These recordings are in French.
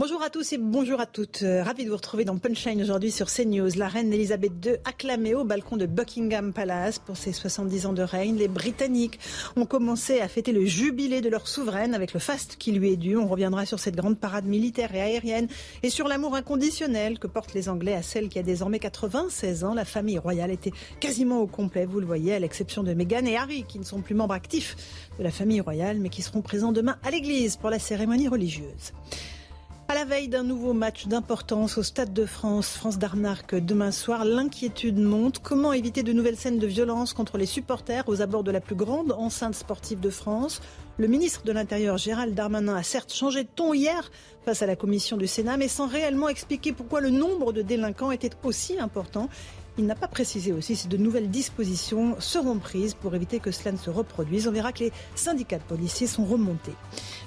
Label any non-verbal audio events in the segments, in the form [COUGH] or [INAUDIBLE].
Bonjour à tous et bonjour à toutes. Euh, ravi de vous retrouver dans Punchline aujourd'hui sur CNews. La reine Elisabeth II acclamée au balcon de Buckingham Palace pour ses 70 ans de règne. Les Britanniques ont commencé à fêter le jubilé de leur souveraine avec le faste qui lui est dû. On reviendra sur cette grande parade militaire et aérienne et sur l'amour inconditionnel que portent les Anglais à celle qui a désormais 96 ans. La famille royale était quasiment au complet, vous le voyez, à l'exception de Meghan et Harry qui ne sont plus membres actifs de la famille royale mais qui seront présents demain à l'église pour la cérémonie religieuse. À la veille d'un nouveau match d'importance au Stade de France, France d'Arnac demain soir, l'inquiétude monte. Comment éviter de nouvelles scènes de violence contre les supporters aux abords de la plus grande enceinte sportive de France? Le ministre de l'Intérieur, Gérald Darmanin, a certes changé de ton hier face à la commission du Sénat, mais sans réellement expliquer pourquoi le nombre de délinquants était aussi important. Il n'a pas précisé aussi si de nouvelles dispositions seront prises pour éviter que cela ne se reproduise. On verra que les syndicats de policiers sont remontés.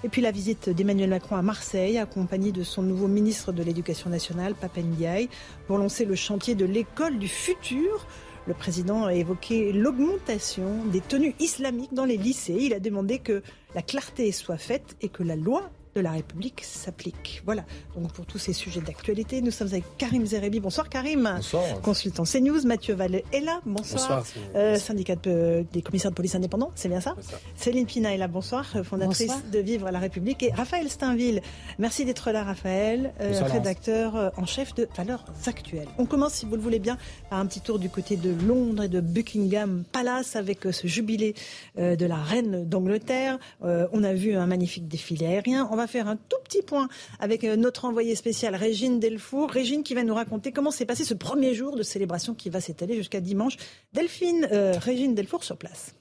Et puis la visite d'Emmanuel Macron à Marseille, accompagné de son nouveau ministre de l'Éducation nationale, Papen Ndiaye, pour lancer le chantier de l'école du futur. Le président a évoqué l'augmentation des tenues islamiques dans les lycées. Il a demandé que la clarté soit faite et que la loi de la République s'applique. Voilà, donc pour tous ces sujets d'actualité, nous sommes avec Karim Zerebi. Bonsoir Karim. Bonsoir. Consultant CNews. Mathieu Vallée est là. Bonsoir. Bonsoir. Euh, syndicat de- des commissaires de police indépendants, c'est bien ça Céline Pina est là. Bonsoir, fondatrice Bonsoir. de Vivre la République. Et Raphaël Steinville. Merci d'être là Raphaël, euh, Bonsoir, rédacteur euh, en chef de Valeurs Actuelles. On commence, si vous le voulez bien, par un petit tour du côté de Londres et de Buckingham Palace avec ce jubilé euh, de la reine d'Angleterre. Euh, on a vu un magnifique défilé aérien. On va faire un tout petit point avec euh, notre envoyée spéciale Régine Delfour. Régine qui va nous raconter comment s'est passé ce premier jour de célébration qui va s'étaler jusqu'à dimanche. Delphine, euh, Régine Delfour sur place.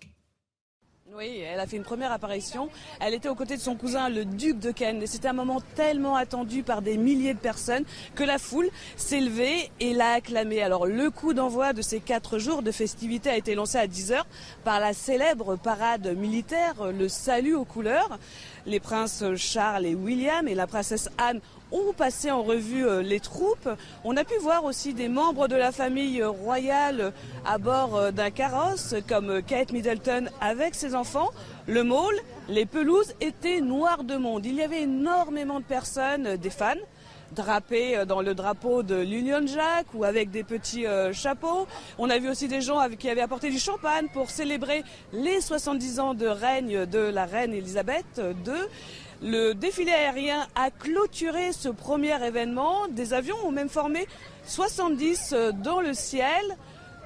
Oui, elle a fait une première apparition. Elle était aux côtés de son cousin, le duc de Kent. Et c'était un moment tellement attendu par des milliers de personnes que la foule s'est levée et l'a acclamée. Alors, le coup d'envoi de ces quatre jours de festivités a été lancé à 10h par la célèbre parade militaire, le salut aux couleurs. Les princes Charles et William et la princesse Anne ont passé en revue euh, les troupes. On a pu voir aussi des membres de la famille royale à bord euh, d'un carrosse, comme Kate Middleton avec ses enfants. Le môle, les pelouses étaient noires de monde. Il y avait énormément de personnes, des fans drapés euh, dans le drapeau de l'Union Jack ou avec des petits euh, chapeaux. On a vu aussi des gens qui avaient apporté du champagne pour célébrer les 70 ans de règne de la reine Elisabeth II. Le défilé aérien a clôturé ce premier événement. Des avions ont même formé 70 dans le ciel.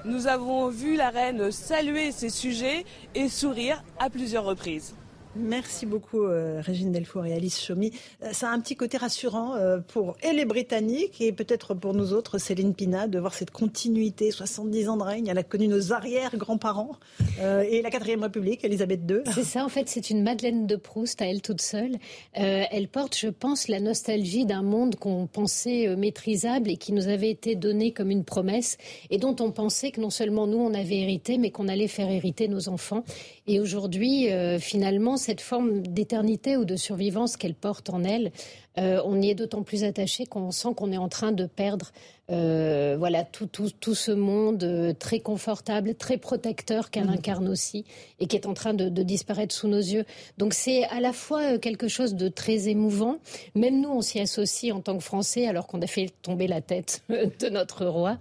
Nous avons vu la reine saluer ses sujets et sourire à plusieurs reprises. Merci beaucoup euh, Régine Delfour et Alice Chaumy. Euh, ça a un petit côté rassurant euh, pour et les Britanniques et peut-être pour nous autres, Céline Pina, de voir cette continuité, 70 ans de règne. Elle a connu nos arrière-grands-parents euh, et la quatrième République, Elisabeth II. C'est ça, en fait, c'est une Madeleine de Proust à elle toute seule. Euh, elle porte, je pense, la nostalgie d'un monde qu'on pensait maîtrisable et qui nous avait été donné comme une promesse et dont on pensait que non seulement nous, on avait hérité, mais qu'on allait faire hériter nos enfants. Et aujourd'hui, finalement, cette forme d'éternité ou de survivance qu'elle porte en elle, euh, on y est d'autant plus attaché qu'on sent qu'on est en train de perdre euh, voilà tout, tout, tout ce monde euh, très confortable, très protecteur qu'elle incarne aussi et qui est en train de, de disparaître sous nos yeux. Donc c'est à la fois quelque chose de très émouvant. Même nous, on s'y associe en tant que Français alors qu'on a fait tomber la tête [LAUGHS] de notre roi.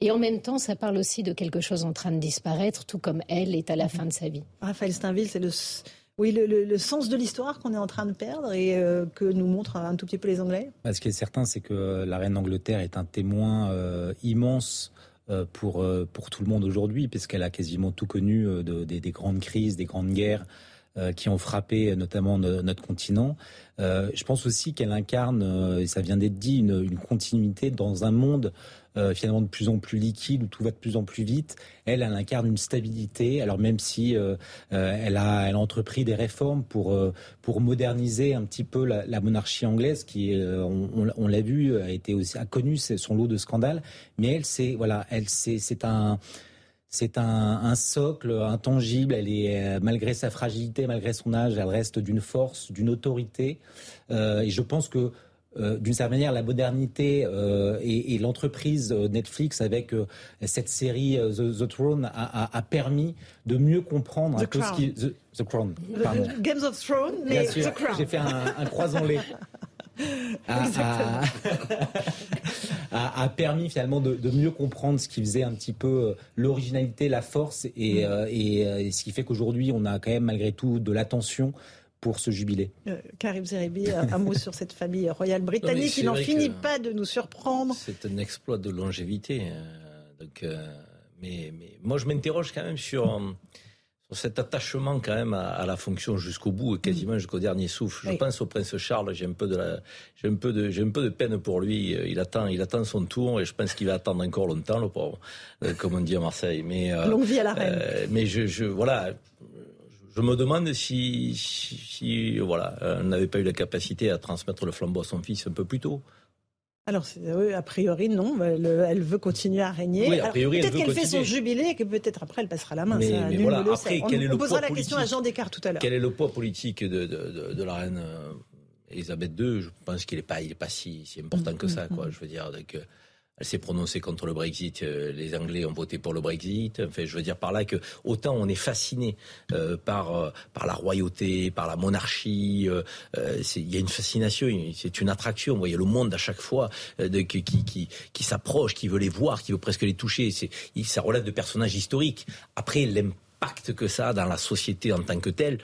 Et en même temps, ça parle aussi de quelque chose en train de disparaître, tout comme elle est à la fin de sa vie. Raphaël Steinville, c'est le, oui, le, sens de l'histoire qu'on est en train de perdre et euh, que nous montrent un tout petit peu les Anglais. Bah, Ce qui est certain, c'est que la reine d'Angleterre est un témoin euh, immense euh, pour, pour tout le monde aujourd'hui, puisqu'elle a quasiment tout connu de- des, des grandes crises, des grandes guerres. qui ont frappé notamment notre continent. je pense aussi qu'elle incarne, et ça vient d'être dit, une, continuité dans un monde euh, finalement de plus en plus liquide, où tout va de plus en plus vite. Elle, elle incarne une stabilité. Alors même si euh, euh, elle, a, elle a entrepris des réformes pour, pour moderniser un petit peu la, monarchie anglaise, qui, on, l'a vu, a été aussi a connu son lot de scandales. Mais elle, c'est voilà, un c'est un, socle intangible. Elle est, malgré sa fragilité, malgré son âge, elle reste d'une force, d'une autorité. Euh, et je pense que euh, d'une certaine manière, la modernité euh, et, l'entreprise euh, Netflix avec cette série The, Throne a, permis de mieux comprendre un peu ce qui The, Crown. Games of Thrones, mais The Crown. J'ai fait un, un croisant-lait. [LAUGHS] a, permis finalement de, mieux comprendre ce qui faisait un petit peu l'originalité, la force, et, mm. et ce qui fait qu'aujourd'hui on a quand même malgré tout de l'attention pour ce jubilé. Euh, Karim Zeribi, un mot sur cette famille royale britannique qui n'en finit pas de nous surprendre. C'est un exploit de longévité. Hein. donc, euh, mais, mais, moi, je m'interroge quand même sur, sur, cet attachement quand même à, la fonction jusqu'au bout et quasiment jusqu'au dernier souffle. Je pense au prince Charles. J'ai un peu de la, j'ai un peu de, j'ai un peu de peine pour lui. Il attend, il attend son tour et je pense qu'il va attendre encore longtemps, le pauvre, euh, comme on dit à Marseille. Mais longue vie à la reine. mais je, je, voilà je me demande si, si, voilà, elle n'avait pas eu la capacité à transmettre le flambeau à son fils un peu plus tôt. Alors, a priori, non. Elle, veut continuer à régner. peut-être qu'elle fait son jubilé et que peut-être après, elle passera la main. Mais, voilà, après, on, on posera la question à Jean Descartes tout à l'heure. Quel est le poids politique de, de, de, la reine euh, Elisabeth II Je pense qu'il n'est pas, il est pas si, si important que ça. Quoi. Je veux dire, elle s'est prononcée contre le Brexit. Euh, les Anglais ont voté pour le Brexit. Enfin, je veux dire par là que autant on est fasciné euh, par euh, par la royauté, par la monarchie. Il y a une fascination, c'est une attraction. Vous voyez le monde à chaque fois de, qui qui qui, s'approche, qui veut les voir, qui veut presque les toucher. C'est ça relève de personnages historiques. Après l'impact que ça a dans la société en tant que telle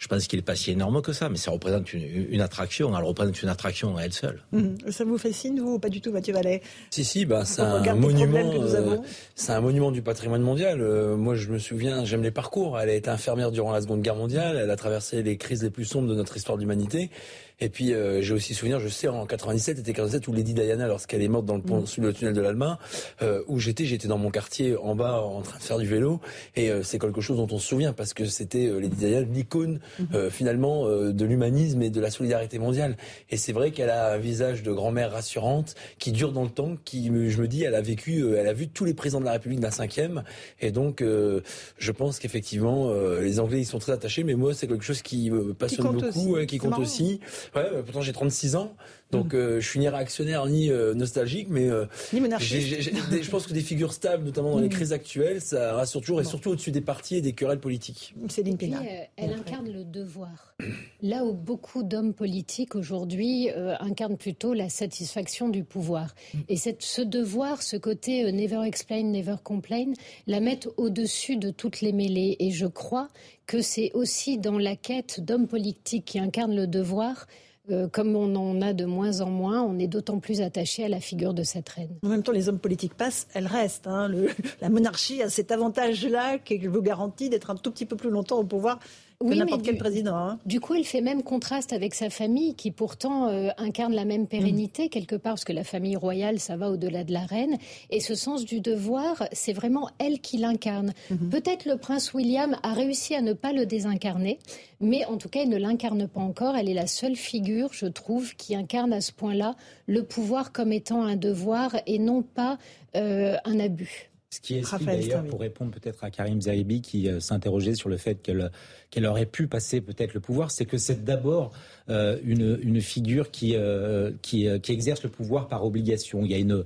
je pense qu'il n'est pas si énorme que ça, mais ça représente une, attraction. Elle représente une attraction à elle seule. Mhm. Ça vous fascine, vous, ou pas du tout, Mathieu Vallet Si, si, bah, c'est un monument. Euh, c'est un monument du patrimoine mondial. Euh, moi, je me souviens, j'aime les parcours. Elle a été infirmière durant la Seconde Guerre mondiale. Elle a traversé les crises les plus sombres de notre histoire d'humanité. Et puis euh, j'ai aussi souvenir, je sais en 97, c'était 97 où Lady Diana, lorsqu'elle est morte dans le pont mm. sous le tunnel de l'Alma, euh, où j'étais, j'étais dans mon quartier en bas en train de faire du vélo, et euh, c'est quelque chose dont on se souvient parce que c'était Lady Diana l'icône mm-hmm. finalement de l'humanisme et de la solidarité mondiale. Et c'est vrai qu'elle a un visage de grand-mère rassurante qui dure dans le temps, qui je me dis, elle a vécu, elle a vu tous les présidents de la République d'un cinquième, et donc je pense qu'effectivement les Anglais ils sont très attachés, mais moi c'est quelque chose qui me passionne beaucoup, qui compte aussi. Ouais, euh, pourtant j'ai 36 ans. Donc euh, je suis ni réactionnaire ni euh, nostalgique, mais euh, ni je pense que des figures stables, notamment dans les mm. crises actuelles, ça rassure toujours et surtout au-dessus des partis et des querelles politiques. Céline elle incarne le devoir. Là où beaucoup d'hommes politiques aujourd'hui incarnent plutôt la satisfaction du pouvoir. Mm. Et cette, ce devoir, ce côté never explain, never complain, la mettent au-dessus de toutes les mêlées. Et je crois que c'est aussi dans la quête d'hommes politiques qui incarnent le devoir euh, comme on en a de moins en moins, on est d'autant plus attaché à la figure de cette reine. En même temps, les hommes politiques passent, elle reste. Hein. [LAUGHS] la monarchie a cet avantage-là qui vous garantit d'être un tout petit peu plus longtemps au pouvoir oui, n'importe quel président. Hein. Du coup, il fait même contraste avec sa famille, qui pourtant euh, incarne la même pérennité quelque part, parce que la famille royale, ça va au-delà de la reine. Et ce sens du devoir, c'est vraiment elle qui l'incarne. Mhm. Peut-être le prince William a réussi à ne pas le désincarner, mais en tout cas, il ne l'incarne pas encore. Elle est la seule figure, je trouve, qui incarne à ce point-là le pouvoir comme étant un devoir et non pas euh, un abus. Ce qui est d'ailleurs, pour répondre peut-être à Karim Zaibi qui euh, s'interrogeait sur le fait qu'elle aurait pu passer peut-être le pouvoir, c'est que c'est d'abord euh, une, une, figure qui, euh, qui, qui, exerce le pouvoir par obligation. Il y a une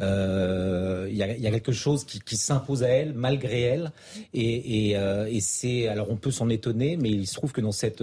il y, a, y, a, quelque chose qui, qui s'impose à elle malgré elle et, et, et c'est alors on peut s'en étonner mais il se trouve que dans cette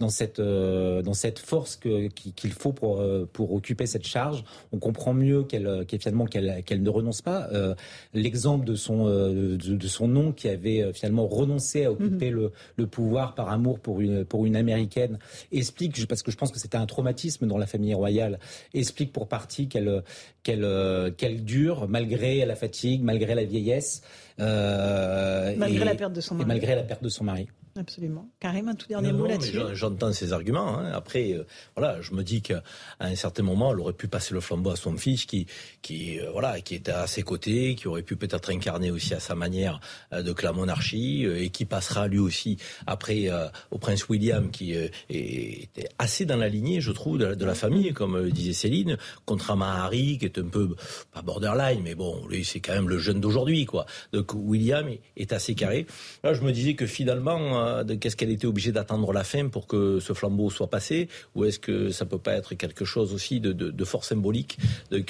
dans cette, euh, dans cette force qu'il faut pour, euh, pour occuper cette charge. On comprend mieux qu'elle finalement qu'elle ne renonce pas. Euh, l'exemple de son, de, son nom qui avait finalement renoncé à occuper mhm. le, le, pouvoir par amour pour une, pour une américaine explique, parce que je pense que c'était un traumatisme dans la famille royale, explique pour partie qu'elle qu'elle qu'elle dure malgré la fatigue, malgré la vieillesse. malgré la perte de son mari. Et malgré la perte de son mari. Absolument. Karim, un tout dernier mot là-dessus. J'entends ces arguments. Hein. Après, euh, voilà, je me dis qu'à un certain moment, elle aurait pu passer le flambeau à son fils, qui, qui, euh, voilà, qui était à ses côtés, qui aurait pu peut-être incarner aussi à sa manière euh, de la monarchie, et qui passera lui aussi après au prince William, qui était assez dans la lignée, je trouve, de la, famille, comme disait Céline, contrairement à Harry, qui est un peu pas borderline, mais bon, lui, c'est quand même le jeune d'aujourd'hui, quoi. Donc William est assez carré. Là, je me disais que finalement qu'est-ce qu'elle était obligée d'attendre la fin pour que ce flambeau soit passé Ou est-ce que ça peut pas être quelque chose aussi de, fort symbolique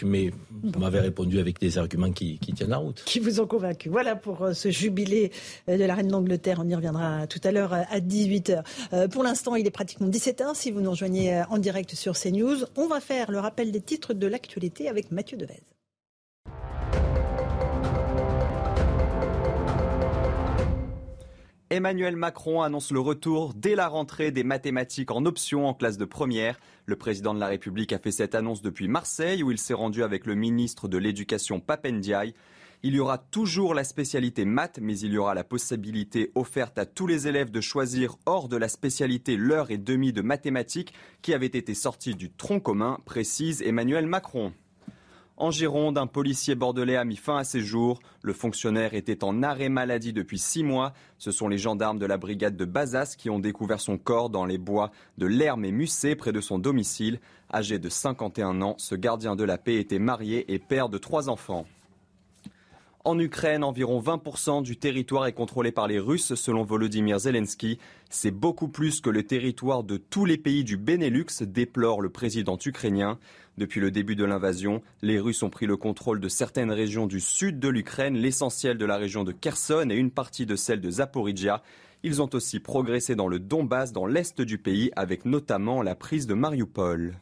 Mais vous m'avez répondu avec des arguments qui, tiennent la route. Qui vous ont convaincu. Voilà pour euh, ce jubilé euh, de la reine d'Angleterre. On y reviendra tout à l'heure à 18h. Euh, pour l'instant, il est pratiquement 17h. Si vous nous rejoignez en direct sur CNews, on va faire le rappel des titres de l'actualité avec Mathieu Devez. Emmanuel Macron annonce le retour dès la rentrée des mathématiques en option en classe de première. Le président de la République a fait cette annonce depuis Marseille où il s'est rendu avec le ministre de l'Éducation Papendiaï. Il y aura toujours la spécialité maths, mais il y aura la possibilité offerte à tous les élèves de choisir hors de la spécialité l'heure et demie de mathématiques qui avait été sortie du tronc commun, précise Emmanuel Macron. En Gironde, un policier bordelais a mis fin à ses jours. Le fonctionnaire était en arrêt maladie depuis six mois. Ce sont les gendarmes de la brigade de Bazas qui ont découvert son corps dans les bois de l'Herme et Musset près de son domicile. Âgé de 51 ans, ce gardien de la paix était marié et père de trois enfants. En Ukraine, environ 20% du territoire est contrôlé par les Russes selon Volodymyr Zelensky. C'est beaucoup plus que le territoire de tous les pays du Benelux, déplore le président ukrainien. Depuis le début de l'invasion, les Russes ont pris le contrôle de certaines régions du sud de l'Ukraine, l'essentiel de la région de Kherson et une partie de celle de Zaporizhia. Ils ont aussi progressé dans le Donbass, dans l'est du pays, avec notamment la prise de Mariupol.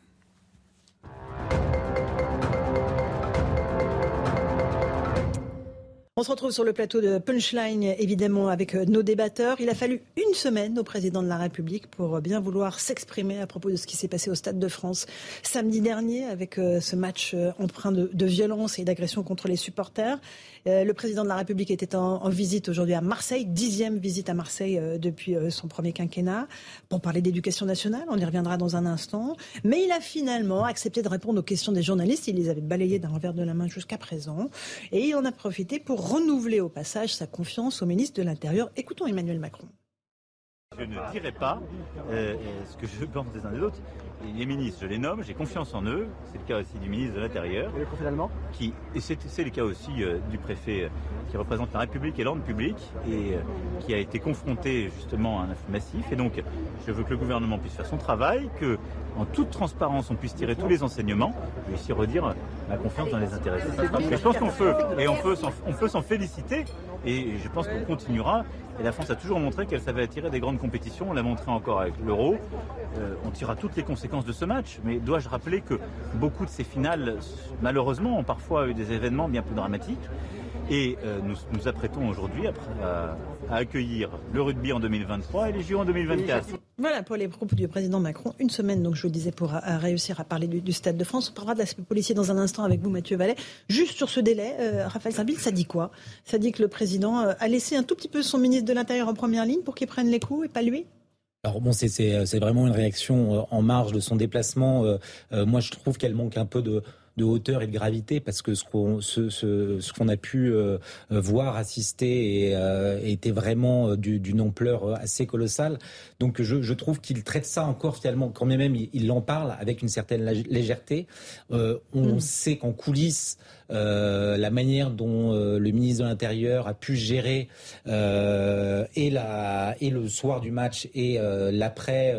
On se retrouve sur le plateau de Punchline, évidemment, avec euh, nos débatteurs. Il a fallu une semaine au président de la République pour bien vouloir s'exprimer à propos de ce qui s'est passé au Stade de France samedi dernier, avec euh, ce match euh, empreint de, violence et d'agression contre les supporters. Le président de la République était en, visite aujourd'hui à Marseille, dixième visite à Marseille depuis son premier quinquennat, pour parler d'éducation nationale. On y reviendra dans un instant. Mais il a finalement accepté de répondre aux questions des journalistes. Il les avait balayées d'un revers de la main jusqu'à présent. Et il en a profité pour renouveler au passage sa confiance au ministre de l'Intérieur. Écoutons Emmanuel Macron. Je ne dirai pas euh, ce que je pense des uns des autres. Les ministres, je les nomme, j'ai confiance en eux. C'est le cas aussi du ministre de l'Intérieur. Et le préfet allemand qui, Et c'est le cas aussi euh, du préfet euh, qui représente la République et l'ordre public et qui a été confronté justement à un afflux massif. Et donc, je veux que le gouvernement puisse faire son travail, que en toute transparence, on puisse tirer tous les enseignements. Je vais ici redire ma confiance dans les intéressés. Et je pense qu'on peut, et on peut s'en féliciter, et je pense qu'on continuera. La France a toujours montré qu'elle savait attirer des grandes compétitions. On l'a montré encore avec l'Euro. Euh, on tirera toutes les conséquences de ce match. Mais dois-je rappeler que beaucoup de ces finales, malheureusement, ont parfois eu des événements bien plus dramatiques. Et euh, nous nous apprêtons aujourd'hui à, à, accueillir le rugby en 2023 et les JO en 2024. Voilà pour les propos du président Macron. Une semaine, donc je le disais, pour réussir à parler du, Stade de France. On parlera de l'aspect policier dans un instant avec vous, Mathieu Vallet. Juste sur ce délai, euh, Raphaël Sabine, ça dit quoi? Ça dit que le président euh, a laissé un tout petit peu son ministre de l'Intérieur en première ligne pour qu'il prenne les coups et pas lui? Alors bon, c'est vraiment une réaction en marge de son déplacement. moi, je trouve qu'elle manque un peu de, de hauteur et de gravité parce que ce qu'on ce, ce, ce qu'on a pu euh, voir, assister et, euh, était vraiment euh, d'une ampleur assez colossale. Donc je, je trouve qu'il traite ça encore finalement, quand même il, en parle avec une certaine légèreté. on mm. sait qu'en coulisses, euh, la manière dont euh, le ministre de l'Intérieur a pu gérer euh, et, la, et le soir du match et l'après.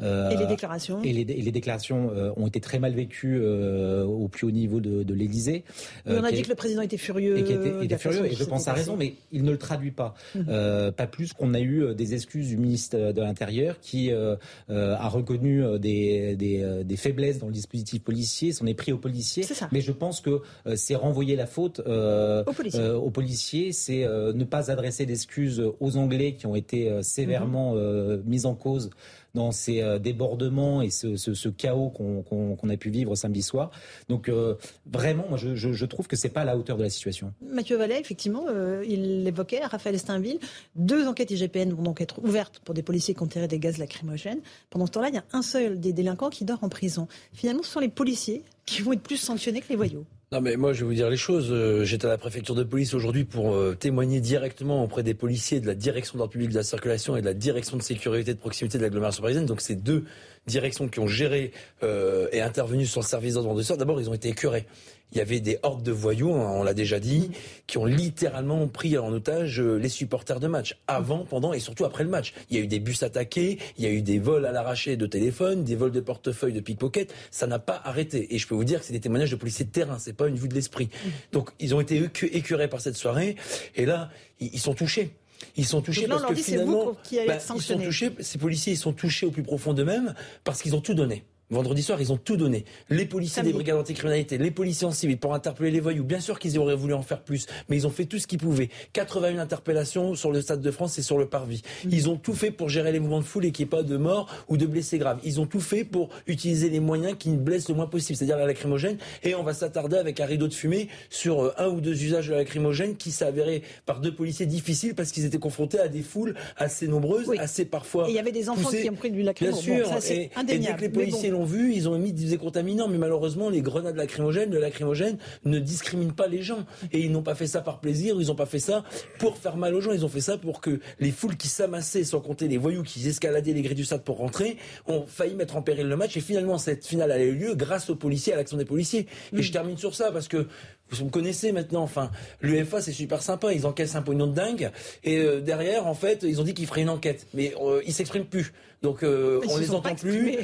et les déclarations. Et les, les déclarations ont été très mal vécues au plus haut niveau de, de l'Élysée. on a dit que le président était furieux. Et, était, furieux, et je pense à raison, mais il ne le traduit pas. Mhm. pas plus qu'on a eu des excuses du ministre de l'Intérieur qui a reconnu des, des, des, faiblesses dans le dispositif policier, s'en est pris aux policiers. Mais je pense que c'est renvoyer la faute aux policiers, c'est ne pas adresser d'excuses aux Anglais qui ont été sévèrement mhm. mis en cause dans ces euh, débordements et ce, chaos qu'on a pu vivre samedi soir. Donc euh, vraiment, moi, je, trouve que c'est pas à la hauteur de la situation. Mathieu Vallet, effectivement, euh, il l'évoquait, Raphaël Steinville, deux enquêtes IGPN vont donc être ouvertes pour des policiers qui ont tiré des gaz lacrymogènes. Pendant ce temps-là, il y a un seul des délinquants qui dort en prison. Finalement, ce sont les policiers qui vont être plus sanctionnés que les voyous. Non mais moi je vais vous dire les choses. Euh, j'étais à la préfecture de police aujourd'hui pour euh, témoigner directement auprès des policiers de la direction d'ordre public de la circulation et de la direction de sécurité de proximité de l'agglomération parisienne. Donc c'est deux directions qui ont géré euh, et intervenu sur le service d'ordre de soir. D'abord ils ont été écœurés il y avait des hordes de voyous, hein, on l'a déjà dit, qui ont littéralement pris en otage euh, les supporters de match, avant, pendant et surtout après le match. Il y a eu des bus attaqués, il y a eu des vols à l'arraché de téléphone, des vols de portefeuille, de pickpocket. Ça n'a pas arrêté. Et je peux vous dire que c'est des témoignages de policiers de terrain, c'est pas une vue de l'esprit. Donc ils ont été écurés par cette soirée, et là, ils sont touchés. Ils sont touchés parce que finalement, bah, ils sont touchés. Ces policiers, ils sont touchés au plus profond d'eux-mêmes parce qu'ils ont tout donné. Vendredi soir, ils ont tout donné. Les policiers des brigades anticriminalité, les policiers en civil pour interpeller les voyous. Bien sûr qu'ils auraient voulu en faire plus, mais ils ont fait tout ce qu'ils pouvaient. 81 interpellations sur le Stade de France et sur le Parvis. Mm. Ils ont tout fait pour gérer les mouvements de foule et qu'il n'y ait pas de morts ou de blessés graves. Ils ont tout fait pour utiliser les moyens qui blessent le moins possible, c'est-à-dire la lacrymogène. Et on va s'attarder avec un rideau de fumée sur euh, un ou deux usages de la lacrymogène qui s'avéraient par deux policiers difficiles parce qu'ils étaient confrontés à des foules assez nombreuses, assez parfois. Et il y avait des enfants qui ont pris du lacrymogène. Bien sûr. Ça, et, et, dès que les policiers l'ont vu, ils ont émis des contaminants, mais malheureusement, les grenades lacrymogènes, le lacrymogène ne discriminent pas les gens. Et ils n'ont pas fait ça par plaisir, ils n'ont pas fait ça pour faire mal aux gens, ils ont fait ça pour que les foules qui s'amassaient, sans compter les voyous qui escaladaient les grilles du stade pour rentrer, ont failli mettre en péril le match. Et finalement, cette finale a eu lieu grâce aux policiers, à l'action des policiers. Et je termine sur ça parce que vous me connaissez maintenant. Enfin, l'UFA c'est super sympa. Ils encaissent un pognon de dingue. Et euh, derrière, en fait, ils ont dit qu'ils feraient une enquête, mais euh, ils s'expriment plus. Donc euh, on les entend plus.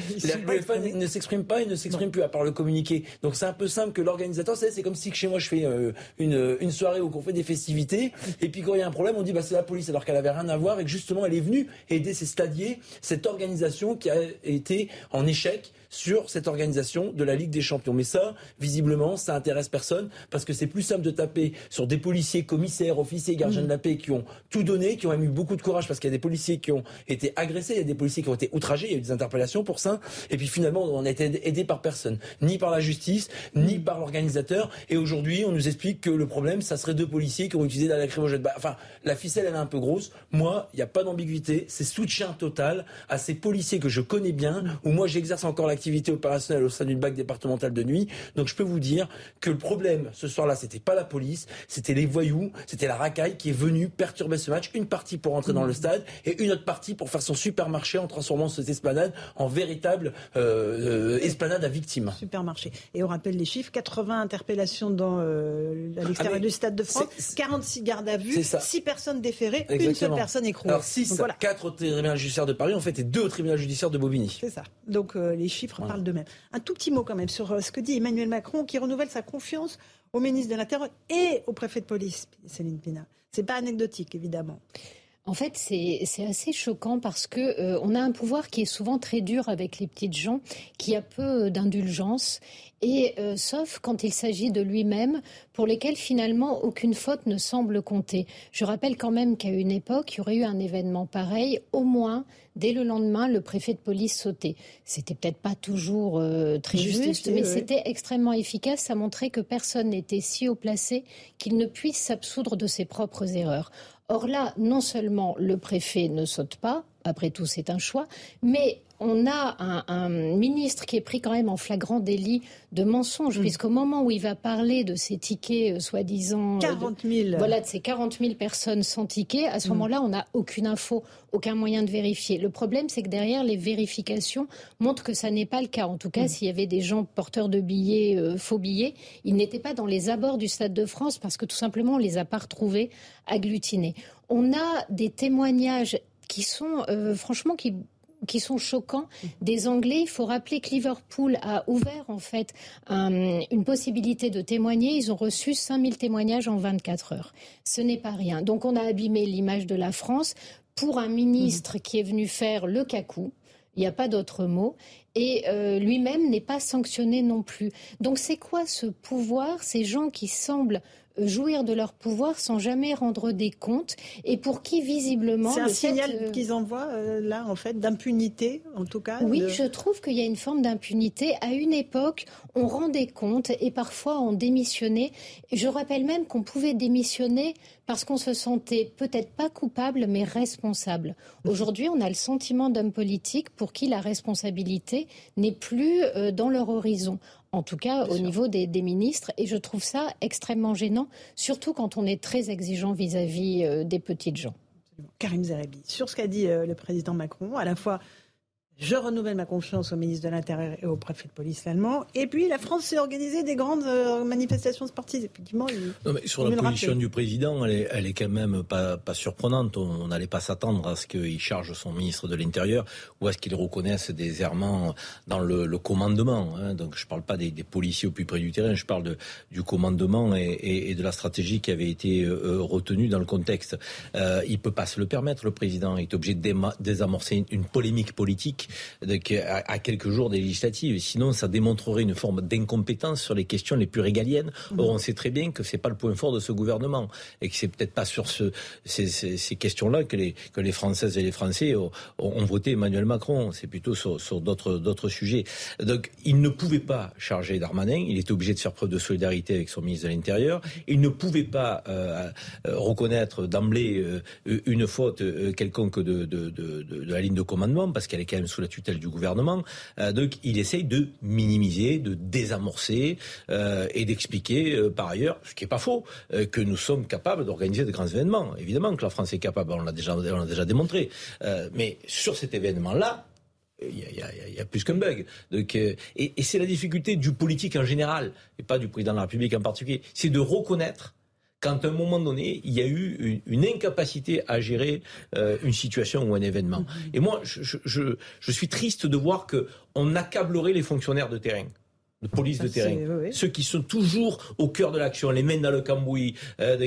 L'UEFA ne s'exprime pas, ils ne s'exprime plus à part le communiqué. Donc c'est un peu simple que l'organisateur, c'est comme si chez moi je fais une, une soirée où on fait des festivités, et puis quand il y a un problème, on dit bah c'est la police alors qu'elle avait rien à voir et que justement elle est venue aider ces stadiers, cette organisation qui a été en échec sur cette organisation de la Ligue des Champions. Mais ça, visiblement, ça intéresse personne parce que c'est plus simple de taper sur des policiers, commissaires, officiers, gardiens de la paix qui ont tout donné, qui ont eu beaucoup de courage parce qu'il y a des policiers qui ont été agressés, il y a des policiers qui ont été outragés, il y a eu des interpellations pour ça. Et puis finalement, on n'a été aidé par personne, ni par la justice, ni par l'organisateur. Et aujourd'hui, on nous explique que le problème, ça serait deux policiers qui ont utilisé la lacrymogène. Bah, enfin, la ficelle, elle est un peu grosse. Moi, il n'y a pas d'ambiguïté. C'est soutien total à ces policiers que je connais bien, où moi j'exerce encore l'activité activité opérationnelle au sein d'une BAC départementale de nuit. Donc je peux vous dire que le problème ce soir-là, c'était pas la police, c'était les voyous, c'était la racaille qui est venue perturber ce match. Une partie pour entrer dans le stade et une autre partie pour faire son supermarché en transformant cette esplanade en véritable euh, euh, esplanade à victimes. Supermarché. Et on rappelle les chiffres 80 interpellations dans euh, à l'extérieur ah, du stade de France, 46 gardes à vue, 6 personnes déférées, une seule personne écrouée. Alors 6, voilà. 4 au tribunal judiciaire de Paris en fait et 2 au tribunal judiciaire de Bobigny. C'est ça. Donc les chiffres parle d'eux-mêmes. Un tout petit mot quand même sur euh, ce que dit Emmanuel Macron, qui renouvelle sa confiance au ministre de l'Intérieur et au préfet de police, Céline Pina. C'est pas anecdotique, évidemment. En fait, c'est assez choquant parce que euh, on a un pouvoir qui est souvent très dur avec les petites gens, qui a peu d'indulgence, et euh, sauf quand il s'agit de lui-même, pour lesquels finalement aucune faute ne semble compter. Je rappelle quand même qu'à une époque, il y aurait eu un événement pareil, au moins dès le lendemain, le préfet de police sautait. C'était peut-être pas toujours euh, très juste, mais c'était extrêmement efficace. Ça montrait que personne n'était si haut placé qu'il ne puisse s'absoudre de ses propres erreurs. Or là, non seulement le préfet ne saute pas, après tout c'est un choix, mais on a un, ministre qui est pris quand même en flagrant délit de mensonge, mm. puisqu'au moment où il va parler de ces tickets euh, soi-disant... 40 000. voilà, de ces 40 000 personnes sans ticket, à ce mm. moment-là, on n'a aucune info, aucun moyen de vérifier. Le problème, c'est que derrière, les vérifications montrent que ça n'est pas le cas. En tout cas, mm. s'il y avait des gens porteurs de billets, euh, faux billets, ils n'étaient pas dans les abords du Stade de France parce que tout simplement, on les a pas retrouvés agglutinés. On a des témoignages qui sont euh, franchement qui qui sont choquants des Anglais. Il faut rappeler que Liverpool a ouvert en fait une possibilité de témoigner. Ils ont reçu 5000 témoignages en 24 heures. Ce n'est pas rien. Donc on a abîmé l'image de la France pour un ministre qui est venu faire le cacou Il n'y a pas d'autre mot. Et euh, lui-même n'est pas sanctionné non plus. Donc c'est quoi ce pouvoir, ces gens qui semblent jouir de leur pouvoir sans jamais rendre des comptes et pour qui visiblement c'est un signal euh, qu'ils envoient euh, là en fait d'impunité en tout cas oui je trouve qu'il y a une forme d'impunité. À une époque on rendait compte et parfois on démissionnait. Je rappelle même qu'on pouvait démissionner parce qu'on se sentait peut-être pas coupable mais responsable. [LAUGHS] Aujourd'hui on a le sentiment d'hommes politiques pour qui la responsabilité n'est plus euh, dans leur horizon en tout cas au niveau des, ministres. Et je trouve ça extrêmement gênant, surtout quand on est très exigeant vis-à-vis euh, des petites gens. Karim Zerebi, sur ce qu'a dit euh, le président Macron, à la fois je renouvelle ma confiance au ministre de l'Intérieur et au préfet de police allemand. Et puis la France s'est organisée des grandes euh, manifestations sportives. Effectivement, non, mais sur la position du président, elle est, elle est, quand même pas, pas surprenante. On n'allait pas s'attendre à ce qu'il charge son ministre de l'Intérieur ou à ce qu'il reconnaisse des errements dans le, le commandement. Hein. Donc je ne parle pas des, des, policiers au plus près du terrain, je parle de, du commandement et, et, et, de la stratégie qui avait été euh, retenue dans le contexte. Euh, il peut pas se le permettre, le président. Il est obligé de désamorcer une, une polémique politique à, quelques jours des législatives. Sinon, ça démontrerait une forme d'incompétence sur les questions les plus régaliennes. Mmh. Or, on sait très bien que c'est pas le point fort de ce gouvernement et que c'est peut-être pas sur ce, ces, ces, ces questions-là que les, que les Françaises et les Français ont, ont voté Emmanuel Macron. C'est plutôt sur, sur d'autres, d'autres sujets. Donc, il ne pouvait pas charger Darmanin. Il était obligé de faire preuve de solidarité avec son ministre de l'Intérieur. Il ne pouvait pas euh, euh reconnaître d'emblée euh, une faute quelconque de, de, de, de, la ligne de commandement parce qu'elle est quand même sous la tutelle du gouvernement. Euh, donc il essaye de minimiser, de désamorcer euh, et d'expliquer euh, par ailleurs, ce qui n'est pas faux, que nous sommes capables d'organiser de grands événements. Évidemment que la France est capable, on l'a déjà, on déjà démontré. mais sur cet événement-là, il y, a, plus qu'un bug. Donc, et c'est la difficulté du politique en général, et pas du président de la République en particulier, c'est de reconnaître quand à un moment donné, il y a eu une, incapacité à gérer euh, une situation ou un événement. Mm-hmm. Et moi, je, je, je, suis triste de voir qu'on accablerait les fonctionnaires de terrain de police de terrain. Ceux qui sont toujours au cœur de l'action, les mains dans le cambouis, euh,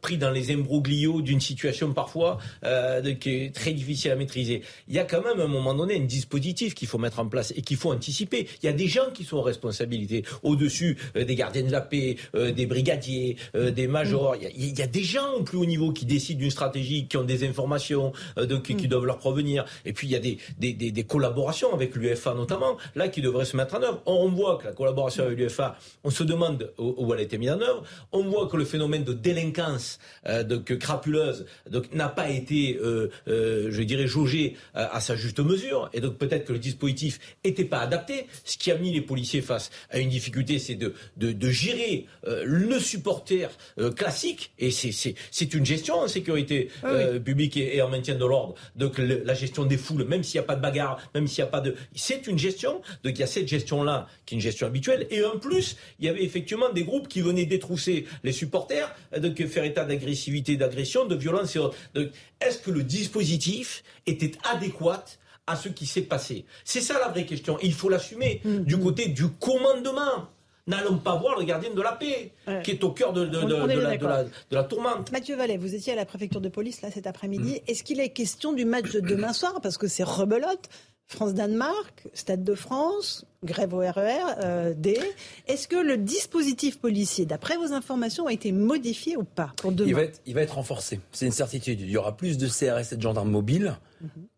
pris dans les imbroglios d'une situation parfois euh, qui est très difficile à maîtriser. Il y a quand même à un moment donné un dispositif qu'il faut mettre en place et qu'il faut anticiper. Il y a des gens qui sont en responsabilité au-dessus euh, des gardiens de la paix, euh, des brigadiers, euh, des majors. Il y, a, il y, a, des gens au plus haut niveau qui décident d'une stratégie, qui ont des informations donc, qui mm. doivent leur provenir. Et puis il y a des, des, des, des collaborations avec l'UFA notamment, là qui devraient se mettre en œuvre. On voit que la collaboration avec l'UFA, on se demande où, elle a été mise en œuvre. On voit que le phénomène de délinquance euh, donc, crapuleuse n'a pas été, euh, euh, je dirais, jaugé à sa juste mesure. Et donc peut-être que le dispositif n'était pas adapté. Ce qui a mis les policiers face à une difficulté, c'est de, de, de, gérer le supporter classique. Et c'est une gestion en sécurité ah publique et, en maintien de l'ordre. Donc la gestion des foules, même s'il n'y a pas de bagarre, même s'il n'y a pas de... C'est une gestion. Donc il y a cette gestion-là qui est une gestion habituelle. Et en plus, il y avait effectivement des groupes qui venaient détrousser les supporters, donc faire état d'agressivité, d'agression, de violence et autres. Donc, est-ce que le dispositif était adéquat à ce qui s'est passé? C'est ça la vraie question. Il faut l'assumer mm. du côté du commandement. N'allons pas voir le gardien de la paix, qui est au cœur de, la, tourmente. Mathieu Vallet, vous étiez à la préfecture de police là cet après-midi. Mm. Est-ce qu'il est question du match de demain soir? Parce que c'est rebelote. France-Danemark, Stade de France, grève au RER, euh, D. Est-ce que le dispositif policier, d'après vos informations, a été modifié ou pas pour demain il va, être, il va être renforcé, c'est une certitude. Il y aura plus de CRS et de gendarmes mobiles.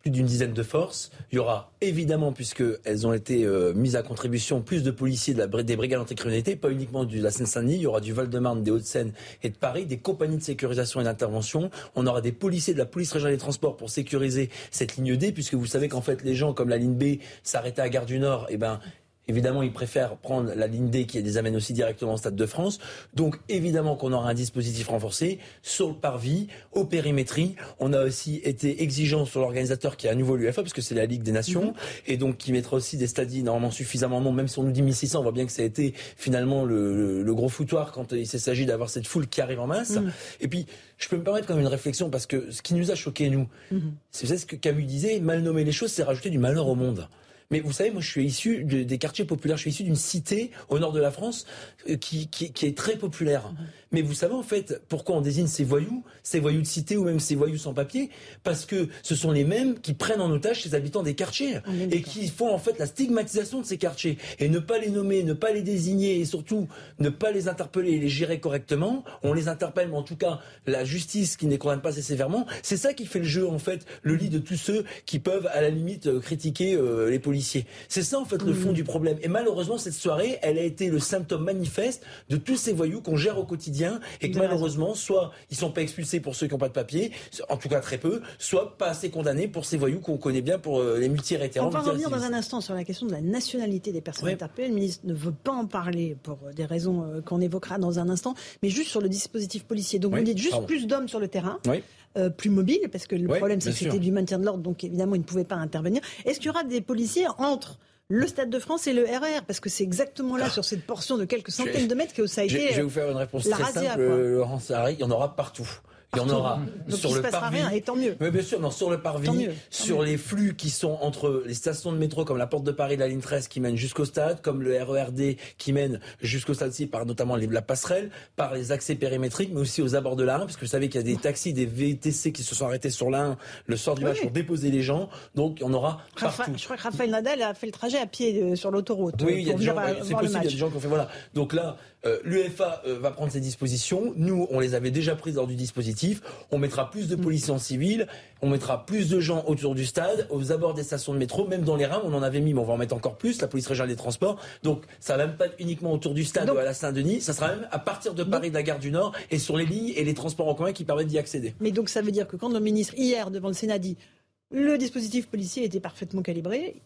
Plus d'une dizaine de forces. Il y aura évidemment, puisqu'elles ont été euh, mises à contribution, plus de policiers des brigades anticriminalité, pas uniquement de la Seine-Saint-Denis. Il y aura du Val-de-Marne, des Hauts-de-Seine et de Paris, des compagnies de sécurisation et d'intervention. On aura des policiers de la police régionale des transports pour sécuriser cette ligne D, puisque vous savez qu'en fait les gens comme la ligne B s'arrêtaient à Gare du Nord, et eh ben Évidemment, ils préfèrent prendre la ligne D qui les amène aussi directement au Stade de France. Donc, évidemment qu'on aura un dispositif renforcé sur le parvis, au périmétrie. On a aussi été exigeant sur l'organisateur qui est à nouveau l'UFA, parce que c'est la Ligue des Nations, mhm. et donc qui mettra aussi des stadiers normalement suffisamment nombreux. Même si on nous dit 1600, on voit bien que ça a été finalement le, gros foutoir quand il s'agit d'avoir cette foule qui arrive en masse. Mhm. Et puis, je peux me permettre quand même une réflexion, parce que ce qui nous a choqué, nous, mhm. c'est ce que Camus disait, mal nommer les choses, c'est rajouter du malheur au monde. Mais vous savez, moi, je suis issu des quartiers populaires. Je suis issu d'une cité au nord de la France euh, qui, qui, est très populaire. Mais vous savez, en fait, pourquoi on désigne ces voyous, ces voyous de cité ou même ces voyous sans papier? Parce que ce sont les mêmes qui prennent en otage ces habitants des quartiers et qui font en fait la stigmatisation de ces quartiers. Et ne pas les nommer, ne pas les désigner et surtout ne pas les interpeller et les gérer correctement. On les interpelle, mais en tout cas, la justice qui ne les condamne pas assez sévèrement, c'est ça qui fait le jeu, en fait, le lit de tous ceux qui peuvent, à la limite, euh, critiquer euh, les policiers c'est ça en fait le fond mm. du problème. Et malheureusement, cette soirée, elle a été le symptôme manifeste de tous ces voyous qu'on gère au quotidien et que malheureusement, soit ils sont pas expulsés pour ceux qui n'ont pas de papier, en tout cas très peu, soit pas assez condamnés pour ces voyous qu'on connaît bien pour euh, les multirétérants. On va revenir dans un instant sur la question de la nationalité des personnes interpellées. Le ministre ne veut pas en parler pour euh, des raisons euh, qu'on évoquera dans un instant, mais juste sur le dispositif policier. Donc vous dites juste plus d'hommes sur le terrain. plus mobiles, parce que le problème, c'est que c'était du maintien de l'ordre, donc évidemment, ils ne pouvaient pas intervenir. Est-ce qu'il y aura des policiers entre le Stade de France et le RR, parce que c'est exactement là, ah. sur cette portion de quelques centaines de mètres, que ça a été. Je vais vous faire une réponse très simple, Laurent Sarri, il y en aura partout. Il y en aura sur le parvis. Rien, et tant mieux. Mais bien sûr, non, sur le parvis, sur les flux qui sont entre les stations de métro comme la Porte de Paris, la ligne 13 qui mène jusqu'au stade, comme le RERD qui mène jusqu'au stade aussi par notamment la passerelle, par les accès périmétriques, mais aussi aux abords de la parce que vous savez qu'il y a des taxis, des VTC qui se sont arrêtés sur la le soir du match pour déposer les gens. Donc il y en aura partout. je crois que Raphaël Nadal a fait le trajet à pied euh, sur l'autoroute. Oui, il y a des gens, c'est possible, il y a des gens qui ont fait voilà. Donc là, euh, L'UEFA euh, va prendre ses dispositions. Nous, on les avait déjà prises lors du dispositif. On mettra plus de policiers en civil. On mettra plus de gens autour du stade, aux abords des stations de métro, même dans les rames, on en avait mis, mais on va en mettre encore plus, la police régionale des transports. Donc, ça va même pas être uniquement autour du stade ou à la Saint-Denis, ça sera même à partir de Paris, de la gare du Nord, et sur les lignes et les transports en commun qui permettent d'y accéder. Mais donc, ça veut dire que quand le ministre, hier, devant le Sénat, dit le dispositif policier était parfaitement calibré,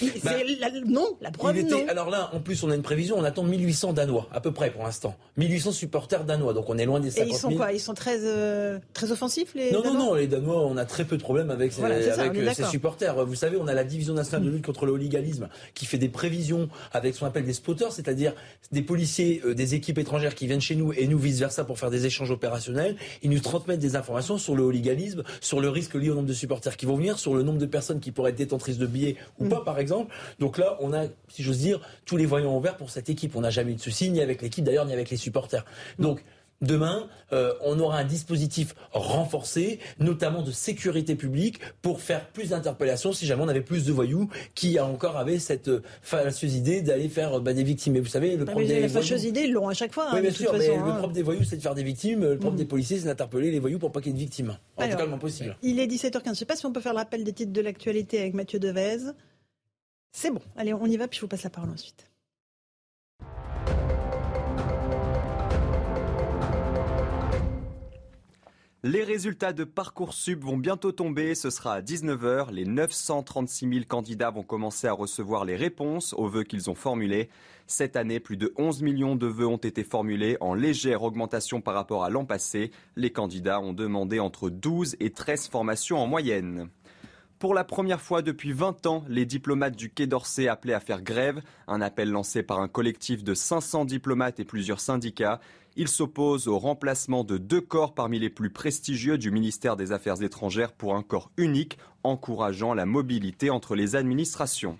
bah, la, non, la preuve non. Alors là, en plus, on a une prévision, on attend 1800 Danois, à peu près pour l'instant. 1800 supporters danois, donc on est loin des 50 000. Et ils sont quoi Ils sont très, euh, très offensifs, les Non, non, non, les Danois, on a très peu de problèmes avec, avec euh, ces supporters. Vous savez, on a la Division nationale de lutte contre le hooliganisme qui fait des prévisions avec ce qu'on appelle des spotters, c'est-à-dire des policiers euh, des équipes étrangères qui viennent chez nous et nous vice-versa pour faire des échanges opérationnels. Ils nous transmettent des informations sur le hooliganisme, sur le risque lié au nombre de supporters qui vont venir, sur le nombre de personnes qui pourraient être détentrices de billets ou mm. pas, par exemple. Donc là, on a, si j'ose dire, tous les voyants ouverts pour cette équipe. On n'a jamais eu de soucis, ni avec l'équipe d'ailleurs, ni avec les supporters. Donc, Demain, euh, on aura un dispositif renforcé, notamment de sécurité publique, pour faire plus d'interpellations si jamais on avait plus de voyous qui encore avaient cette euh, fâcheuse idée d'aller faire bah, des victimes. Et vous savez, le problème des la fâcheuse idée, ils l'auront à chaque fois. Oui, hein, bien sûr, mais le hein. propre des voyous, c'est de faire des victimes. Le propre mm. des policiers, c'est d'interpeller les voyous pour pas qu'il y ait de victimes. En tout cas, le possible. Il est 17h15. Je ne sais pas si on peut faire le rappel des titres de l'actualité avec Mathieu Devez. C'est bon. Allez, on y va, puis je vous passe la parole ensuite. Les résultats de Parcoursup vont bientôt tomber. Ce sera à 19h. Les 936 000 candidats vont commencer à recevoir les réponses aux vœux qu'ils ont formulés. Cette année, plus de 11 millions de vœux ont été formulés en légère augmentation par rapport à l'an passé. Les candidats ont demandé entre 12 et 13 formations en moyenne. Pour la première fois depuis 20 ans, les diplomates du Quai d'Orsay appelaient à faire grève, un appel lancé par un collectif de 500 diplomates et plusieurs syndicats. Ils s'opposent au remplacement de deux corps parmi les plus prestigieux du ministère des Affaires étrangères pour un corps unique, encourageant la mobilité entre les administrations.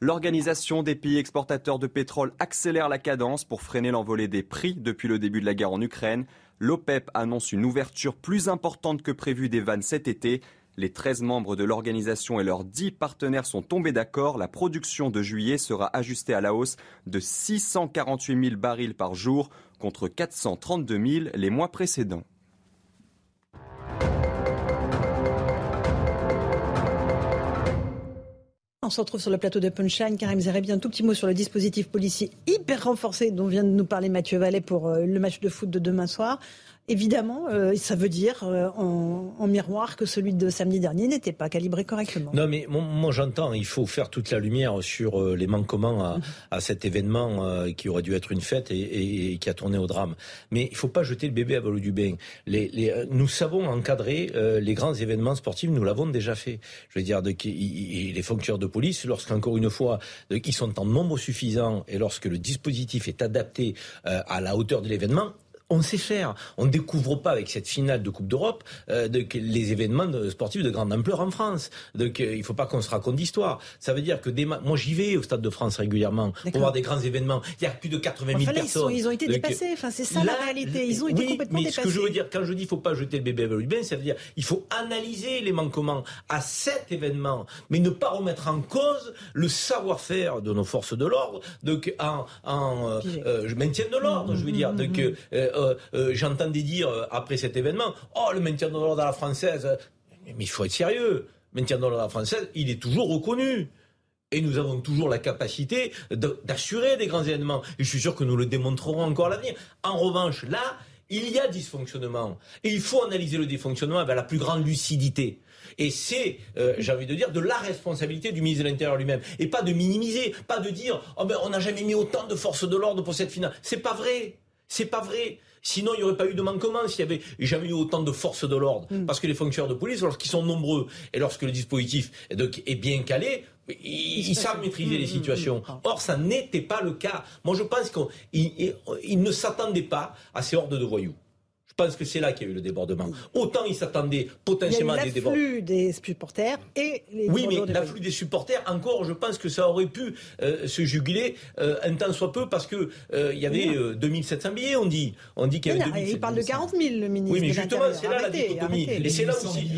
L'Organisation des pays exportateurs de pétrole accélère la cadence pour freiner l'envolée des prix depuis le début de la guerre en Ukraine. L'OPEP annonce une ouverture plus importante que prévu des vannes cet été. Les 13 membres de l'organisation et leurs 10 partenaires sont tombés d'accord. La production de juillet sera ajustée à la hausse de 648 000 barils par jour contre 432 000 les mois précédents. On se retrouve sur le plateau de Punchline. Karim Zerebi, un tout petit mot sur le dispositif policier hyper renforcé dont vient de nous parler Mathieu Vallet pour euh, le match de foot de demain soir. Évidemment, euh, ça veut dire euh, en, miroir que celui de samedi dernier n'était pas calibré correctement. Non, mais moi, j'entends, il faut faire toute la lumière sur euh, les manquements à, à cet événement qui aurait dû être une fête et, et, qui a tourné au drame. Mais il ne faut pas jeter le bébé à l'eau du bain. Les, les, nous savons encadrer les grands événements sportifs, nous l'avons déjà fait. Je veux dire, de, les fonctionnaires de police, lorsqu'encore une fois, ils sont en nombre suffisant et lorsque le dispositif est adapté à la hauteur de l'événement, On sait faire. On ne découvre pas avec cette finale de Coupe d'Europe euh, les événements sportifs de grande ampleur en France. Donc euh, il ne faut pas qu'on se raconte d'histoire. Ça veut dire que des moi j'y vais au Stade de France régulièrement pour voir des grands événements. Il y a plus de 80 000 personnes. Ils, ont été dépassés. Enfin, c'est ça la réalité. Ils ont été complètement mais Ce que je veux dire, quand je dis il ne faut pas jeter le bébé avec le bain, ça veut dire il faut analyser les manquements à cet événement, mais ne pas remettre en cause le savoir-faire de nos forces de l'ordre, donc en, en euh, euh, maintien de l'ordre, je veux dire. Mmh, donc mmh, mmh. J'entendais dire après cet événement, oh le maintien de l'ordre à la française, mais il faut être sérieux. Le maintien de l'ordre à la française, il est toujours reconnu. Et nous avons toujours la capacité d'assurer des grands événements. Et je suis sûr que nous le démontrerons encore à l'avenir. En revanche, là, il y a dysfonctionnement. Et il faut analyser le dysfonctionnement avec la plus grande lucidité. Et c'est, euh, j'ai envie de dire, de la responsabilité du ministre de l'Intérieur lui-même. Et pas de minimiser, pas de dire, oh ben, on n'a jamais mis autant de forces de l'ordre pour cette finale. C'est pas vrai. C'est pas vrai. Sinon, il n'y aurait pas eu de manquement s'il y avait jamais eu autant de forces de l'ordre. Mm. Parce que les fonctionnaires de police, lorsqu'ils sont nombreux et lorsque le dispositif est bien calé, ils, savent maîtriser les mm, mm, situations. Or, ça n'était pas le cas. Moi, je pense qu'ils ne s'attendaient pas à ces hordes de voyous. Je pense que c'est là qu'il y a eu le débordement. Autant ils s'attendaient potentiellement à des débordements. L'afflux des supporters et les Oui, mais l'afflux des supporters, encore, je pense que ça aurait pu euh, se juguler euh, un temps soit peu parce que euh, il y avait 2700 billets, on dit. On dit qu'il y avait Il parle de 40 000, le ministre. Oui, mais justement, c'est là la dichotomie. Et c'est là aussi.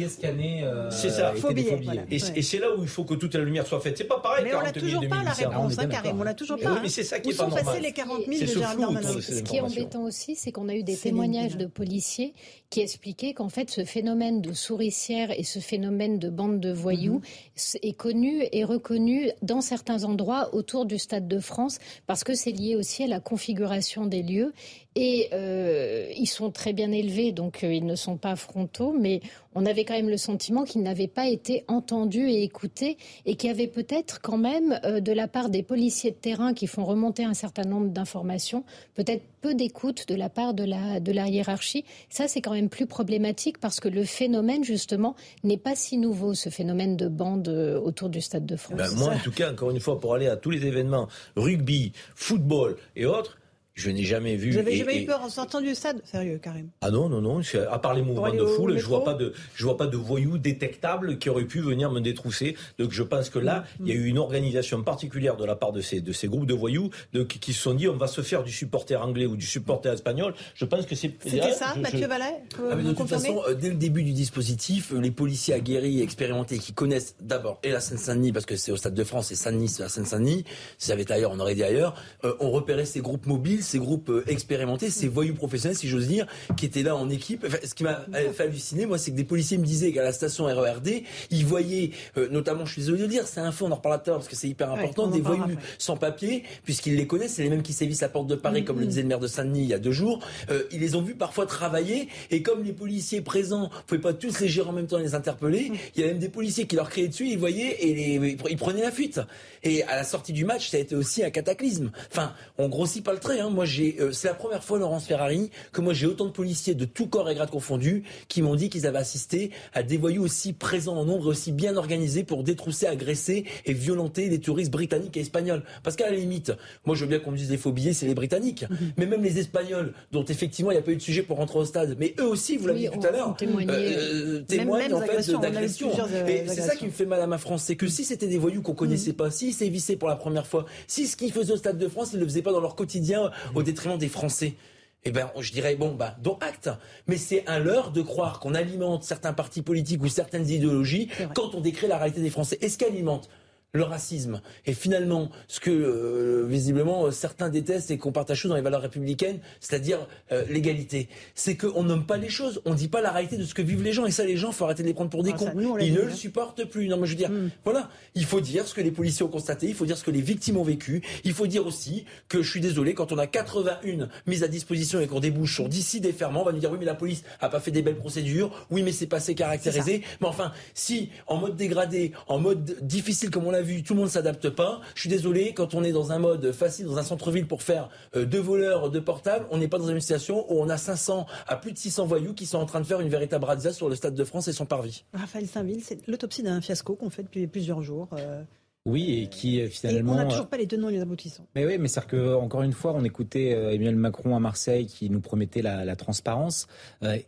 C'est ça. Faux billets. Et c'est là où il faut que toute la lumière soit faite. C'est pas pareil. Mais on n'a toujours pas la réponse, hein, Karim. On l'a toujours pas. Oui, mais c'est ça qui est pas normal. Où sont passés les 40 000 de Gérald Darmanin Ce qui est embêtant aussi, c'est qu'on a eu des témoignages de policiers policiers qui expliquait qu'en fait ce phénomène de souricière et ce phénomène de bande de voyous mhm. est connu et reconnu dans certains endroits autour du Stade de France parce que c'est lié aussi à la configuration des lieux et euh, ils sont très bien élevés, donc euh, ils ne sont pas frontaux, mais on avait quand même le sentiment qu'ils n'avaient pas été entendus et écoutés, et qu'il y avait peut-être quand même, euh, de la part des policiers de terrain qui font remonter un certain nombre d'informations, peut-être peu d'écoute de la part de la, de la hiérarchie. Ça, c'est quand même plus problématique parce que le phénomène, justement, n'est pas si nouveau, ce phénomène de bande autour du Stade de France. Ben, moi, en tout cas, encore une fois, pour aller à tous les événements, rugby, football et autres, je n'ai jamais vu. Vous jamais eu peur en sortant du stade? Sérieux, Karim Ah non, non, non. À part les mouvements de foule, je vois pas de, je vois pas de voyous détectables qui auraient pu venir me détrousser. Donc je pense que là, mm. il y a eu une organisation particulière de la part de ces, de ces groupes de voyous de, qui se sont dit on va se faire du supporter anglais ou du supporter espagnol. Je pense que c'est. C'était ça, Mathieu Vallet ah, De toute façon, euh, dès le début du dispositif, euh, les policiers aguerris, expérimentés, qui connaissent d'abord et la Seine-Saint-Denis, parce que c'est au Stade de France et Saint-Denis, c'est la Seine-Saint-Denis. Si ça avait été ailleurs, on aurait dit ailleurs. Euh, ont repéré ces groupes mobiles ces groupes euh, expérimentés, ces voyous professionnels, si j'ose dire, qui étaient là en équipe. ce qui m'a fait halluciner, moi, c'est que des policiers me disaient qu'à la station RERD, ils voyaient, euh, notamment, je suis désolé de le dire, c'est un fond, on en reparlera tout à l'heure parce que c'est hyper important, des voyous sans papier, puisqu'ils les connaissent, c'est les mêmes qui sévissent à Porte de Paris, comme le mm-hmm. disait le maire de Saint-Denis il y a deux jours. Euh, ils les ont vus parfois travailler, et comme les policiers présents ne pouvaient pas tous les gérer en même temps et les interpeller, mm. il y a même des policiers qui leur criaient dessus, ils voyaient et les, ils prenaient la fuite. Et à la sortie du match, ça a été aussi un cataclysme. Enfin, on grossit pas le trait. Hein. Moi, j'ai, euh, c'est la première fois, Laurence Ferrari, que moi j'ai autant de policiers de tout corps et grade confondus qui m'ont dit qu'ils avaient assisté à des voyous aussi présents en nombre et aussi bien organisés pour détrousser, agresser et violenter les touristes britanniques et espagnols. Parce qu'à la limite, moi je veux bien qu'on me dise les faux billets, c'est les Britanniques, mhm. mais même les Espagnols, dont effectivement il n'y a pas eu de sujet pour rentrer au stade, mais eux aussi, vous l'avez dit tout à l'heure, euh, témoignent en fait d'agression. Et c'est ça qui me fait mal à ma France, c'est que si c'était des voyous qu'on connaissait mhm. pas, si sévissaient pour la première fois, si ce qu'ils faisaient au stade de France, ils le faisaient pas dans leur quotidien au détriment des Français eh ben, je dirais, bon, bah, dont acte. Mais c'est un leurre de croire qu'on alimente certains partis politiques ou certaines idéologies quand on décrit la réalité des Français. Est-ce qu'alimente le racisme et finalement ce que euh, visiblement certains détestent et qu'on partage dans les valeurs républicaines, c'est-à-dire euh, l'égalité. C'est qu'on nomme pas les choses, on dit pas la réalité de ce que vivent les gens et ça les gens faut arrêter de les prendre pour des ah, cons. Ils ne le supportent plus. Non mais je veux dire, hmm. voilà, il faut dire ce que les policiers ont constaté, il faut dire ce que les victimes ont vécu, il faut dire aussi que je suis désolé quand on a 81 mises à disposition et qu'on débouche sur d'ici des ferments, on va nous dire oui mais la police a pas fait des belles procédures, oui mais c'est passé caractérisé, mais enfin si en mode dégradé, en mode difficile comme on l'a vu, tout le monde s'adapte pas. Je suis désolé, quand on est dans un mode facile, dans un centre-ville pour faire euh, deux voleurs de portables, on n'est pas dans une situation où on a 500 à plus de 600 voyous qui sont en train de faire une véritable razzia sur le Stade de France et son parvis. Raphaël Saint-Ville, c'est l'autopsie d'un fiasco qu'on fait depuis plusieurs jours. Euh, Oui, et qui finalement. on n'a toujours pas les tenants et les aboutissants. Mais oui, mais c'est que encore une fois, on écoutait Emmanuel Macron à Marseille qui nous promettait la, transparence,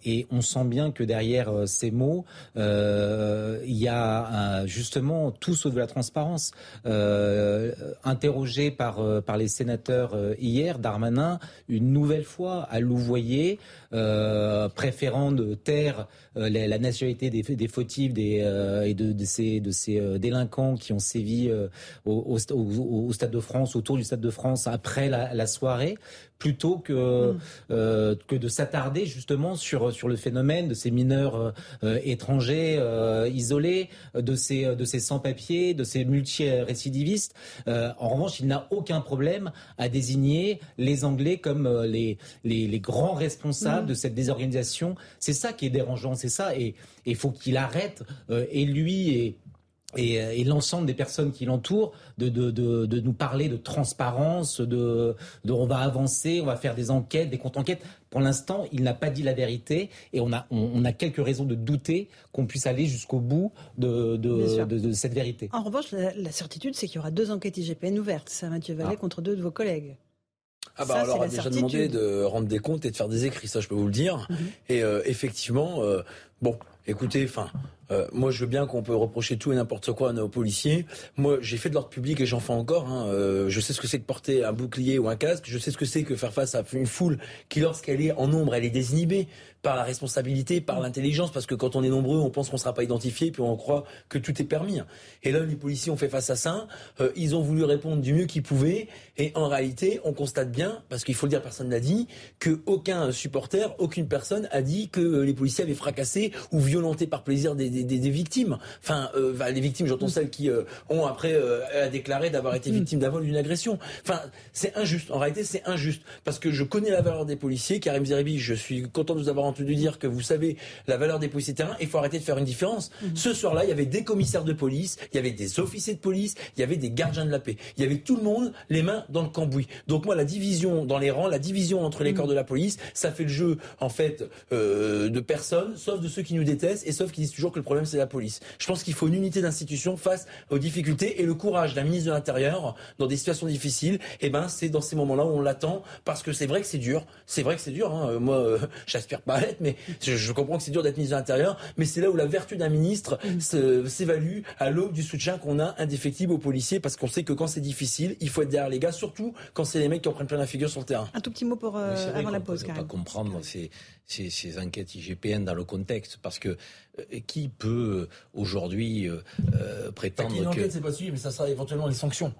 et on sent bien que derrière ces mots, il y a justement tout sauf de la transparence. interrogé par par les sénateurs hier, Darmanin, une nouvelle fois à louvoyer, préférant de taire la, nationalité des, des fautifs des, et de, de ces de ces délinquants qui ont sévi euh, au, Stade de France, autour du Stade de France après la, soirée, plutôt que, mm. euh, que de s'attarder justement sur, sur le phénomène de ces mineurs euh, étrangers isolés, de ces, de ces sans-papiers, de ces multi-récidivistes. en revanche, il n'a aucun problème à désigner les Anglais comme les, les, grands responsables mm. de cette désorganisation. C'est ça qui est dérangeant, c'est ça. Et il faut qu'il arrête, et lui et euh, et, l'ensemble des personnes qui l'entourent de, de, de, de, nous parler de transparence, de, de on va avancer, on va faire des enquêtes, des contre-enquêtes. Pour l'instant, il n'a pas dit la vérité et on a, on, a quelques raisons de douter qu'on puisse aller jusqu'au bout de, de, cette vérité. En revanche, la, certitude, c'est qu'il y aura deux enquêtes IGPN ouvertes, ça Mathieu Vallée, ah. contre deux de vos collègues. Ah bah alors on a déjà demandé de rendre des comptes et de faire des écrits, ça je peux vous le dire. Mhm. Et euh, effectivement, euh, bon, écoutez, euh, moi, je veux bien qu'on peut reprocher tout et n'importe quoi à nos policiers. Moi, j'ai fait de l'ordre public et j'en fais encore. Hein. Euh, je sais ce que c'est que porter un bouclier ou un casque. Je sais ce que c'est que faire face à une foule qui, lorsqu'elle est en nombre, elle est désinhibée par la responsabilité, par l'intelligence, parce que quand on est nombreux, on pense qu'on ne sera pas identifié, puis on croit que tout est permis. Et là, les policiers ont fait face à ça. Euh, ils ont voulu répondre du mieux qu'ils pouvaient. Et en réalité, on constate bien, parce qu'il faut le dire, personne n'a dit, que aucun supporter, aucune personne a dit que les policiers avaient fracassé ou violenté par plaisir des, des, des victimes. Enfin, euh, les victimes, j'entends mm. celles qui euh, ont après euh, déclaré d'avoir été mm. victimes d'un vol, d'une agression. Enfin, c'est injuste. En réalité, c'est injuste parce que je connais la valeur des policiers. Karim Zeribi, je suis content de vous avoir entendu dire que vous savez la valeur des policiers de terrain. Il faut arrêter de faire une différence. Mm. Ce soir-là, il y avait des commissaires de police, il y avait des officiers de police, il y avait des gardiens de la paix. Il y avait tout le monde les mains dans le cambouis. Donc moi, la division dans les rangs, la division entre les corps de la police, ça fait le jeu en fait de personnes, sauf de ceux qui nous détestent et sauf qui disent toujours que le problème c'est la police. Je pense qu'il faut une unité d'institution face aux difficultés et le courage d'un ministre de l'Intérieur dans des situations difficiles. Et eh ben, c'est dans ces moments-là où on l'attend parce que c'est vrai que c'est dur. C'est vrai que c'est dur. Hein. Moi, euh, [LAUGHS] j'aspire pas mais je, comprends que c'est dur d'être ministre de l'Intérieur. Mais c'est là où la vertu d'un ministre mm. s'évalue à l'aube du soutien qu'on a indéfectible aux policiers parce qu'on sait que quand c'est difficile, il faut être derrière les gars, surtout quand c'est les mecs qui en prennent plein la figure sur le terrain. Un tout petit mot pour euh, avant la pause. On peut pas comprendre ces, ces, ces enquêtes IGPN dans le contexte parce que euh, qui peut aujourd'hui euh, euh, prétendre que... enquête, c'est pas suivi, mais ça sera éventuellement les sanctions.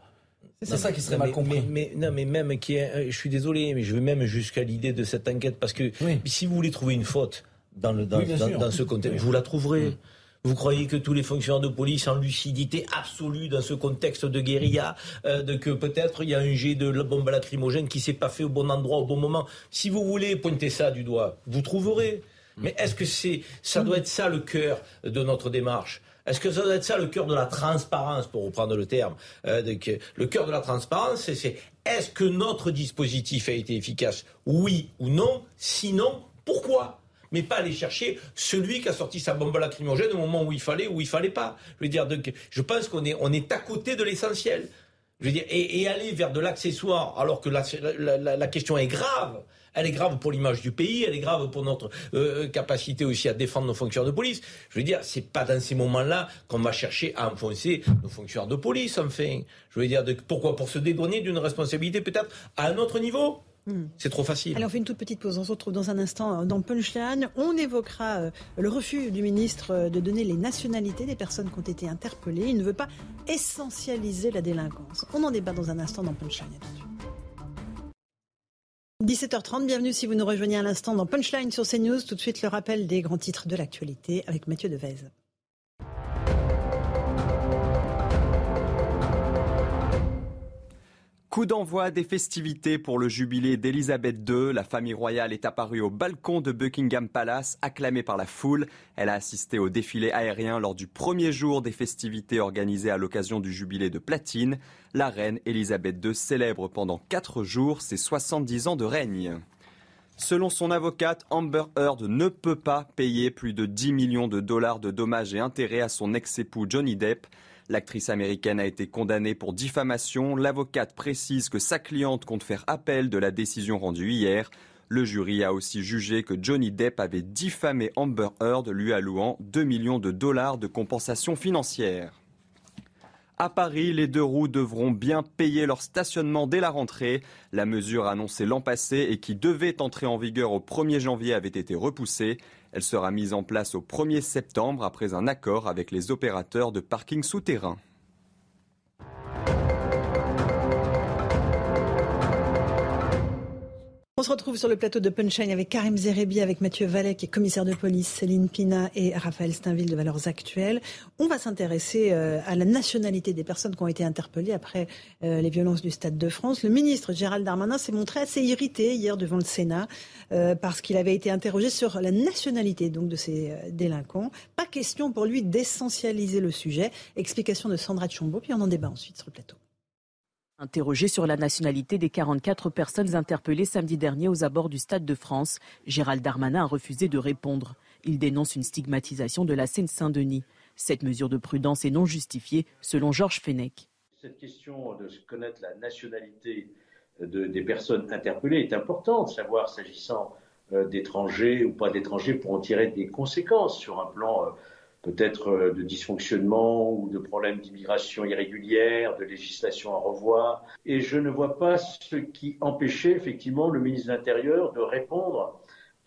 C'est ça qui serait mal compris. Mais, non, mais même qui est, je suis désolé, mais je vais même jusqu'à l'idée de cette enquête parce que si vous voulez trouver une faute dans, le, dans, dans, ce contexte, vous la trouverez. Vous croyez que tous les fonctionnaires de police en lucidité absolue dans ce contexte de guérilla, de que peut-être il y a un jet de bombe lacrymogène qui s'est pas fait au bon endroit au bon moment. Si vous voulez pointer ça du doigt, vous trouverez. Mais est-ce que c'est, ça doit être ça le cœur de notre démarche? Est-ce que ça doit être ça le cœur de la transparence, pour reprendre le terme euh, Le cœur de la transparence, c'est est-ce que notre dispositif a été efficace? Oui ou non? Sinon, pourquoi? Mais pas aller chercher celui qui a sorti sa bombe lacrymogène au moment où il fallait ou il fallait pas. Je veux dire, je pense qu'on est, à côté de l'essentiel. Je veux dire, et, aller vers de l'accessoire alors que la, question est grave elle est grave pour l'image du pays, elle est grave pour notre euh, capacité aussi à défendre nos fonctionnaires de police. Je veux dire, c'est pas dans ces moments-là qu'on va chercher à enfoncer nos fonctionnaires de police, enfin. Je veux dire, pourquoi? Pour se dédouaner d'une responsabilité peut-être à un autre niveau? Hmm. c'est trop facile. Alors on fait une toute petite pause. On se retrouve dans un instant euh, dans Punchline. On évoquera euh, le refus du ministre de donner les nationalités des personnes qui ont été interpellées. Il ne veut pas essentialiser la délinquance. On en débat dans un instant dans Punchline. 17h30, bienvenue si vous nous rejoignez à l'instant dans Punchline sur CNews. Tout de suite le rappel des grands titres de l'actualité avec Mathieu Devez. Coup d'envoi des festivités pour le jubilé d'Elisabeth II. La famille royale est apparue au balcon de Buckingham Palace, acclamée par la foule. Elle a assisté au défilé aérien lors du premier jour des festivités organisées à l'occasion du jubilé de platine. La reine Elisabeth II célèbre pendant quatre jours ses 70 ans de règne. Selon son avocate, Amber Heard ne peut pas payer plus de 10 millions de dollars de dommages et intérêts à son ex-époux Johnny Depp. L'actrice américaine a été condamnée pour diffamation. L'avocate précise que sa cliente compte faire appel de la décision rendue hier. Le jury a aussi jugé que Johnny Depp avait diffamé Amber Heard, lui allouant 2 millions de dollars de compensation financière. À Paris, les deux roues devront bien payer leur stationnement dès la rentrée. La mesure annoncée l'an passé et qui devait entrer en vigueur au 1er janvier avait été repoussée. Elle sera mise en place au 1er septembre après un accord avec les opérateurs de parking souterrain. On se retrouve sur le plateau de Punchline avec Karim Zerebi, avec Mathieu Vallet, qui est commissaire de police, Céline Pina et Raphaël Steinville de Valeurs Actuelles. On va s'intéresser euh, à la nationalité des personnes qui ont été interpellées après euh, les violences du Stade de France. Le ministre Gérald Darmanin s'est montré assez irrité hier devant le Sénat euh, parce qu'il avait été interrogé sur la nationalité donc de ces délinquants. Pas question pour lui d'essentialiser le sujet. Explication de Sandra Tchombo, puis on en débat ensuite sur le plateau. Interrogé sur la nationalité des 44 personnes interpellées samedi dernier aux abords du Stade de France, Gérald Darmanin a refusé de répondre. Il dénonce une stigmatisation de la Seine-Saint-Denis. Cette mesure de prudence est non justifiée, selon Georges Fenech. Cette question de connaître la nationalité des personnes interpellées est importante, savoir s'agissant euh, d'étrangers ou pas d'étrangers pour en tirer des conséquences sur un plan euh, peut-être euh, de dysfonctionnement ou de problèmes d'immigration irrégulière, de législation à revoir. Et je ne vois pas ce qui empêchait effectivement le ministre de l'Intérieur de répondre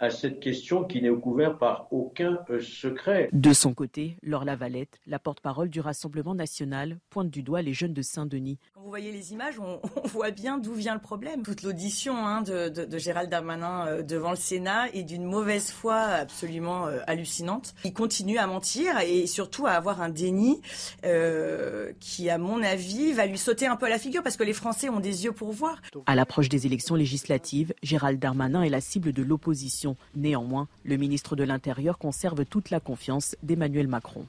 à cette question qui n'est couverte par aucun euh, secret. De son côté, Laure Lavalette, la porte-parole du Rassemblement national, pointe du doigt les jeunes de Saint-Denis. Quand vous voyez les images, on, [LAUGHS] voit bien d'où vient le problème. Toute l'audition hein, de, Gérald Darmanin euh, devant le Sénat est d'une mauvaise foi absolument euh, hallucinante. Il continue à mentir et surtout à avoir un déni qui, à mon avis, va lui sauter un peu à la figure parce que les Français ont des yeux pour voir. À l'approche des élections législatives, Gérald Darmanin est la cible de l'opposition Néanmoins, le ministre de l'Intérieur conserve toute la confiance d'Emmanuel Macron.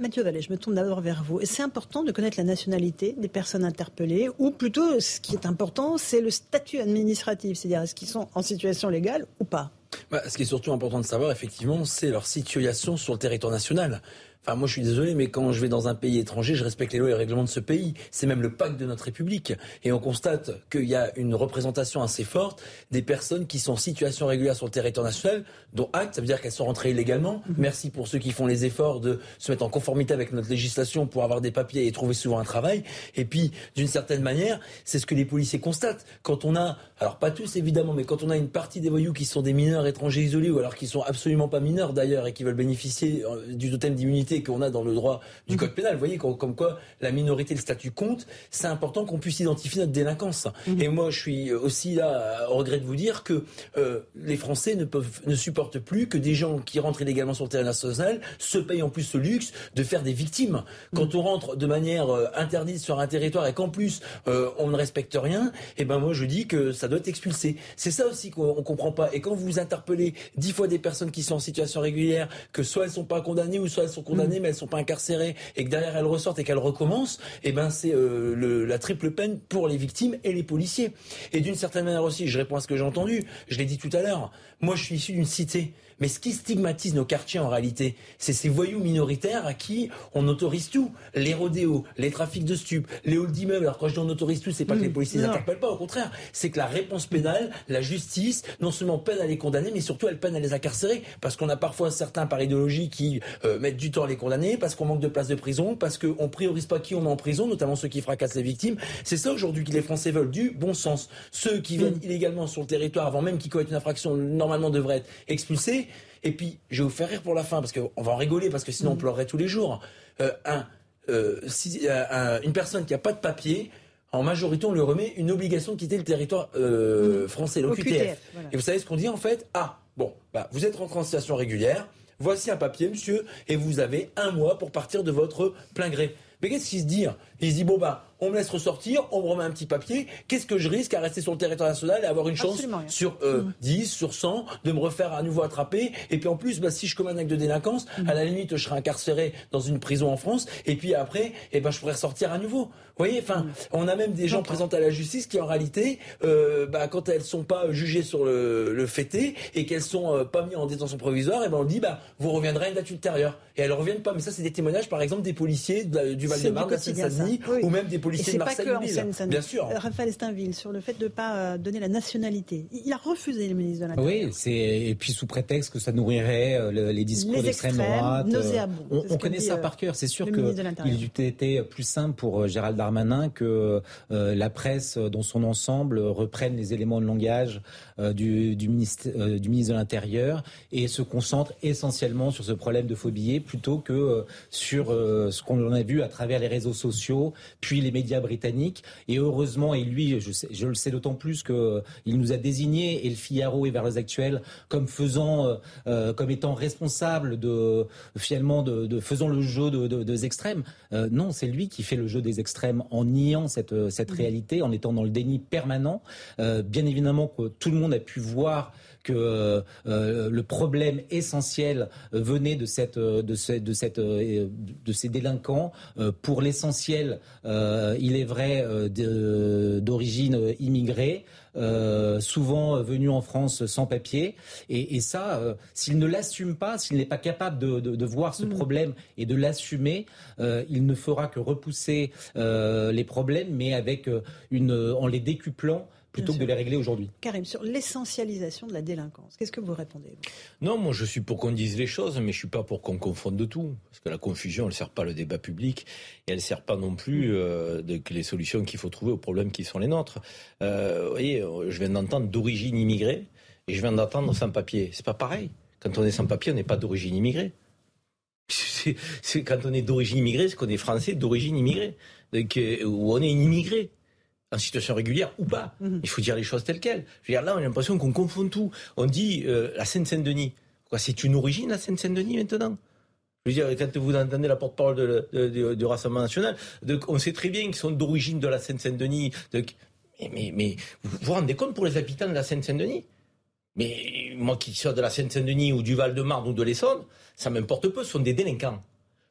Mathieu Vallée, je me tourne d'abord vers vous. C'est important de connaître la nationalité des personnes interpellées, ou plutôt, ce qui est important, c'est le statut administratif, c'est-à-dire est-ce qu'ils sont en situation légale ou pas? Bah, Ce qui est surtout important de savoir, effectivement, c'est leur situation sur le territoire national. Enfin, moi, je suis désolé, mais quand je vais dans un pays étranger, je respecte les lois et les règlements de ce pays. C'est même le pacte de notre République. Et on constate qu'il y a une représentation assez forte des personnes qui sont en situation régulière sur le territoire national, dont acte, ça veut dire qu'elles sont rentrées illégalement. Mhm. Merci pour ceux qui font les efforts de se mettre en conformité avec notre législation pour avoir des papiers et trouver souvent un travail. Et puis, d'une certaine manière, c'est ce que les policiers constatent. Quand on a, alors pas tous évidemment, mais quand on a une partie des voyous qui sont des mineurs étrangers isolés, ou alors qui sont absolument pas mineurs d'ailleurs, et qui veulent bénéficier euh, du totem d'immunité qu'on a dans le droit du mhm. code pénal. Vous voyez, comme, quoi la minorité, le statut compte, c'est important qu'on puisse identifier notre délinquance. Mhm. Et moi, je suis aussi là au regret de vous dire que euh, les Français ne, peuvent, ne supportent plus que des gens qui rentrent illégalement sur le terrain national se payent en plus ce luxe de faire des victimes. Quand mhm. on rentre de manière euh, interdite sur un territoire et qu'en plus euh, on ne respecte rien, et eh ben moi je dis que ça doit être expulsé. C'est ça aussi qu'on comprend pas. Et quand vous interpellez dix fois des personnes qui sont en situation régulière, que soit elles sont pas condamnées ou soit elles sont condamnées mais elles sont pas incarcérées et que derrière elles ressortent et qu'elles recommencent, eh ben c'est euh, la triple peine pour les victimes et les policiers. Et d'une certaine manière aussi, je réponds à ce que j'ai entendu, je l'ai dit tout à l'heure, moi je suis issu d'une cité. Mais ce qui stigmatise nos quartiers en réalité, c'est ces voyous minoritaires à qui on autorise tout. Les rodéos, les trafics de stupes, les halls d'immeubles. Alors quand je dis on autorise tout, c'est pas que les mmh. policiers n'interpellent pas, au contraire. C'est que la réponse pénale, la justice, non seulement peine à les condamner, mais surtout elle peine à les incarcérer. Parce qu'on a parfois certains par idéologie qui euh, mettent du temps à les condamner, parce qu'on manque de places de prison, parce qu'on priorise pas qui on met en prison, notamment ceux qui fracassent les victimes. C'est ça aujourd'hui que les Français veulent, du bon sens. Ceux qui viennent mmh. illégalement sur le territoire avant même qu'ils commettent une infraction, normalement devraient être expulsés. Et puis, je vais vous faire rire pour la fin, parce qu'on va en rigoler, parce que sinon on mm. pleurerait tous les jours. Euh, un, euh, si, euh, une personne qui n'a pas de papier, en majorité, on lui remet une obligation de quitter le territoire mm. français, le QTF. Et vous savez ce qu'on dit en fait? Ah, bon, bah, vous êtes rentré en situation régulière, voici un papier, monsieur, et vous avez un mois pour partir de votre plein gré. Mais qu'est-ce qu'il se Il se dit, bon, bah, on me laisse ressortir, on me remet un petit papier. Qu'est-ce que je risque à rester sur le territoire national et avoir une chance sur 10, mm. sur 100 de me refaire à nouveau attraper? Et puis en plus, bah, si je commets un acte de délinquance, mm. à la limite, je serai incarcéré dans une prison en France. Et puis après, eh ben, je pourrais ressortir à nouveau. Vous voyez, enfin, mm. on a même des gens présentés à la justice qui, en réalité, euh, bah, quand elles sont pas jugées sur le, le fêté et qu'elles sont euh, pas mises en détention provisoire, et eh ben on dit, bah, vous reviendrez à une date ultérieure. Et elles reviennent pas. Mais ça, c'est des témoignages, par exemple, des policiers du Val-de-Marne, de la Seine-Saint-Denis, ou même des policiers de Marseille. Pas que Bien sûr. Euh, Raphaël Steinville, sur le fait de ne pas euh, donner la nationalité. Il a refusé le ministre de l'Intérieur. Oui, c'est et puis sous prétexte que ça nourrirait les discours d'extrême droite. On, on connaît ça par cœur. C'est sûr qu'il eût été plus simple pour Gérald Darmanin que la presse dans son ensemble reprenne les éléments de langage du, du, ministre, du ministre de l'Intérieur et se concentre essentiellement sur ce problème de faux billets plutôt que euh, sur euh, ce qu'on a vu à travers les réseaux sociaux, puis les médias britanniques. Et heureusement, et lui, je, je le sais d'autant plus qu'il euh, nous a désigné, et le Figaro et vers les actuels, comme faisant, comme étant responsable de, finalement, de, faisant le jeu de, des extrêmes. non, c'est lui qui fait le jeu des extrêmes en niant cette, cette réalité, en étant dans le déni permanent. bien évidemment que tout le monde a pu voir que euh, le problème essentiel venait de, cette, de, de, cette, euh, de ces délinquants. Euh, pour l'essentiel, il est vrai, d'origine immigrée. souvent venus en France sans papier. Et, ça, s'il ne l'assume pas, s'il n'est pas capable de, de, voir ce mm. problème et de l'assumer, il ne fera que repousser les problèmes, mais avec une, en les décuplant plutôt que de les régler aujourd'hui. Karim, sur l'essentialisation de la délinquance, qu'est-ce que vous répondez Non, moi je suis pour qu'on dise les choses, mais je suis pas pour qu'on confonde de tout. Parce que la confusion, elle ne sert pas le débat public et elle ne sert pas non plus euh, de, les solutions qu'il faut trouver aux problèmes qui sont les nôtres. Euh, vous voyez, je viens d'entendre d'origine immigrée et je viens d'entendre sans papier. C'est pas pareil. Quand on est sans papier, on n'est pas d'origine immigrée. [LAUGHS] C'est quand on est d'origine immigrée, c'est qu'on est français d'origine immigrée, donc, euh, ou on est immigré en situation régulière ou pas. Mhm. Il faut dire les choses telles quelles. Je veux dire, là, on a l'impression qu'on confond tout. On dit euh, la Seine-Saint-Denis. Quoi, c'est une origine, la Seine-Saint-Denis, maintenant? Je veux dire, quand vous entendez la porte-parole du Rassemblement national, on sait très bien qu'ils sont d'origine de la Seine-Saint-Denis. Mais, mais, vous vous rendez compte pour les habitants de la Seine-Saint-Denis? Mais moi qui suis de la Seine-Saint-Denis ou du Val-de-Marne ou de l'Essonne, ça m'importe peu, ce sont des délinquants.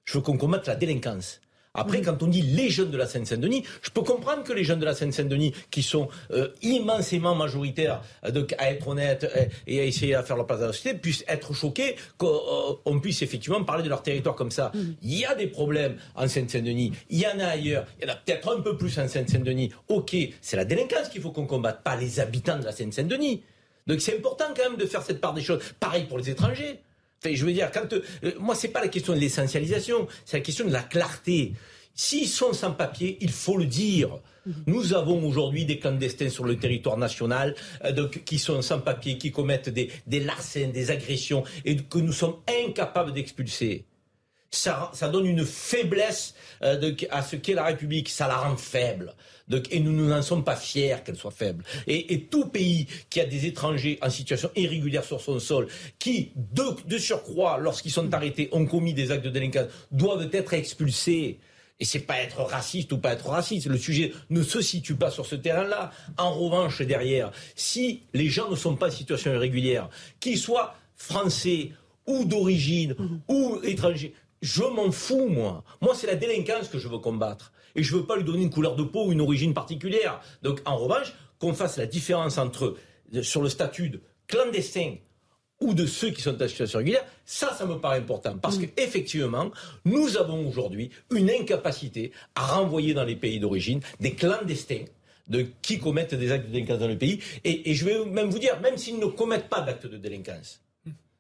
Je veux qu'on combatte la délinquance. Après, quand on dit les jeunes de la Seine-Saint-Denis, je peux comprendre que les jeunes de la Seine-Saint-Denis, qui sont euh, immensément majoritaires, euh, à être honnêtes euh, et à essayer à faire leur place dans la société, puissent être choqués qu'on puisse effectivement parler de leur territoire comme ça. Mm. Il y a des problèmes en Seine-Saint-Denis, il y en a ailleurs, il y en a peut-être un peu plus en Seine-Saint-Denis. Ok, c'est la délinquance qu'il faut qu'on combatte, pas les habitants de la Seine-Saint-Denis. Donc c'est important quand même de faire cette part des choses. Pareil pour les étrangers je veux dire, quand, euh, moi, c'est pas la question de l'essentialisation, c'est la question de la clarté. S'ils sont sans papier, il faut le dire. Mhm. Nous avons aujourd'hui des clandestins sur le territoire national euh, qui sont sans papier, qui commettent des, des larcins, des agressions, et que nous sommes incapables d'expulser ça, donne une faiblesse euh, à ce qu'est la République. Ça la rend faible. et nous n'en sommes pas fiers qu'elle soit faible. Et, tout pays qui a des étrangers en situation irrégulière sur son sol, qui, de, surcroît, lorsqu'ils sont arrêtés, ont commis des actes de délinquance, doivent être expulsés. Et c'est pas être raciste ou pas être raciste. Le sujet ne se situe pas sur ce terrain-là. En revanche, derrière, si les gens ne sont pas en situation irrégulière, qu'ils soient français ou d'origine mmh. ou étrangers, je m'en fous, moi. Moi, c'est la délinquance que je veux combattre. Et je ne veux pas lui donner une couleur de peau ou une origine particulière. Donc, en revanche, qu'on fasse la différence entre, sur le statut de clandestin ou de ceux qui sont en situation régulière, ça, ça me paraît important. Parce mm. qu'effectivement, nous avons aujourd'hui une incapacité à renvoyer dans les pays d'origine des clandestins de qui commettent des actes de délinquance dans le pays. Et, et je vais même vous dire, même s'ils ne commettent pas d'actes de délinquance,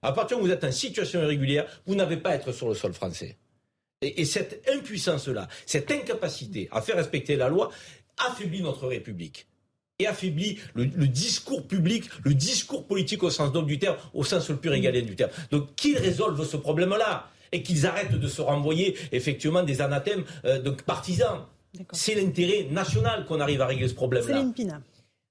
à partir où vous êtes en situation irrégulière, vous n'avez pas à être sur le sol français. Et, cette impuissance-là, cette incapacité à faire respecter la loi, affaiblit notre République et affaiblit le, discours public, le discours politique au sens noble du terme, au sens le plus régalien du terme. Donc qu'ils résolvent ce problème-là et qu'ils arrêtent de se renvoyer effectivement des anathèmes euh, partisans. C'est l'intérêt national qu'on arrive à régler ce problème-là.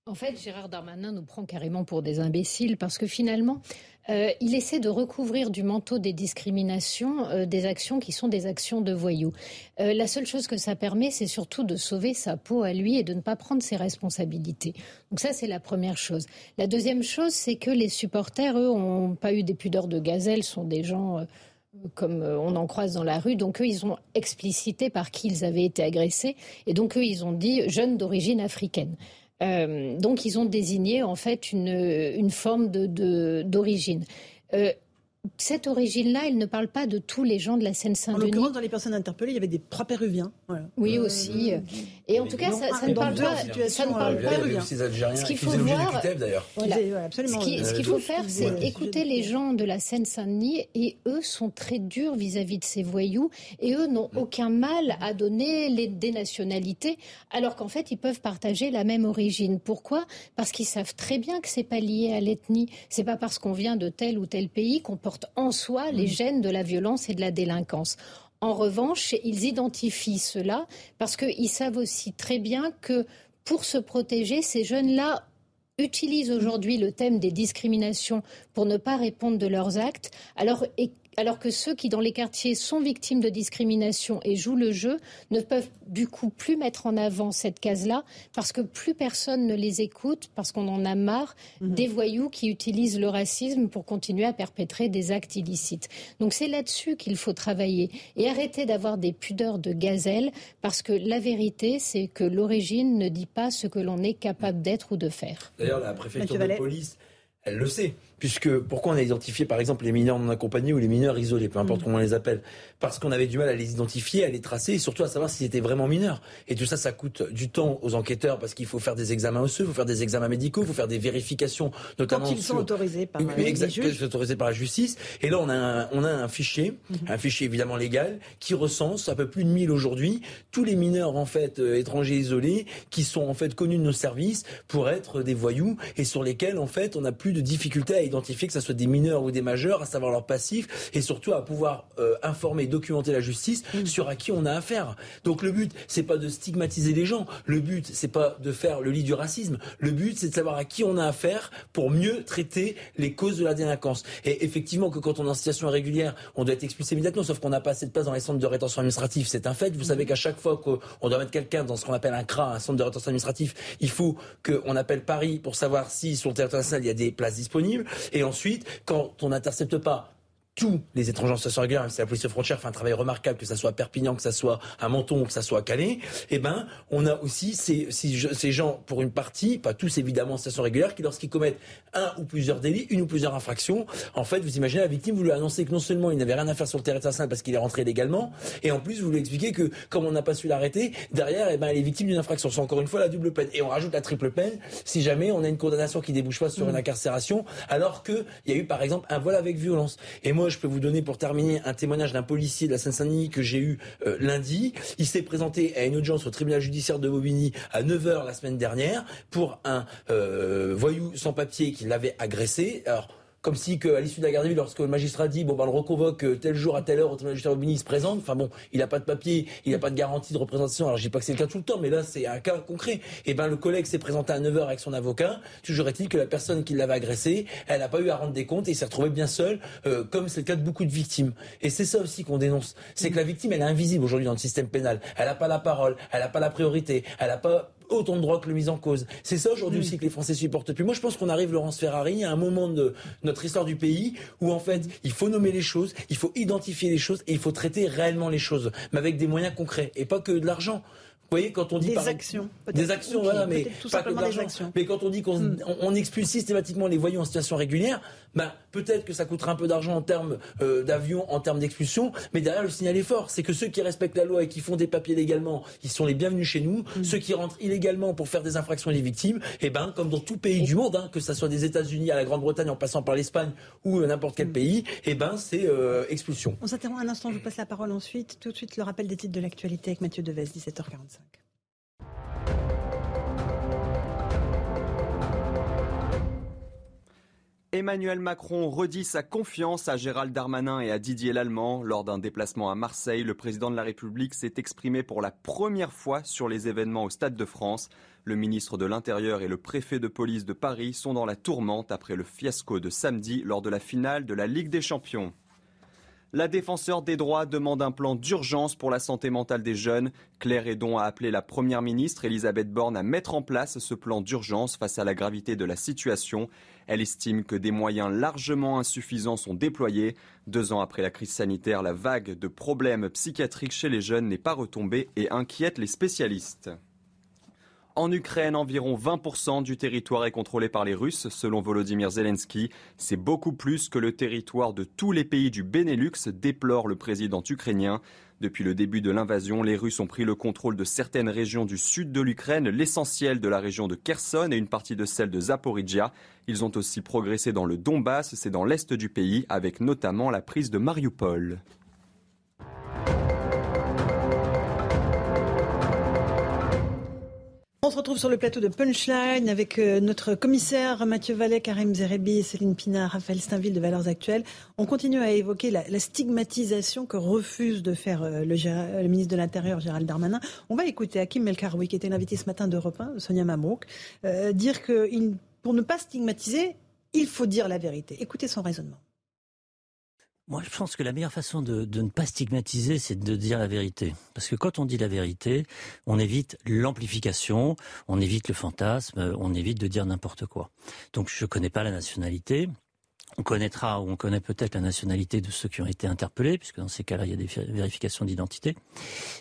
En fait, Gérard Darmanin nous prend carrément pour des imbéciles parce que finalement, euh, il essaie de recouvrir du manteau des discriminations euh, des actions qui sont des actions de voyous. Euh, la seule chose que ça permet, c'est surtout de sauver sa peau à lui et de ne pas prendre ses responsabilités. Donc ça, c'est la première chose. La deuxième chose, c'est que les supporters, eux, n'ont pas eu des pudeurs de gazelle, sont des gens comme on en croise dans la rue. Donc eux, ils ont explicité par qui ils avaient été agressés. Et donc eux, ils ont dit jeunes d'origine africaine. Euh, donc ils ont désigné en fait une, une forme d'origine. De, euh, cette origine-là, elle ne parle pas de tous les gens de la Seine-Saint-Denis. En l'occurrence, dans les personnes interpellées, il y avait des trois péruviens. Oui, aussi. Euh, et en tout cas, ça, ça, ne parle pas, ça ne parle pas. Ce qu'il faut voir, ce qu'il faut faire, c'est écouter les gens de la Seine-Saint-Denis, et eux sont très durs vis-à-vis de ces voyous, et eux n'ont aucun mal à donner les, des nationalités, alors qu'en fait, ils peuvent partager la même origine. Pourquoi? Parce qu'ils savent très bien que c'est pas lié à l'ethnie. C'est pas parce qu'on vient de tel ou tel pays qu'on porte en soi les gènes de la violence et de la délinquance. En revanche, ils identifient cela parce qu'ils savent aussi très bien que pour se protéger, ces jeunes-là utilisent aujourd'hui le thème des discriminations pour ne pas répondre de leurs actes. Alors, alors que ceux qui, dans les quartiers, sont victimes de discrimination et jouent le jeu, ne peuvent du coup plus mettre en avant cette case-là, parce que plus personne ne les écoute, parce qu'on en a marre mhm. des voyous qui utilisent le racisme pour continuer à perpétrer des actes illicites. Donc c'est là-dessus qu'il faut travailler et arrêter d'avoir des pudeurs de gazelle, parce que la vérité, c'est que l'origine ne dit pas ce que l'on est capable d'être ou de faire. D'ailleurs, la préfecture de police, elle le sait. Puisque pourquoi on a identifié par exemple les mineurs non accompagnés ou les mineurs isolés, peu importe mm. comment on les appelle, parce qu'on avait du mal à les identifier, à les tracer et surtout à savoir s'ils étaient vraiment mineurs. Et tout ça, ça coûte du temps aux enquêteurs parce qu'il faut faire des examens osseux, il faut faire des examens médicaux, il faut faire des vérifications, notamment quand ils sont autorisés par, les juges. autorisés par la justice. Et là, on a un, on a un fichier, mm-hmm. un fichier évidemment légal, qui recense un peu plus de 1000 aujourd'hui tous les mineurs en fait euh, étrangers isolés qui sont en fait connus de nos services pour être des voyous et sur lesquels en fait on n'a plus de difficultés à identifier que ce soit des mineurs ou des majeurs, à savoir leur passif, et surtout à pouvoir euh, informer, documenter la justice mm. sur à qui on a affaire. Donc le but, c'est pas de stigmatiser les gens. Le but, c'est pas de faire le lit du racisme. Le but, c'est de savoir à qui on a affaire pour mieux traiter les causes de la délinquance. Et effectivement, que quand on est en situation irrégulière, on doit être expulsé immédiatement, sauf qu'on n'a pas assez de place dans les centres de rétention administrative. C'est un fait. Vous savez mm. qu'à chaque fois qu'on doit mettre quelqu'un dans ce qu'on appelle un CRA, un centre de rétention administratif, il faut qu'on appelle Paris pour savoir si sur le territoire national il y a des places disponibles. Et ensuite, quand on n'intercepte pas tous les étrangers en situation régulière, même si la police de frontière fait un travail remarquable, que ça soit à Perpignan, que ça soit à Menton, que ça soit à Calais, eh ben, on a aussi ces, ces, gens, pour une partie, pas tous évidemment en situation régulière, qui lorsqu'ils commettent un ou plusieurs délits, une ou plusieurs infractions, en fait, vous imaginez la victime, vous lui annoncez que non seulement il n'avait rien à faire sur le territoire national parce qu'il est rentré légalement, et en plus vous lui expliquez que comme on n'a pas su l'arrêter, derrière, eh ben, elle est victime d'une infraction. C'est encore une fois la double peine. Et on rajoute la triple peine si jamais on a une condamnation qui débouche pas sur mmh. une incarcération, alors qu'il y a eu par exemple un vol avec violence. Et moi, je peux vous donner pour terminer un témoignage d'un policier de la Seine-Saint-Denis que j'ai eu euh, lundi. Il s'est présenté à une audience au tribunal judiciaire de Bobigny à 9h la semaine dernière pour un euh, voyou sans papier qui l'avait agressé. Alors, comme si à l'issue de la garde à vue, lorsque le magistrat dit bon ben on le reconvoque euh, tel jour à telle heure au tribunal judiciaire il se présente. Enfin bon, il n'a pas de papier, il n'a pas de garantie de représentation. Alors je dis pas que c'est le cas tout le temps, mais là c'est un cas concret. Et eh ben le collègue s'est présenté à 9h avec son avocat. Toujours est-il que la personne qui l'avait agressé, elle n'a pas eu à rendre des comptes et s'est retrouvé bien seul, euh, comme c'est le cas de beaucoup de victimes. Et c'est ça aussi qu'on dénonce, c'est que la victime elle est invisible aujourd'hui dans le système pénal. Elle n'a pas la parole, elle n'a pas la priorité, elle n'a pas autant de droits que le mise en cause. C'est ça aujourd'hui aussi que les Français supportent plus. Moi, je pense qu'on arrive, Laurence Ferrari, à un moment de notre histoire du pays où, en fait, il faut nommer les choses, il faut identifier les choses et il faut traiter réellement les choses, mais avec des moyens concrets et pas que de l'argent. Vous voyez, quand on dit des actions, des actions, voilà, mais tout pas simplement des actions. Mais quand on dit qu'on hmm. on expulse systématiquement les voyous en situation régulière, ben peut-être que ça coûtera un peu d'argent en termes euh, d'avions, en termes d'expulsion, mais derrière le signal est fort, c'est que ceux qui respectent la loi et qui font des papiers légalement, ils sont les bienvenus chez nous. Hmm. Ceux qui rentrent illégalement pour faire des infractions les victimes, et eh ben comme dans tout pays du monde, hein, que ce soit des États-Unis à la Grande-Bretagne en passant par l'Espagne ou euh, n'importe quel hmm. pays, et eh ben c'est euh, expulsion. On s'interrompt un instant, je vous passe la parole ensuite. Tout de suite le rappel des titres de l'actualité avec Mathieu Deves, 17h45. Emmanuel Macron redit sa confiance à Gérald Darmanin et à Didier Lallemand. Lors d'un déplacement à Marseille, le président de la République s'est exprimé pour la première fois sur les événements au Stade de France. Le ministre de l'Intérieur et le préfet de police de Paris sont dans la tourmente après le fiasco de samedi lors de la finale de la Ligue des Champions. La défenseur des droits demande un plan d'urgence pour la santé mentale des jeunes. Claire Edon a appelé la première ministre Elisabeth Borne à mettre en place ce plan d'urgence face à la gravité de la situation. Elle estime que des moyens largement insuffisants sont déployés. Deux ans après la crise sanitaire, la vague de problèmes psychiatriques chez les jeunes n'est pas retombée et inquiète les spécialistes. En Ukraine, environ 20% du territoire est contrôlé par les Russes, selon Volodymyr Zelensky. C'est beaucoup plus que le territoire de tous les pays du Benelux, déplore le président ukrainien. Depuis le début de l'invasion, les Russes ont pris le contrôle de certaines régions du sud de l'Ukraine, l'essentiel de la région de Kherson et une partie de celle de Zaporizhia. Ils ont aussi progressé dans le Donbass, c'est dans l'est du pays, avec notamment la prise de Mariupol. On se retrouve sur le plateau de Punchline avec euh, notre commissaire Mathieu Vallet, Karim Zerebi, Céline Pina, Raphaël Steinville de Valeurs Actuelles. On continue à évoquer la, stigmatisation que refuse de faire euh, le, ministre de l'Intérieur, Gérald Darmanin. On va écouter Hakim Melkaroui, qui était l'invité ce matin d'Europe 1, Sonia Mabrouk, euh, dire que pour ne pas stigmatiser, il faut dire la vérité. Écoutez son raisonnement. Moi, je pense que la meilleure façon de, ne pas stigmatiser, c'est de dire la vérité. Parce que quand on dit la vérité, on évite l'amplification, on évite le fantasme, on évite de dire n'importe quoi. Donc, je ne connais pas la nationalité. On connaîtra ou on connaît peut-être la nationalité de ceux qui ont été interpellés, puisque dans ces cas-là, il y a des vérifications d'identité.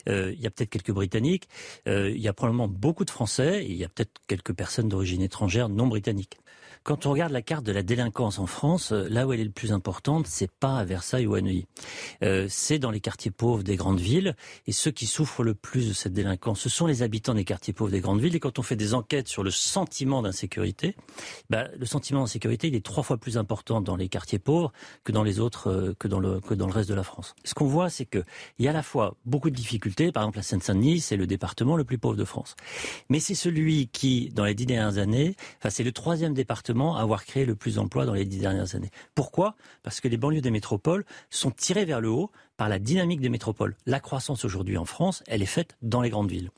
Euh, il y a peut-être quelques Britanniques, euh, il y a probablement beaucoup de Français, il y a peut-être quelques personnes d'origine étrangère non britanniques. Quand on regarde la carte de la délinquance en France, euh, là où elle est le plus importante, c'est pas à Versailles ou à Neuilly. Euh, c'est dans les quartiers pauvres des grandes villes. Et ceux qui souffrent le plus de cette délinquance, ce sont les habitants des quartiers pauvres des grandes villes. Et quand on fait des enquêtes sur le sentiment d'insécurité, bah, le sentiment d'insécurité, il est trois fois plus important dans les quartiers pauvres que dans les autres, euh, le que dans le reste de la France. Ce qu'on voit, c'est que il y a à la fois beaucoup de difficultés. Par exemple, la Seine-Saint-Denis, c'est le département le plus pauvre de France. Mais c'est celui qui, dans les dix dernières années, enfin, c'est le troisième département avoir créé le plus d'emplois dans les dix dernières années. Pourquoi? Parce que les banlieues des métropoles sont tirées vers le haut par la dynamique des métropoles. La croissance aujourd'hui en France, elle est faite dans les grandes villes.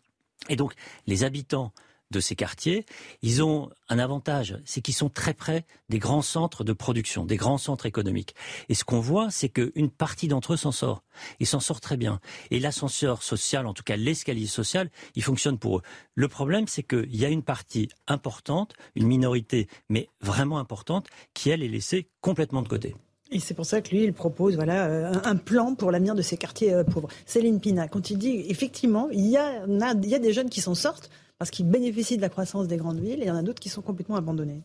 Et donc, les habitants de ces quartiers, ils ont un avantage, c'est qu'ils sont très près des grands centres de production, des grands centres économiques. Et ce qu'on voit, c'est qu'une partie d'entre eux s'en sort. Ils s'en sortent très bien. Et l'ascenseur social, en tout cas l'escalier social, il fonctionne pour eux. Le problème, c'est qu'il y a une partie importante, une minorité, mais vraiment importante, qui, elle, est laissée complètement de côté. Et c'est pour ça que lui, il propose voilà, euh, un plan pour l'avenir de ces quartiers euh, pauvres. Céline Pina, quand il dit, effectivement, il y a, il y a des jeunes qui s'en sortent, parce qu'ils bénéficient de la croissance des grandes villes et il y en a d'autres qui sont complètement abandonnés.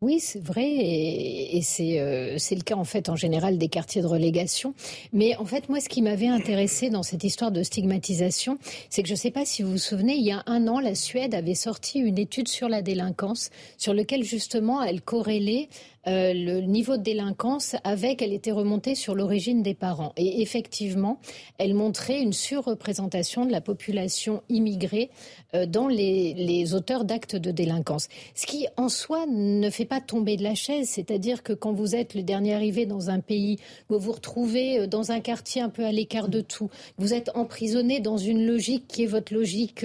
Oui, c'est vrai, et, euh, c'est le cas en fait en général des quartiers de relégation. Mais en fait, moi, ce qui m'avait intéressé dans cette histoire de stigmatisation, c'est que je ne sais pas si vous vous souvenez, il y a un an, la Suède avait sorti une étude sur la délinquance, sur lequel justement elle corrélait euh, le niveau de délinquance avec, elle était remontée sur l'origine des parents. Et effectivement, elle montrait une surreprésentation de la population immigrée euh, dans les, auteurs d'actes de délinquance. Ce qui, en soi, ne fait pas tomber de la chaise. C'est-à-dire que quand vous êtes le dernier arrivé dans un pays, vous vous retrouvez euh, dans un quartier un peu à l'écart de tout, vous êtes emprisonné dans une logique qui est votre logique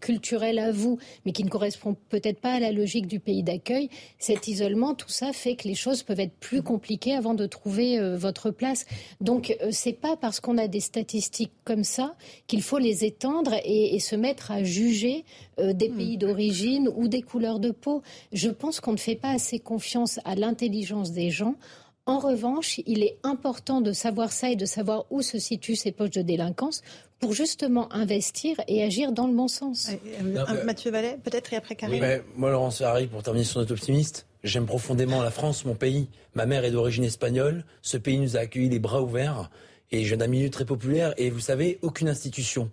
culturelle à vous, mais qui ne correspond peut-être pas à la logique du pays d'accueil, cet isolement, tout ça fait que les choses peuvent être plus compliquées avant de trouver euh, votre place. Donc, euh, c'est pas parce qu'on a des statistiques comme ça qu'il faut les étendre et, se mettre à juger euh, des pays hmm. d'origine ou des couleurs de peau. Je pense qu'on ne fait pas assez confiance à l'intelligence des gens. En revanche, il est important de savoir ça et de savoir où se situent ces poches de délinquance pour justement investir et agir dans le bon sens. Mathieu Vallet, peut-être, et après Karim. moi, Laurence Ferrari, pour terminer sur notre optimiste, J'aime profondément la France, mon pays. Ma mère est d'origine espagnole. Ce pays nous a accueillis les bras ouverts. Et je viens d'un milieu très populaire. Et vous savez, aucune institution,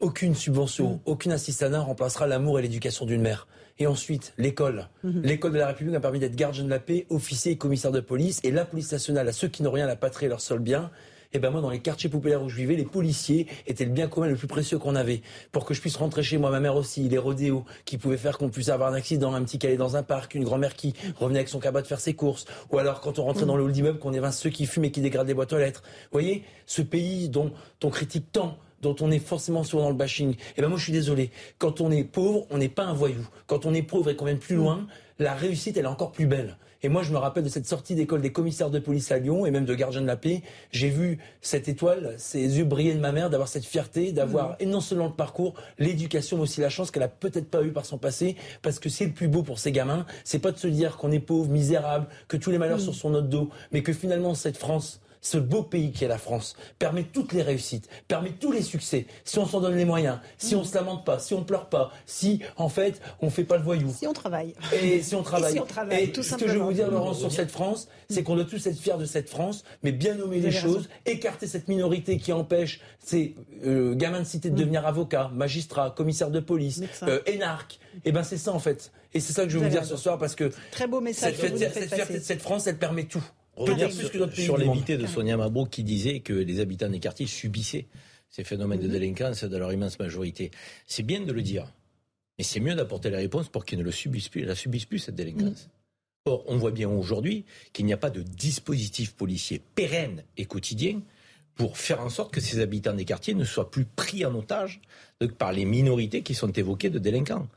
aucune subvention, mm. aucune assistanat remplacera l'amour et l'éducation d'une mère. Et ensuite, l'école. Mm-hmm. L'école de la République a permis d'être gardien de la paix, officier et commissaire de police. Et la police nationale, à ceux qui n'ont rien, la patrie et leur seul bien, et eh ben moi dans les quartiers populaires où je vivais, les policiers étaient le bien commun le plus précieux qu'on avait. Pour que je puisse rentrer chez moi, ma mère aussi, les rodéos qui pouvaient faire qu'on puisse avoir un accident, un petit allait dans un parc, une grand-mère qui revenait avec son cabas de faire ses courses, ou alors quand on rentrait dans le hall d'immeuble qu'on évince ceux qui fument et qui dégradent les boîtes aux lettres. Vous voyez, ce pays dont on critique tant dont on est forcément souvent dans le bashing. Et eh ben moi je suis désolé. Quand on est pauvre, on n'est pas un voyou. Quand on est pauvre et qu'on vient plus loin, la réussite elle est encore plus belle. Et moi, je me rappelle de cette sortie d'école des commissaires de police à Lyon et même de gardiens de la paix. J'ai vu cette étoile, ses yeux briller de ma mère, d'avoir cette fierté, d'avoir, mmh. et non seulement le parcours, l'éducation, mais aussi la chance qu'elle a peut-être pas eu par son passé. Parce que c'est le plus beau pour ces gamins. C'est pas de se dire qu'on est pauvre, misérable, que tous les malheurs mmh. sont sur notre dos, mais que finalement, cette France, ce beau pays qui est la France permet toutes les réussites, permet tous les succès, si on s'en donne les moyens, si on se lamente pas, si on pleure pas, si en fait on fait pas le voyou. Si on travaille. Et si on travaille. Et, tout ce que je veux vous dire, Laurence, sur cette France, c'est qu'on doit tous être fiers de cette France, mais bien nommer les choses, écarter cette minorité qui empêche ces euh, gamins de cité de mm. devenir avocat, magistrat, commissaire de police, euh, énarque. Et eh ben c'est ça en fait. Et c'est ça que je veux vous, dire ce soir parce que très beau message. Cette, cette fierté de cette France, elle permet tout sur l'évité de Sonia Mabrouk qui disait que les habitants des quartiers subissaient ces phénomènes de mhm. délinquance dans leur immense majorité. C'est bien de le dire, mais c'est mieux d'apporter la réponse pour qu'ils ne le subissent plus, la subissent plus cette délinquance. Mhm. Or, on voit bien aujourd'hui qu'il n'y a pas de dispositif policier pérenne et quotidien pour faire en sorte que ces habitants des quartiers ne soient plus pris en otage par les minorités qui sont évoquées de délinquants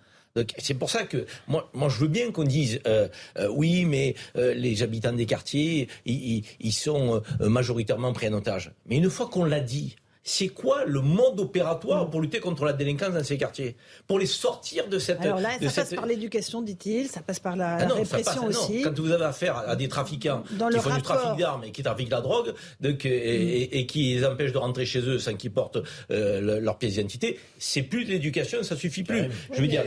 c'est pour ça que moi, je veux bien qu'on dise euh, euh, oui, mais euh, les habitants des quartiers, ils, ils sont majoritairement pris en otage. Mais une fois qu'on l'a dit, c'est quoi le mode opératoire pour lutter contre la délinquance dans ces quartiers? Pour les sortir de cette... Alors là, ça passe par l'éducation, dit-il, ça passe par la, ah répression aussi. Quand vous avez affaire à des trafiquants qui font du trafic d'armes et qui trafiquent la drogue donc, et, qui les empêchent de rentrer chez eux sans qu'ils portent euh, leur pièce d'identité, c'est plus de l'éducation, ça suffit plus. Je veux dire,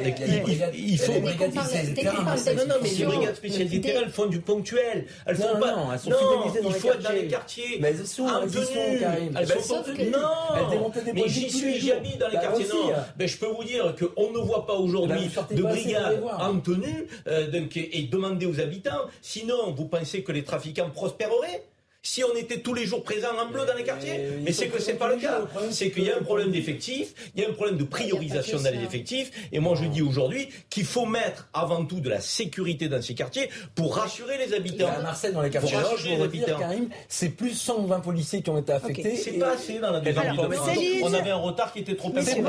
il, faut... Non, non, mais les brigades spécialisées terrain, elles font du ponctuel. Elles font pas... Non, elles sont dans les quartiers. Mais elles sont. Elles sont Non non, mais j'y suis jamais dans les bah, quartiers. Non, hein. mais je peux vous dire qu'on ne voit pas aujourd'hui de brigades en tenue euh, et demander aux habitants. Sinon, vous pensez que les trafiquants prospéreraient? Si on était tous les jours présents en bleu dans les quartiers. Mais, c'est que c'est pas le cas. C'est qu'il y a un problème d'effectifs, il y a un problème de priorisation dans les effectifs. Et moi, je dis aujourd'hui qu'il faut mettre avant tout de la sécurité dans ces quartiers pour rassurer les habitants. À Marseille, dans les quartiers, je vous dire, Karim, c'est plus 120 policiers qui ont été affectés. C'est pas assez dans la deuxième On avait un retard qui était trop important.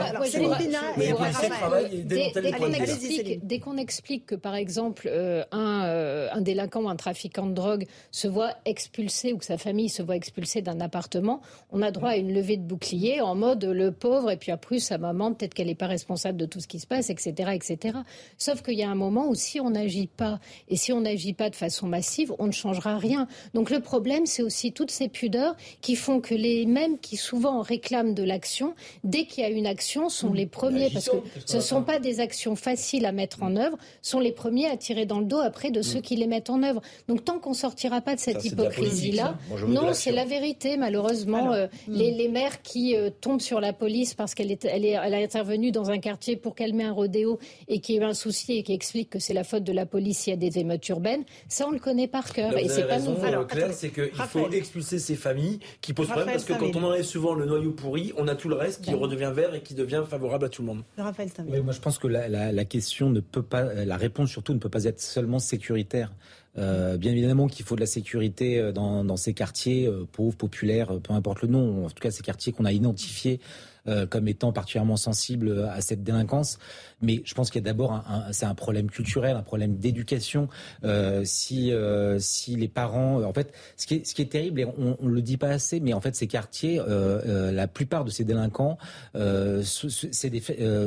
Dès qu'on explique que, par exemple, euh, euh, un délinquant ou un trafiquant de drogue se voit expulsé ou sa famille se voit expulsée d'un appartement, on a droit à une levée de bouclier en mode le pauvre et puis après sa maman, peut-être qu'elle n'est pas responsable de tout ce qui se passe, etc. etc. Sauf qu'il y a un moment où si on n'agit pas et si on n'agit pas de façon massive, on ne changera rien. Donc le problème, c'est aussi toutes ces pudeurs qui font que les mêmes qui souvent réclament de l'action, dès qu'il y a une action, sont les premiers, parce que ce ne sont pas des actions faciles à mettre en œuvre, sont les premiers à tirer dans le dos après de ceux mm. qui les mettent en œuvre. Donc tant qu'on sortira pas de cette hypocrisie-là, non, c'est la vérité. Malheureusement, euh, hmm. les, maires qui euh, tombent sur la police parce qu'elle est, elle est, elle a intervenu dans un quartier pour calmer un rodéo et qui a un souci et qui explique que c'est la faute de la police s'il y a des émeutes urbaines, ça on le connaît par cœur. et c'est pas nouveau. Alors, Claire, c'est qu'il faut expulser ces familles qui posent problème parce que quand on enlève souvent le noyau pourri, on a tout le reste qui redevient vert et qui devient favorable à tout le monde. Raphaël moi je pense que la, la question ne peut pas, la réponse surtout ne peut pas être seulement sécuritaire. Euh, bien évidemment qu'il faut de la sécurité euh, dans, ces quartiers euh, pauvres, populaires, peu importe le nom. En tout cas, ces quartiers qu'on a identifiés euh, comme étant particulièrement sensible à cette délinquance. Mais je pense qu'il y a d'abord un, c'est un problème culturel, un problème d'éducation. Euh, si euh, si les parents, en fait, ce qui est terrible et on, on le dit pas assez, mais en fait ces quartiers, la plupart de ces délinquants, des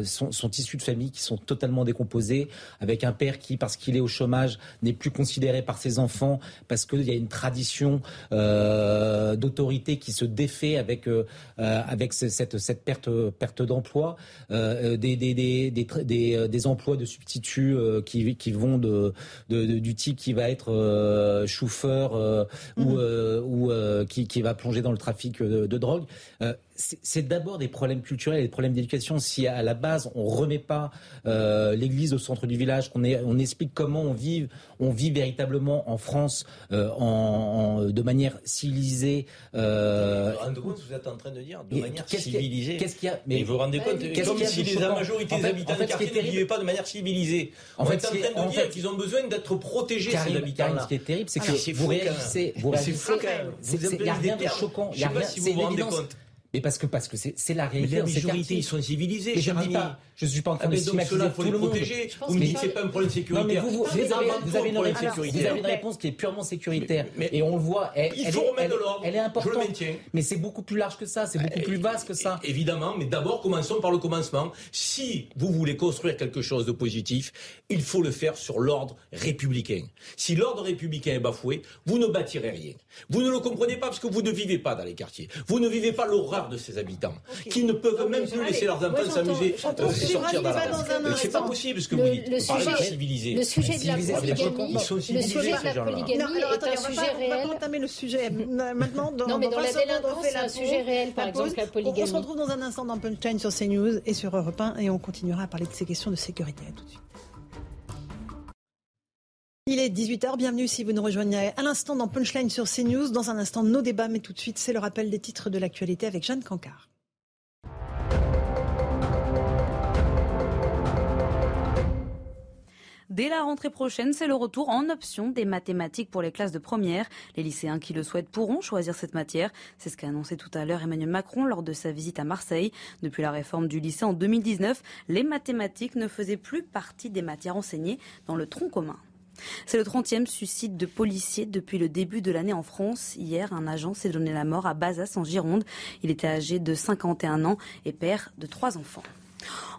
sont, issus de familles qui sont totalement décomposées, avec un père qui, parce qu'il est au chômage, n'est plus considéré par ses enfants, parce qu'il y a une tradition d'autorité qui se défait avec avec cette perte, perte d'emploi, euh, des, des, des, des, euh, des, emplois de substituts euh, qui, qui vont de, de, du type qui va être chauffeur ou, ou qui, qui va plonger dans le trafic de, de drogue c'est d'abord des problèmes culturels et des problèmes d'éducation. Si à la base on remet pas euh, l'Église au centre du village, qu'on on explique comment on vit, on vit véritablement en France euh, en, de manière civilisée. Euh, vous vous vous êtes en train de dire de manière civilisée. Qu'est-ce qu'il y a Mais vous vous rendez compte Comme si la majorité des habitants en fait, quartier ne vivaient pas de manière civilisée. En fait, on est en train de dire qu'ils ont besoin d'être protégés ces habitants-là. Ce qui est terrible, c'est que vous réagissez, vous réagissez. Il n'y a rien de choquant. Il y a rien. C'est une évidence. Mais parce que parce que c'est la réalité. Mais la majorité, ils sont civilisés. je ne dis pas. Je suis pas en train ah, de stigmatiser tout le monde. protéger. Vous me dites c'est pas un problème sécuritaire. vous, avez, vous avez une réponse, vous avez une réponse qui est purement sécuritaire. Mais, et on le voit. Elle, il faut remettre de l'ordre. Elle est importante. Je le maintiens. Mais c'est beaucoup plus large que ça. C'est beaucoup plus vaste que ça. Évidemment. Mais d'abord, commençons par le commencement. Si vous voulez construire quelque chose de positif, il faut le faire sur l'ordre républicain. Si l'ordre républicain est bafoué, vous ne bâtirez rien. Vous ne le comprenez pas parce que vous ne vivez pas dans les quartiers. Vous ne vivez pas de ces habitants qui ne peuvent même plus laisser leurs enfants s'amuser euh, sortir dans la rue. C'est pas possible parce que vous dites. Le sujet, civilisé. Le sujet de la polygamie, ils sont civilisés, ces gens-là. est un sujet réel. On va pas entamer le sujet maintenant. Non, mais dans la délinquance, c'est un sujet réel, par exemple, la polygamie. On se retrouve dans un instant dans Punchline sur CNews et sur Europe 1 et on continuera à parler de ces questions de sécurité. À tout de suite. Il est 18h, bienvenue si vous nous rejoignez à l'instant dans Punchline sur CNews. Dans un instant, nos débats, mais tout de suite, c'est le rappel des titres de l'actualité avec Jeanne Cancard. Dès la rentrée prochaine, c'est le retour en option des mathématiques pour les classes de première. Les lycéens qui le souhaitent pourront choisir cette matière. C'est ce qu'a annoncé tout à l'heure Emmanuel Macron lors de sa visite à Marseille. Depuis la réforme du lycée en 2019, les mathématiques ne faisaient plus partie des matières enseignées dans le tronc commun. C'est le 30e suicide de policiers depuis le début de l'année en France. Hier, un agent s'est donné la mort à Bazas en Gironde. Il était âgé de 51 ans et père de trois enfants.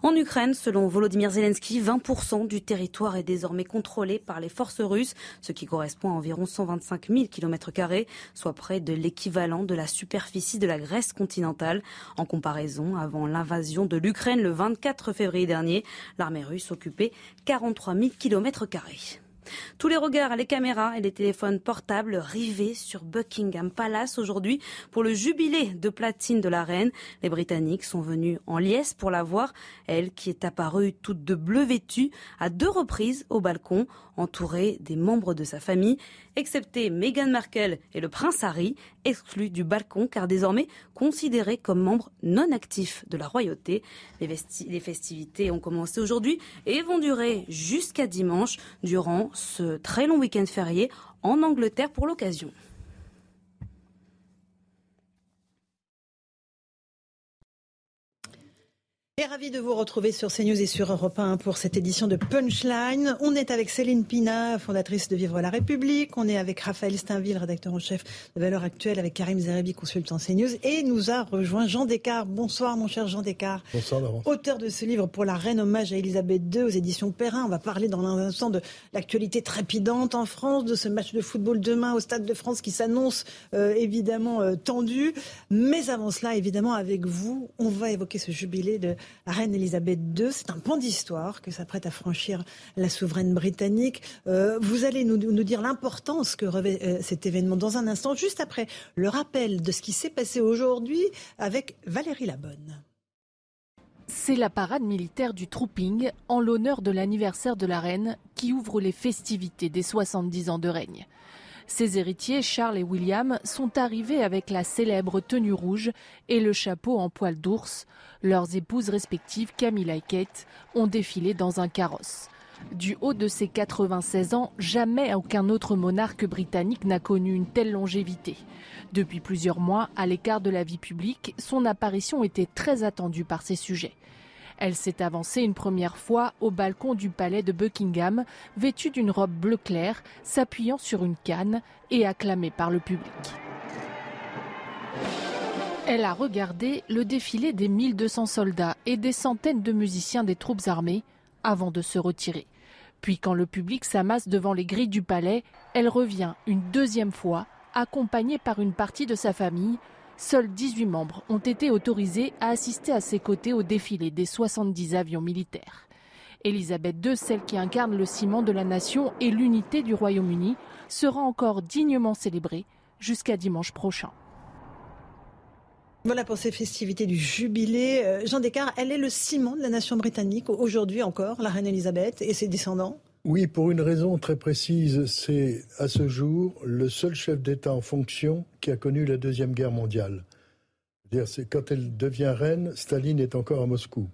En Ukraine, selon Volodymyr Zelensky, 20% du territoire est désormais contrôlé par les forces russes, ce qui correspond à environ 125 000 km, soit près de l'équivalent de la superficie de la Grèce continentale. En comparaison, avant l'invasion de l'Ukraine le 24 février dernier, l'armée russe occupait 43 000 km. Tous les regards, les caméras et les téléphones portables rivés sur Buckingham Palace aujourd'hui pour le jubilé de platine de la reine. Les Britanniques sont venus en liesse pour la voir, elle qui est apparue toute de bleu vêtue à deux reprises au balcon, entourée des membres de sa famille, excepté Meghan Markle et le prince Harry, exclus du balcon car désormais considérés comme membres non actifs de la royauté. Les, festivités ont commencé aujourd'hui et vont durer jusqu'à dimanche durant ce très long week-end férié en Angleterre pour l'occasion. Et ravi de vous retrouver sur CNews et sur Europe 1 pour cette édition de Punchline. On est avec Céline Pina, fondatrice de Vivre la République. On est avec Raphaël Steinville, rédacteur en chef de Valeurs Actuelles, avec Karim Zerebi, consultant CNews. Et nous a rejoint Jean Descartes. Bonsoir, mon cher Jean Descartes. Bonsoir, Laurent. Auteur de ce livre pour la reine hommage à Elisabeth II aux éditions Perrin. On va parler dans un instant de l'actualité trépidante en France, de ce match de football demain au Stade de France qui s'annonce euh, évidemment euh, tendu. Mais avant cela, évidemment, avec vous, on va évoquer ce jubilé de la reine Elisabeth II. C'est un pan d'histoire que s'apprête à franchir la souveraine britannique. Euh, vous allez nous, dire l'importance que revêt euh, cet événement dans un instant, juste après le rappel de ce qui s'est passé aujourd'hui avec Valérie Labonne. C'est la parade militaire du Trooping en l'honneur de l'anniversaire de la reine qui ouvre les festivités des 70 ans de règne. Ses héritiers, Charles et William, sont arrivés avec la célèbre tenue rouge et le chapeau en poil d'ours. Leurs épouses respectives, Camilla et Kate, ont défilé dans un carrosse. Du haut de ses 96 ans, jamais aucun autre monarque britannique n'a connu une telle longévité. Depuis plusieurs mois, à l'écart de la vie publique, son apparition était très attendue par ses sujets. Elle s'est avancée une première fois au balcon du palais de Buckingham, vêtue d'une robe bleu clair, s'appuyant sur une canne et acclamée par le public. Elle a regardé le défilé des 1200 soldats et des centaines de musiciens des troupes armées avant de se retirer. Puis quand le public s'amasse devant les grilles du palais, elle revient une deuxième fois, accompagnée par une partie de sa famille, Seuls 18 membres ont été autorisés à assister à ses côtés au défilé des 70 avions militaires. Elisabeth II, celle qui incarne le ciment de la nation et l'unité du Royaume-Uni, sera encore dignement célébrée jusqu'à dimanche prochain. Voilà pour ces festivités du jubilé. Euh, Jean Descartes, elle est le ciment de la nation britannique aujourd'hui encore, la reine Elisabeth et ses descendants oui, pour une raison très précise, c'est à ce jour le seul chef d'État en fonction qui a connu la Deuxième Guerre mondiale. C'est quand elle devient reine, Staline est encore à Moscou.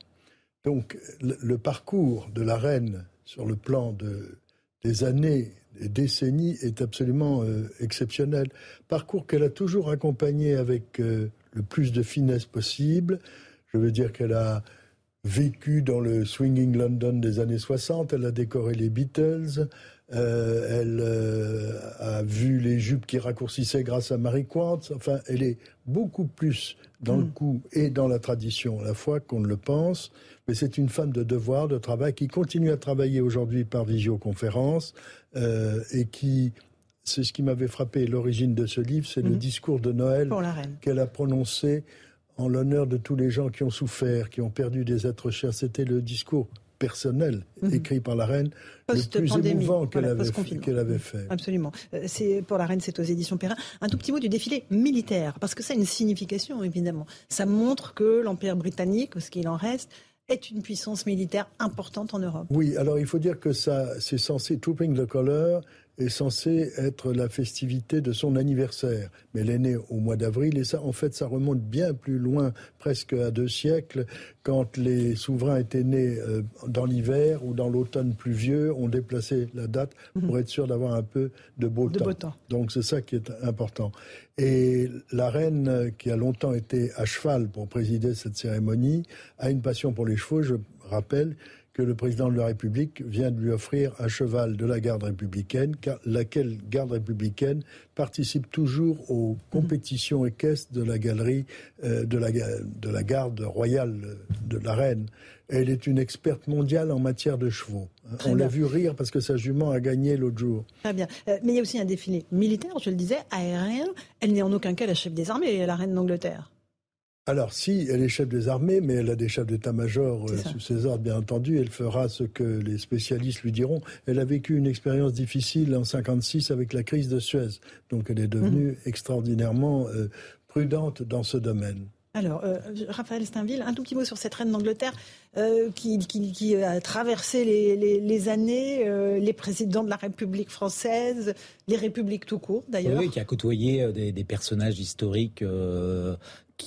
Donc le, parcours de la reine sur le plan de, des années, des décennies est absolument euh, exceptionnel. Parcours qu'elle a toujours accompagné avec euh, le plus de finesse possible. Je veux dire qu'elle a vécu dans le swinging London des années 60, elle a décoré les Beatles, euh, elle euh, a vu les jupes qui raccourcissaient grâce à Marie Quartz. Enfin, elle est beaucoup plus dans le mm. coup et dans la tradition à la fois qu'on ne le pense. Mais c'est une femme de devoir, de travail, qui continue à travailler aujourd'hui par visioconférence euh, et qui c'est ce qui m'avait frappé l'origine de ce livre, c'est le mm. discours de Noël qu'elle a prononcé en l'honneur de tous les gens qui ont souffert, qui ont perdu des êtres chers. C'était le discours personnel mhm. écrit par la reine le plus émouvant qu'elle avait, fait. Absolument. Euh, c'est pour la reine, c'est aux éditions Perrin. Un tout petit mot du défilé militaire, parce que ça a une signification évidemment. Ça montre que l'empire britannique, ce qu'il en reste, est une puissance militaire importante en Europe. Oui, alors il faut dire que ça, c'est censé Trooping the Color est censé être la festivité de son anniversaire. Mais elle est née au mois d'avril et ça, en fait, ça remonte bien plus loin, presque à deux siècles, quand les souverains étaient nés euh, dans l'hiver ou dans l'automne pluvieux, on déplaçait la date pour mhm. être sûr d'avoir un peu de beau, temps. beau temps. Donc c'est ça qui est important. Et la reine, qui a longtemps été à cheval pour présider cette cérémonie, a une passion pour les chevaux. Je rappelle que le président de la République vient de lui offrir un cheval de la garde républicaine, car laquelle garde républicaine participe toujours aux compétitions équestres de la galerie euh, de, la, de la garde royale de la reine. Elle est une experte mondiale en matière de chevaux. On l'a vu rire parce que sa jument a gagné l'autre jour. Très bien. Euh, mais il y a aussi un défilé militaire, je le disais, aérien. Elle n'est en aucun cas la chef des armées, la reine d'Angleterre. Alors, si, elle est chef des armées, mais elle a des chefs d'état-major euh, sous ses ordres, bien entendu. Elle fera ce que les spécialistes lui diront. Elle a vécu une expérience difficile en 56 avec la crise de Suez. Donc, elle est devenue mhm. extraordinairement euh, prudente dans ce domaine. Alors, euh, Raphaël Steinville, un tout petit mot sur cette reine d'Angleterre qui, a traversé les, années, les présidents de la République française, les républiques tout court d'ailleurs. Oui, qui a côtoyé des, des personnages historiques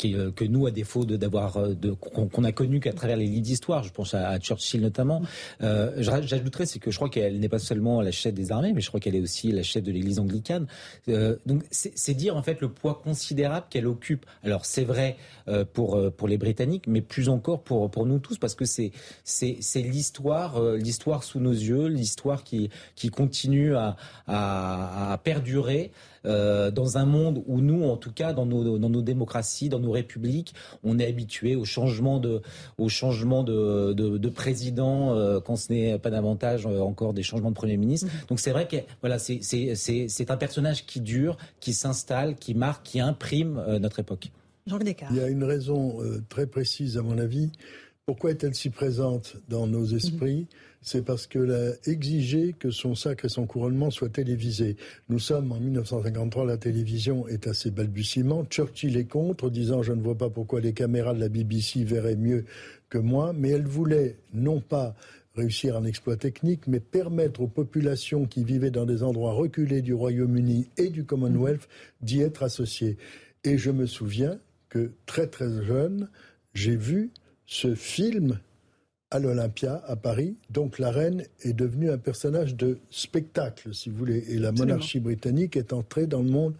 euh, que nous, à défaut d'avoir euh, de, qu'on a connu qu'à travers les livres d'histoire, je pense à, Churchill notamment. Euh, J'ajouterais, c'est que je crois qu'elle n'est pas seulement la chef des armées, mais je crois qu'elle est aussi la chef de l'Église anglicane. Euh, donc c'est dire en fait le poids considérable qu'elle occupe. Alors c'est vrai euh, pour pour les Britanniques, mais plus encore pour pour nous tous, parce que c'est c'est c'est l'histoire l'histoire sous nos yeux, l'histoire qui qui continue à à, à perdurer. Euh, dans un monde où nous, en tout cas, dans nos, dans nos démocraties, dans nos républiques, on est habitué au changement de, au changement de, de, président euh, quand ce n'est pas davantage euh, encore des changements de premier ministre. Mm-hmm. Donc c'est vrai que voilà, c'est un personnage qui dure, qui s'installe, qui marque, qui imprime notre époque. Il y a une raison très précise, à mon avis. Pourquoi est-elle si présente dans nos esprits? C'est parce qu'elle a exigé que son sacre et son couronnement soient télévisés. Nous sommes en 1953, la télévision est assez balbutiement. Churchill est contre, disant je ne vois pas pourquoi les caméras de la BBC verraient mieux que moi, mais elle voulait non pas réussir un exploit technique, mais permettre aux populations qui vivaient dans des endroits reculés du Royaume-Uni et du Commonwealth d'y être associées. Et je me souviens que très très jeune, j'ai vu ce film à l'Olympia, à Paris. Donc la reine est devenue un personnage de spectacle, si vous voulez. Et la monarchie britannique est entrée dans le monde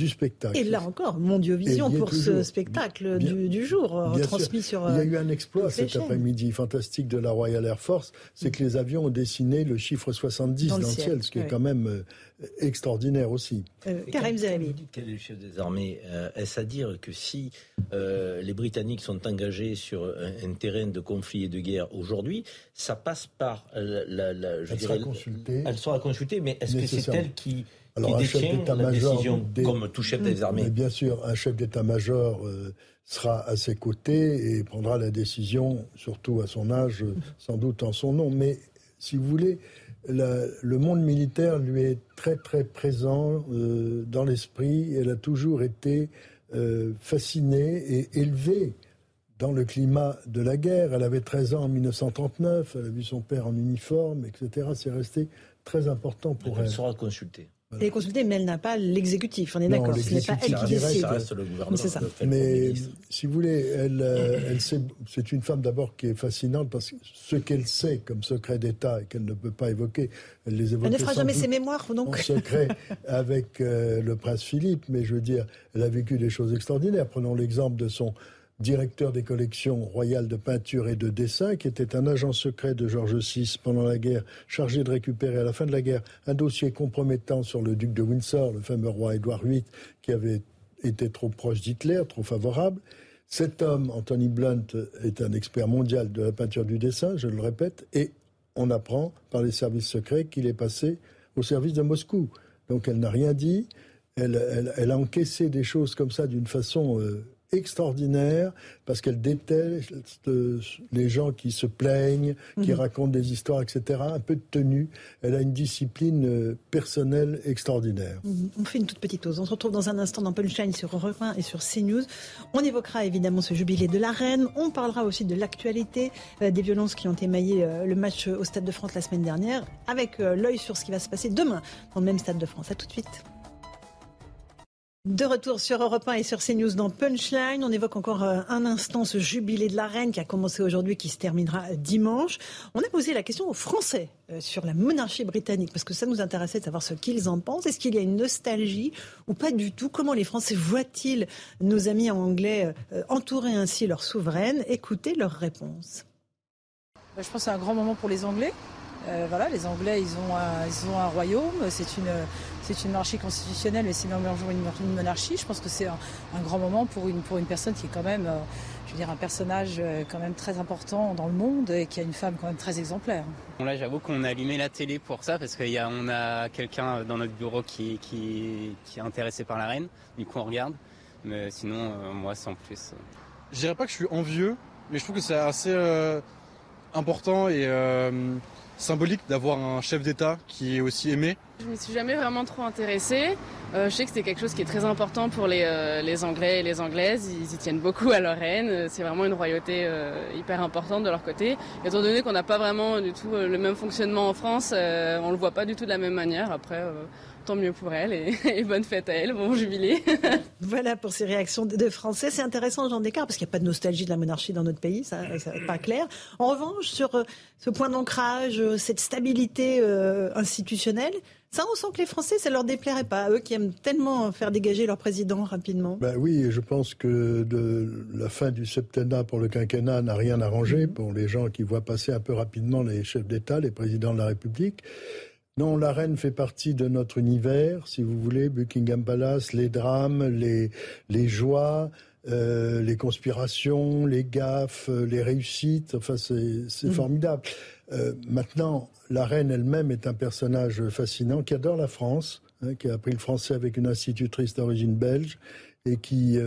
du spectacle. Et là encore, Mondiovision pour ce spectacle du, jour, retransmis sur. Il y a eu un euh, exploit cet après-midi fantastique de la Royal Air Force, c'est que les avions ont dessiné le chiffre 70 dans, le ciel, ce qui est quand même euh, extraordinaire aussi. Euh, Karim Zerbi. Quel est le chef des armées Est-ce à dire que si les Britanniques sont engagés sur un, terrain de conflit et de guerre aujourd'hui, ça passe par la. elle sera consultée. Elle sera consultée, mais est-ce que c'est elle qui alors, un chef d'état-major, comme tout chef des armées. bien sûr, un chef d'état-major euh, sera à ses côtés et prendra la décision, surtout à son âge, sans doute en son nom. Mais si vous voulez, le monde militaire lui est très très présent euh, dans l'esprit. Elle a toujours été euh, fascinée et élevée dans le climat de la guerre. Elle avait 13 ans en 1939, elle a vu son père en uniforme, etc. C'est resté très important pour elle. Elle sera consultée. Elle est consultée, mais elle n'a pas l'exécutif. On est d'accord. Ce n'est pas elle qui décide. Ça reste le gouvernement. C'est ça. Mais si vous voulez, elle, euh, elle c'est une femme d'abord qui est fascinante parce que ce qu'elle sait comme secret d'État et qu'elle ne peut pas évoquer, elle les évoque. Elle ne fera jamais ses mémoires, donc. En secret [LAUGHS] avec euh, le prince Philippe, mais je veux dire, elle a vécu des choses extraordinaires. Prenons l'exemple de son directeur des collections royales de peinture et de dessin, qui était un agent secret de George VI pendant la guerre, chargé de récupérer à la fin de la guerre un dossier compromettant sur le duc de Windsor, le fameux roi Édouard VIII, qui avait été trop proche d'Hitler, trop favorable. Cet homme, Anthony Blunt, est un expert mondial de la peinture du dessin, je le répète, et on apprend par les services secrets qu'il est passé au service de Moscou. Donc elle n'a rien dit, elle, elle, a encaissé des choses comme ça d'une façon euh, extraordinaire parce qu'elle déteste les gens qui se plaignent, qui mhm. racontent des histoires, etc. Un peu de tenue. Elle a une discipline euh, personnelle extraordinaire. Mhm. On fait une toute petite pause. On se retrouve dans un instant dans Punchline sur Europe et sur CNews. On évoquera évidemment ce jubilé de la reine. On parlera aussi de l'actualité, euh, des violences qui ont émaillé euh, le match au Stade de France la semaine dernière, avec l'œil sur ce qui va se passer demain dans le même Stade de France. À tout de suite. De retour sur Europe 1 et sur CNews dans Punchline, on évoque encore euh, un instant ce jubilé de la reine qui a commencé aujourd'hui, qui se terminera dimanche. On a posé la question aux Français euh, sur la monarchie britannique parce que ça nous intéressait de savoir ce qu'ils en pensent. Est-ce qu'il y a une nostalgie ou pas du tout? Comment les Français voient-ils nos amis anglais euh, entourer ainsi leur souveraine? Écoutez leurs réponses. Je pense que c'est un grand moment pour les Anglais. voilà, les Anglais, ils ont ils ont un royaume. C'est une c'est une monarchie constitutionnelle, mais c'est même un jour une monarchie. Je pense que c'est un, grand moment pour une, pour une personne qui est quand même, euh, je veux dire, un personnage euh, quand même très important dans le monde et qui a une femme quand même très exemplaire. Bon là, j'avoue qu'on a allumé la télé pour ça parce qu'on a, a quelqu'un dans notre bureau qui, qui, est intéressé par la reine. Du coup, on regarde. Mais sinon, euh, moi, sans plus. Je dirais pas que je suis envieux, mais je trouve que c'est assez important et symbolique d'avoir un chef d'État qui est aussi aimé. Je ne me suis jamais vraiment trop intéressée. Euh, je sais que c'est quelque chose qui est très important pour les, euh, les, Anglais et les Anglaises. Ils y tiennent beaucoup à leur reine. C'est vraiment une royauté euh, hyper importante de leur côté. Étant donné qu'on n'a pas vraiment du tout le même fonctionnement en France, on le voit pas du tout de la même manière. Après, tant mieux pour elle [LAUGHS] et, bonne fête à elle, bon jubilé. [LAUGHS] voilà pour ces réactions de, Français. C'est intéressant, Jean Descartes, parce qu'il n'y a pas de nostalgie de la monarchie dans notre pays, ça n'est pas clair. En revanche, sur euh, ce point d'ancrage, euh, cette stabilité euh, institutionnelle, ça, on sent que les Français, ça leur déplairait pas, eux qui aiment tellement faire dégager leur président rapidement. Ben oui, je pense que de la fin du septennat pour le quinquennat n'a rien arrangé mm-hmm. pour les gens qui voient passer un peu rapidement les chefs d'État, les présidents de la République. Non, la reine fait partie de notre univers, si vous voulez, Buckingham Palace, les drames, les, les joies, euh, les conspirations, les gaffes, euh, les réussites, enfin c'est mm. formidable. Euh, maintenant, la reine elle-même est un personnage fascinant qui adore la France, hein, qui a appris le français avec une institutrice d'origine belge et qui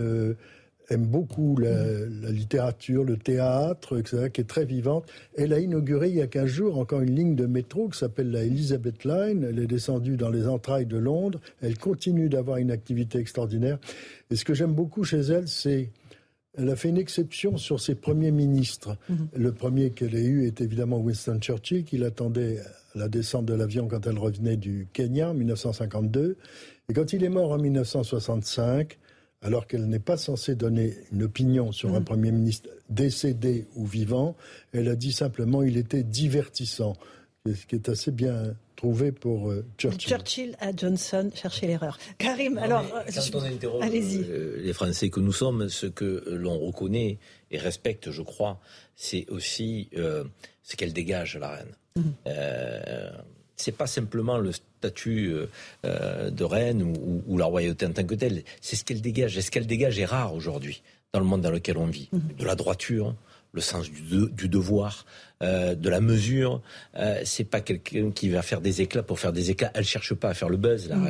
aime beaucoup la, littérature, le théâtre, etc., qui est très vivante. Elle a inauguré il y a 15 jours encore une ligne de métro qui s'appelle la Elizabeth Line. Elle est descendue dans les entrailles de Londres. Elle continue d'avoir une activité extraordinaire. Et ce que j'aime beaucoup chez elle, c'est elle a fait une exception sur ses premiers ministres. Mhm. Le premier qu'elle ait eu est évidemment Winston Churchill, qui l'attendait à la descente de l'avion quand elle revenait du Kenya en 1952. Et quand il est mort en 1965, alors qu'elle n'est pas censée donner une opinion sur un mm. Premier ministre décédé ou vivant. Elle a dit simplement il était divertissant, ce qui est assez bien trouvé pour euh, Churchill. Churchill à Johnson, cherchez l'erreur. Karim, alors, quand on interroge euh, les Français que nous sommes, ce que l'on reconnaît et respecte, je crois, c'est aussi euh, ce qu'elle dégage, la reine. Mm c'est pas simplement le statut euh, euh, de reine ou, la royauté en tant que telle, c'est ce qu'elle dégage. Et ce qu'elle dégage est rare aujourd'hui dans le monde dans lequel on vit. Mhm. De la droiture, le sens du, devoir, euh, de la mesure. c'est pas quelqu'un qui va faire des éclats pour faire des éclats. Elle cherche pas à faire le buzz, la mhm.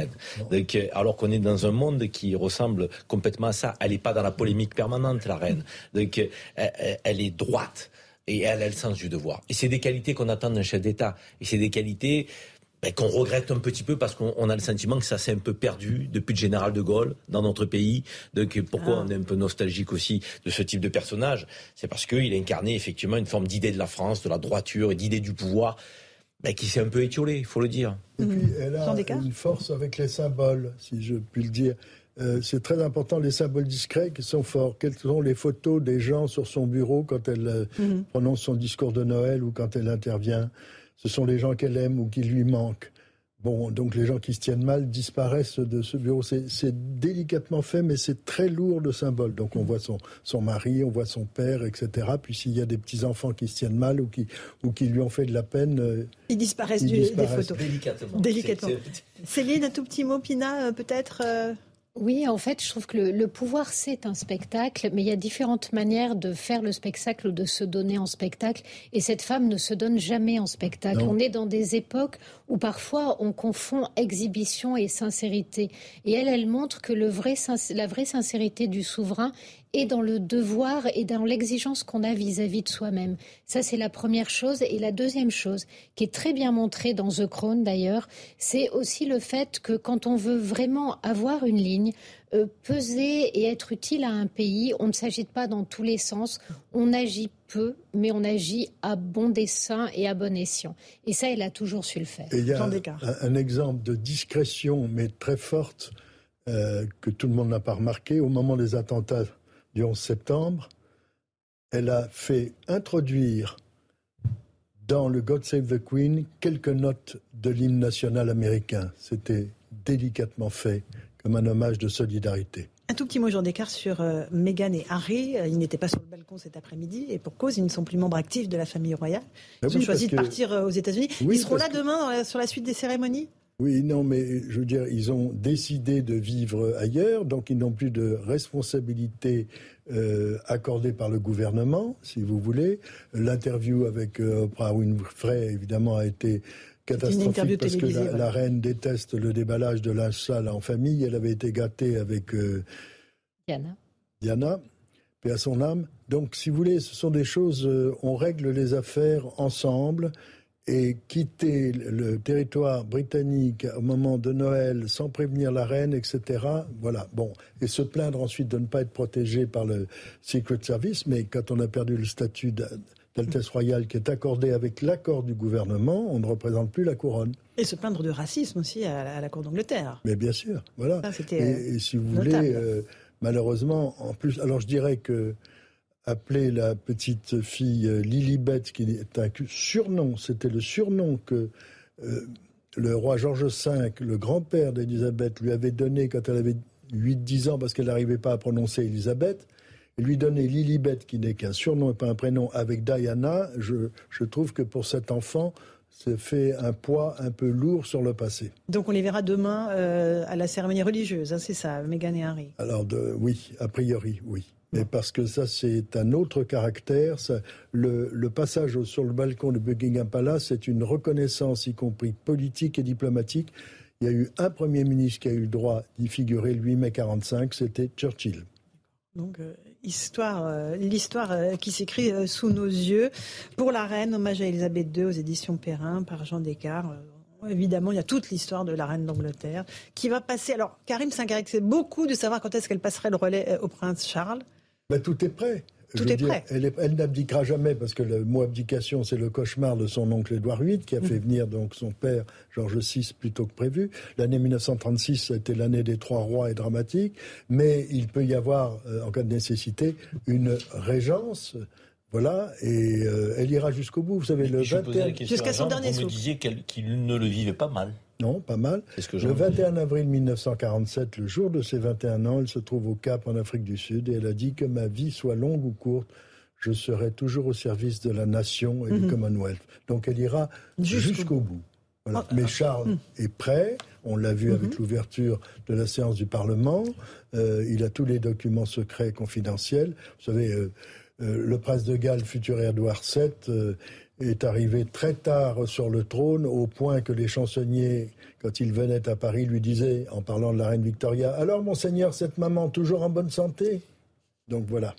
reine. alors qu'on est dans un monde qui ressemble complètement à ça. Elle n'est pas dans la polémique permanente, la reine. Donc, elle est droite et elle a le sens du devoir. Et c'est des qualités qu'on attend d'un chef d'État. Et c'est des qualités ben, qu'on regrette un petit peu parce qu'on a le sentiment que ça s'est un peu perdu depuis le général de Gaulle dans notre pays. Donc pourquoi ah. on est un peu nostalgique aussi de ce type de personnage? C'est parce qu'il incarnait effectivement une forme d'idée de la France, de la droiture et d'idée du pouvoir bah, qui s'est un peu étiolée, il faut le dire. Et puis, elle a une force avec les symboles, si je puis le dire. Euh, c'est très important, les symboles discrets qui sont forts. Quelles sont les photos des gens sur son bureau quand elle euh, mhm. prononce son discours de Noël ou quand elle intervient? Ce sont les gens qu'elle aime ou qui lui manquent. Bon, donc les gens qui se tiennent mal disparaissent de ce bureau. C'est délicatement fait, mais c'est très lourd de symboles. Donc on voit son, son mari, on voit son père, etc. Puis s'il y a des petits-enfants qui se tiennent mal ou qui, ou qui lui ont fait de la peine... Euh, ils disparaissent, des photos. Délicatement. Délicatement. Céline, un tout petit mot, Pina, peut-être oui, en fait, je trouve que le, pouvoir, c'est un spectacle, mais il y a différentes manières de faire le spectacle ou de se donner en spectacle. Et cette femme ne se donne jamais en spectacle. On est dans des époques où parfois on confond exhibition et sincérité. Et elle, elle montre que le vrai, la vraie sincérité du souverain et dans le devoir et dans l'exigence qu'on a vis-à-vis de soi-même. Ça, c'est la première chose. Et la deuxième chose, qui est très bien montrée dans The Crown d'ailleurs, c'est aussi le fait que quand on veut vraiment avoir une ligne, euh, peser et être utile à un pays, on ne s'agite pas dans tous les sens. On agit peu, mais on agit à bon dessein et à bon escient. Et ça, elle a toujours su le faire. il y a un, exemple de discrétion, mais très forte, euh, que tout le monde n'a pas remarqué au moment des attentats du 11 septembre, elle a fait introduire dans le God Save the Queen quelques notes de l'hymne national américain. C'était délicatement fait comme un hommage de solidarité. Un tout petit mot, Jean Descartes, sur euh, Meghan et Harry. Euh, ils n'étaient pas sur le balcon cet après-midi et pour cause, ils ne sont plus membres actifs de la famille royale. Ils ah ont choisi de partir euh, aux États-Unis. ils seront là demain sur la suite des cérémonies? Oui, non, mais je veux dire, ils ont décidé de vivre ailleurs, donc ils n'ont plus de responsabilité euh, accordée par le gouvernement, si vous voulez. L'interview avec euh, Oprah Winfrey, évidemment, a été catastrophique parce que la, reine déteste le déballage de linge sale en famille. Elle avait été gâtée avec euh, Diana. Diana, paix à son âme. Donc, si vous voulez, ce sont des choses, on règle les affaires ensemble et quitter le territoire britannique au moment de Noël sans prévenir la reine, etc. Voilà. Bon. Et se plaindre ensuite de ne pas être protégé par le Secret Service, mais quand on a perdu le statut d'Altesse royale qui est accordé avec l'accord du gouvernement, on ne représente plus la couronne. Et se plaindre de racisme aussi à, la cour d'Angleterre. Mais bien sûr, voilà. et, si vous voulez, euh, malheureusement, en plus, alors je dirais que appelé la petite fille euh, Lilibet, qui est un surnom, c'était le surnom que euh, le roi George V, le grand-père d'Elisabeth, lui avait donné quand elle avait 8-10 ans parce qu'elle n'arrivait pas à prononcer Elisabeth. Et lui donner Lilibet, qui n'est qu'un surnom et pas un prénom, avec Diana, je, trouve que pour cet enfant, c'est fait un poids un peu lourd sur le passé. Donc on les verra demain euh, à la cérémonie religieuse, hein, c'est ça, Meghan et Harry? Alors de, oui, a priori, oui mais parce que ça, c'est un autre caractère. le, passage sur le balcon de Buckingham Palace, c'est une reconnaissance, y compris politique et diplomatique. Il y a eu un Premier ministre qui a eu le droit d'y figurer 8 mai 45, c'était Churchill. Donc, euh, histoire, euh, l'histoire euh, qui s'écrit sous nos yeux. Pour la reine, hommage à Elisabeth II aux éditions Perrin par Jean Descartes. Évidemment, il y a toute l'histoire de la reine d'Angleterre qui va passer. Alors, Karim s'intéressait beaucoup de savoir quand est-ce qu'elle passerait le relais au prince Charles. Ben, tout est prêt. Tout est prêt. Elle, n'abdiquera jamais parce que le mot abdication, c'est le cauchemar de son oncle Édouard VIII qui a mm. fait venir donc son père Georges VI plutôt que prévu. L'année 1936 a été l'année des trois rois et dramatique, mais il peut y avoir, euh, en cas de nécessité, une régence. Voilà, et euh, elle ira jusqu'au bout. Vous savez, le 21... Jusqu'à son dernier Vous me disiez qu'il ne le vivait pas mal. Non, pas mal. le 21 avril 1947, le jour de ses 21 ans, elle se trouve au Cap en Afrique du Sud et elle a dit que ma vie soit longue ou courte, je serai toujours au service de la nation et du mhm. Commonwealth. Donc elle ira jusqu'au bout. Oh, Mais ah. Charles mhm. est prêt. On l'a vu avec mhm. l'ouverture de la séance du Parlement. Euh, il a tous les documents secrets confidentiels. Vous savez, euh, euh, le prince de Galles, futur Édouard VII, est arrivé très tard sur le trône, au point que les chansonniers, quand ils venaient à Paris, lui disaient, en parlant de la reine Victoria, Alors, monseigneur, cette maman, toujours en bonne santé? Donc voilà.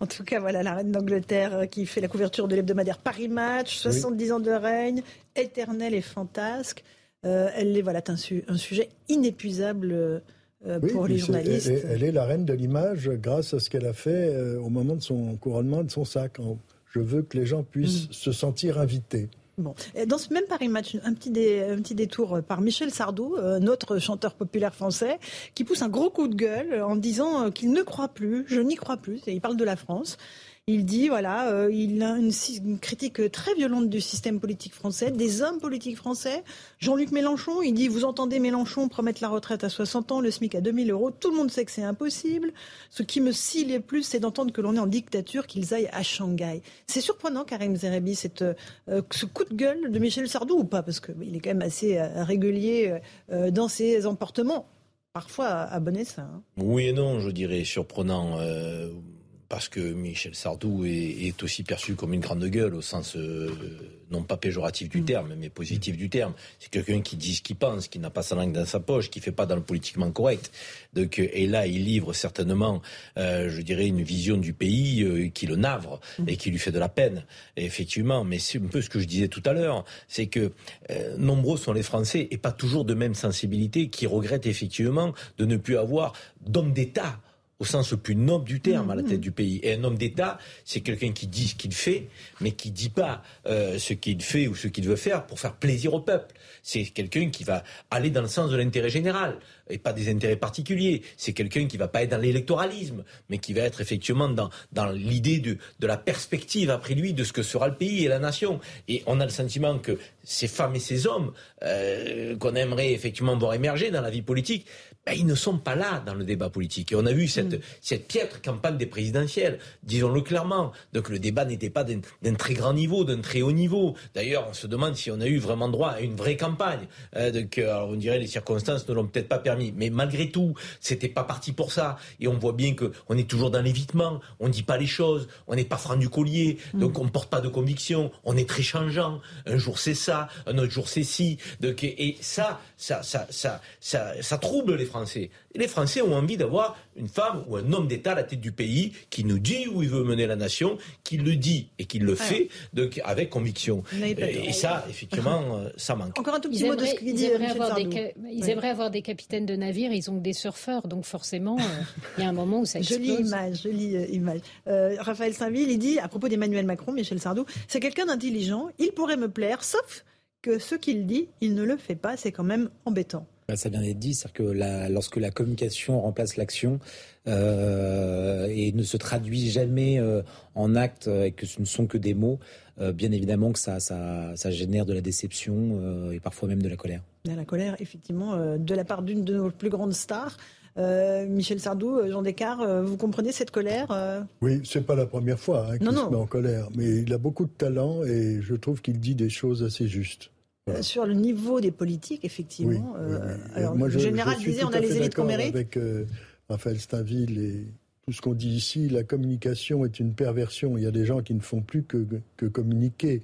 En tout cas, voilà la reine d'Angleterre euh, qui fait la couverture de l'hebdomadaire Paris Match, 70 ans de règne, éternel et fantasque. Euh, elle est voilà un, un sujet inépuisable euh, pour les journalistes. Elle est, la reine de l'image grâce à ce qu'elle a fait au moment de son couronnement de son sac. Je veux que les gens puissent mm. se sentir invités. Bon. Dans ce même Paris Match, un petit, un petit détour par Michel Sardou, euh, notre chanteur populaire français, qui pousse un gros coup de gueule en disant qu'il ne croit plus, je n'y crois plus, et il parle de la France. Il dit, voilà, euh, il a une, critique très violente du système politique français, des hommes politiques français. Jean-Luc Mélenchon, il dit, vous entendez Mélenchon promettre la retraite à 60 ans, le SMIC à 2000 euros. Tout le monde sait que c'est impossible. Ce qui me scie le plus, c'est d'entendre que l'on est en dictature, qu'ils aillent à Shanghai. C'est surprenant, Karim Zerebi, cette, euh, ce coup de gueule de Michel Sardou ou pas Parce qu'il est quand même assez euh, régulier dans ses emportements parfois à bon. Hein. Oui et non, je dirais surprenant parce que Michel Sardou est, aussi perçu comme une grande gueule au sens euh, non pas péjoratif du mm. terme, mais positif du terme. C'est quelqu'un qui dit ce qu'il pense, qui n'a pas sa langue dans sa poche, qui fait pas dans le politiquement correct. Donc, euh, et là, il livre certainement, euh, je dirais, une vision du pays qui le navre mm. et qui lui fait de la peine. effectivement, mais c'est un peu ce que je disais tout à l'heure, c'est que nombreux sont les Français et pas toujours de même sensibilité qui regrettent effectivement de ne plus avoir d'homme d'État au sens le plus noble du terme, à la tête du pays. Et un homme d'État, c'est quelqu'un qui dit ce qu'il fait, mais qui dit pas euh, ce qu'il fait ou ce qu'il veut faire pour faire plaisir au peuple. C'est quelqu'un qui va aller dans le sens de l'intérêt général et pas des intérêts particuliers. C'est quelqu'un qui va pas être dans l'électoralisme, mais qui va être effectivement dans, dans l'idée de, de la perspective après lui de ce que sera le pays et la nation. Et on a le sentiment que ces femmes et ces hommes euh, qu'on aimerait effectivement voir émerger dans la vie politique, ben, ils ne sont pas là dans le débat politique. Et on a vu cette, mm. cette piètre campagne des présidentielles, disons-le clairement. Donc le débat n'était pas d'un très grand niveau, d'un très haut niveau. D'ailleurs, on se demande si on a eu vraiment droit à une vraie campagne. Euh, donc, alors on dirait les circonstances ne l'ont peut-être pas permis. Mais malgré tout, c'était pas parti pour ça. Et on voit bien qu'on est toujours dans l'évitement. On dit pas les choses. On n'est pas franc du collier. Mm. Donc on porte pas de conviction. On est très changeant. Un jour c'est ça, un autre jour c'est ci. Donc, et ça, ça, ça, ça, ça, ça trouble les Français. Et les Français ont envie d'avoir une femme ou un homme d'État à la tête du pays qui nous dit où il veut mener la nation, qui le dit et qui le fait donc, avec conviction. Et, ça, effectivement, euh, ça manque. Encore un tout petit mot de ce qu'il dit. Ils, aimeraient avoir, des, ils aimeraient avoir des capitaines de navires, ils ont que des surfeurs, donc forcément, euh, il y a un moment où ça explose. Jolie image, jolie euh, image. Raphaël Saint-Ville, il dit à propos d'Emmanuel Macron, Michel Sardou, c'est quelqu'un d'intelligent, il pourrait me plaire, sauf que ce qu'il dit, il ne le fait pas. C'est quand même embêtant. Bah, ça vient d'être dit, c'est-à-dire que lorsque la communication remplace l'action euh, et ne se traduit jamais euh, en actes et que ce ne sont que des mots, euh, bien évidemment que ça, ça, ça, génère de la déception et parfois même de la colère. De la colère, effectivement, de la part d'une de nos plus grandes stars. Michel Sardou, Jean Descartes, vous comprenez cette colère Oui, c'est pas la première fois hein, qu'il se met en colère, mais il a beaucoup de talent et je trouve qu'il dit des choses assez justes. Euh, sur le niveau des politiques, effectivement. Euh, alors, le général disait on a les élites qu'on mérite. Avec euh, Raphaël Stainville et tout ce qu'on dit ici, la communication est une perversion. Il y a des gens qui ne font plus que, que communiquer.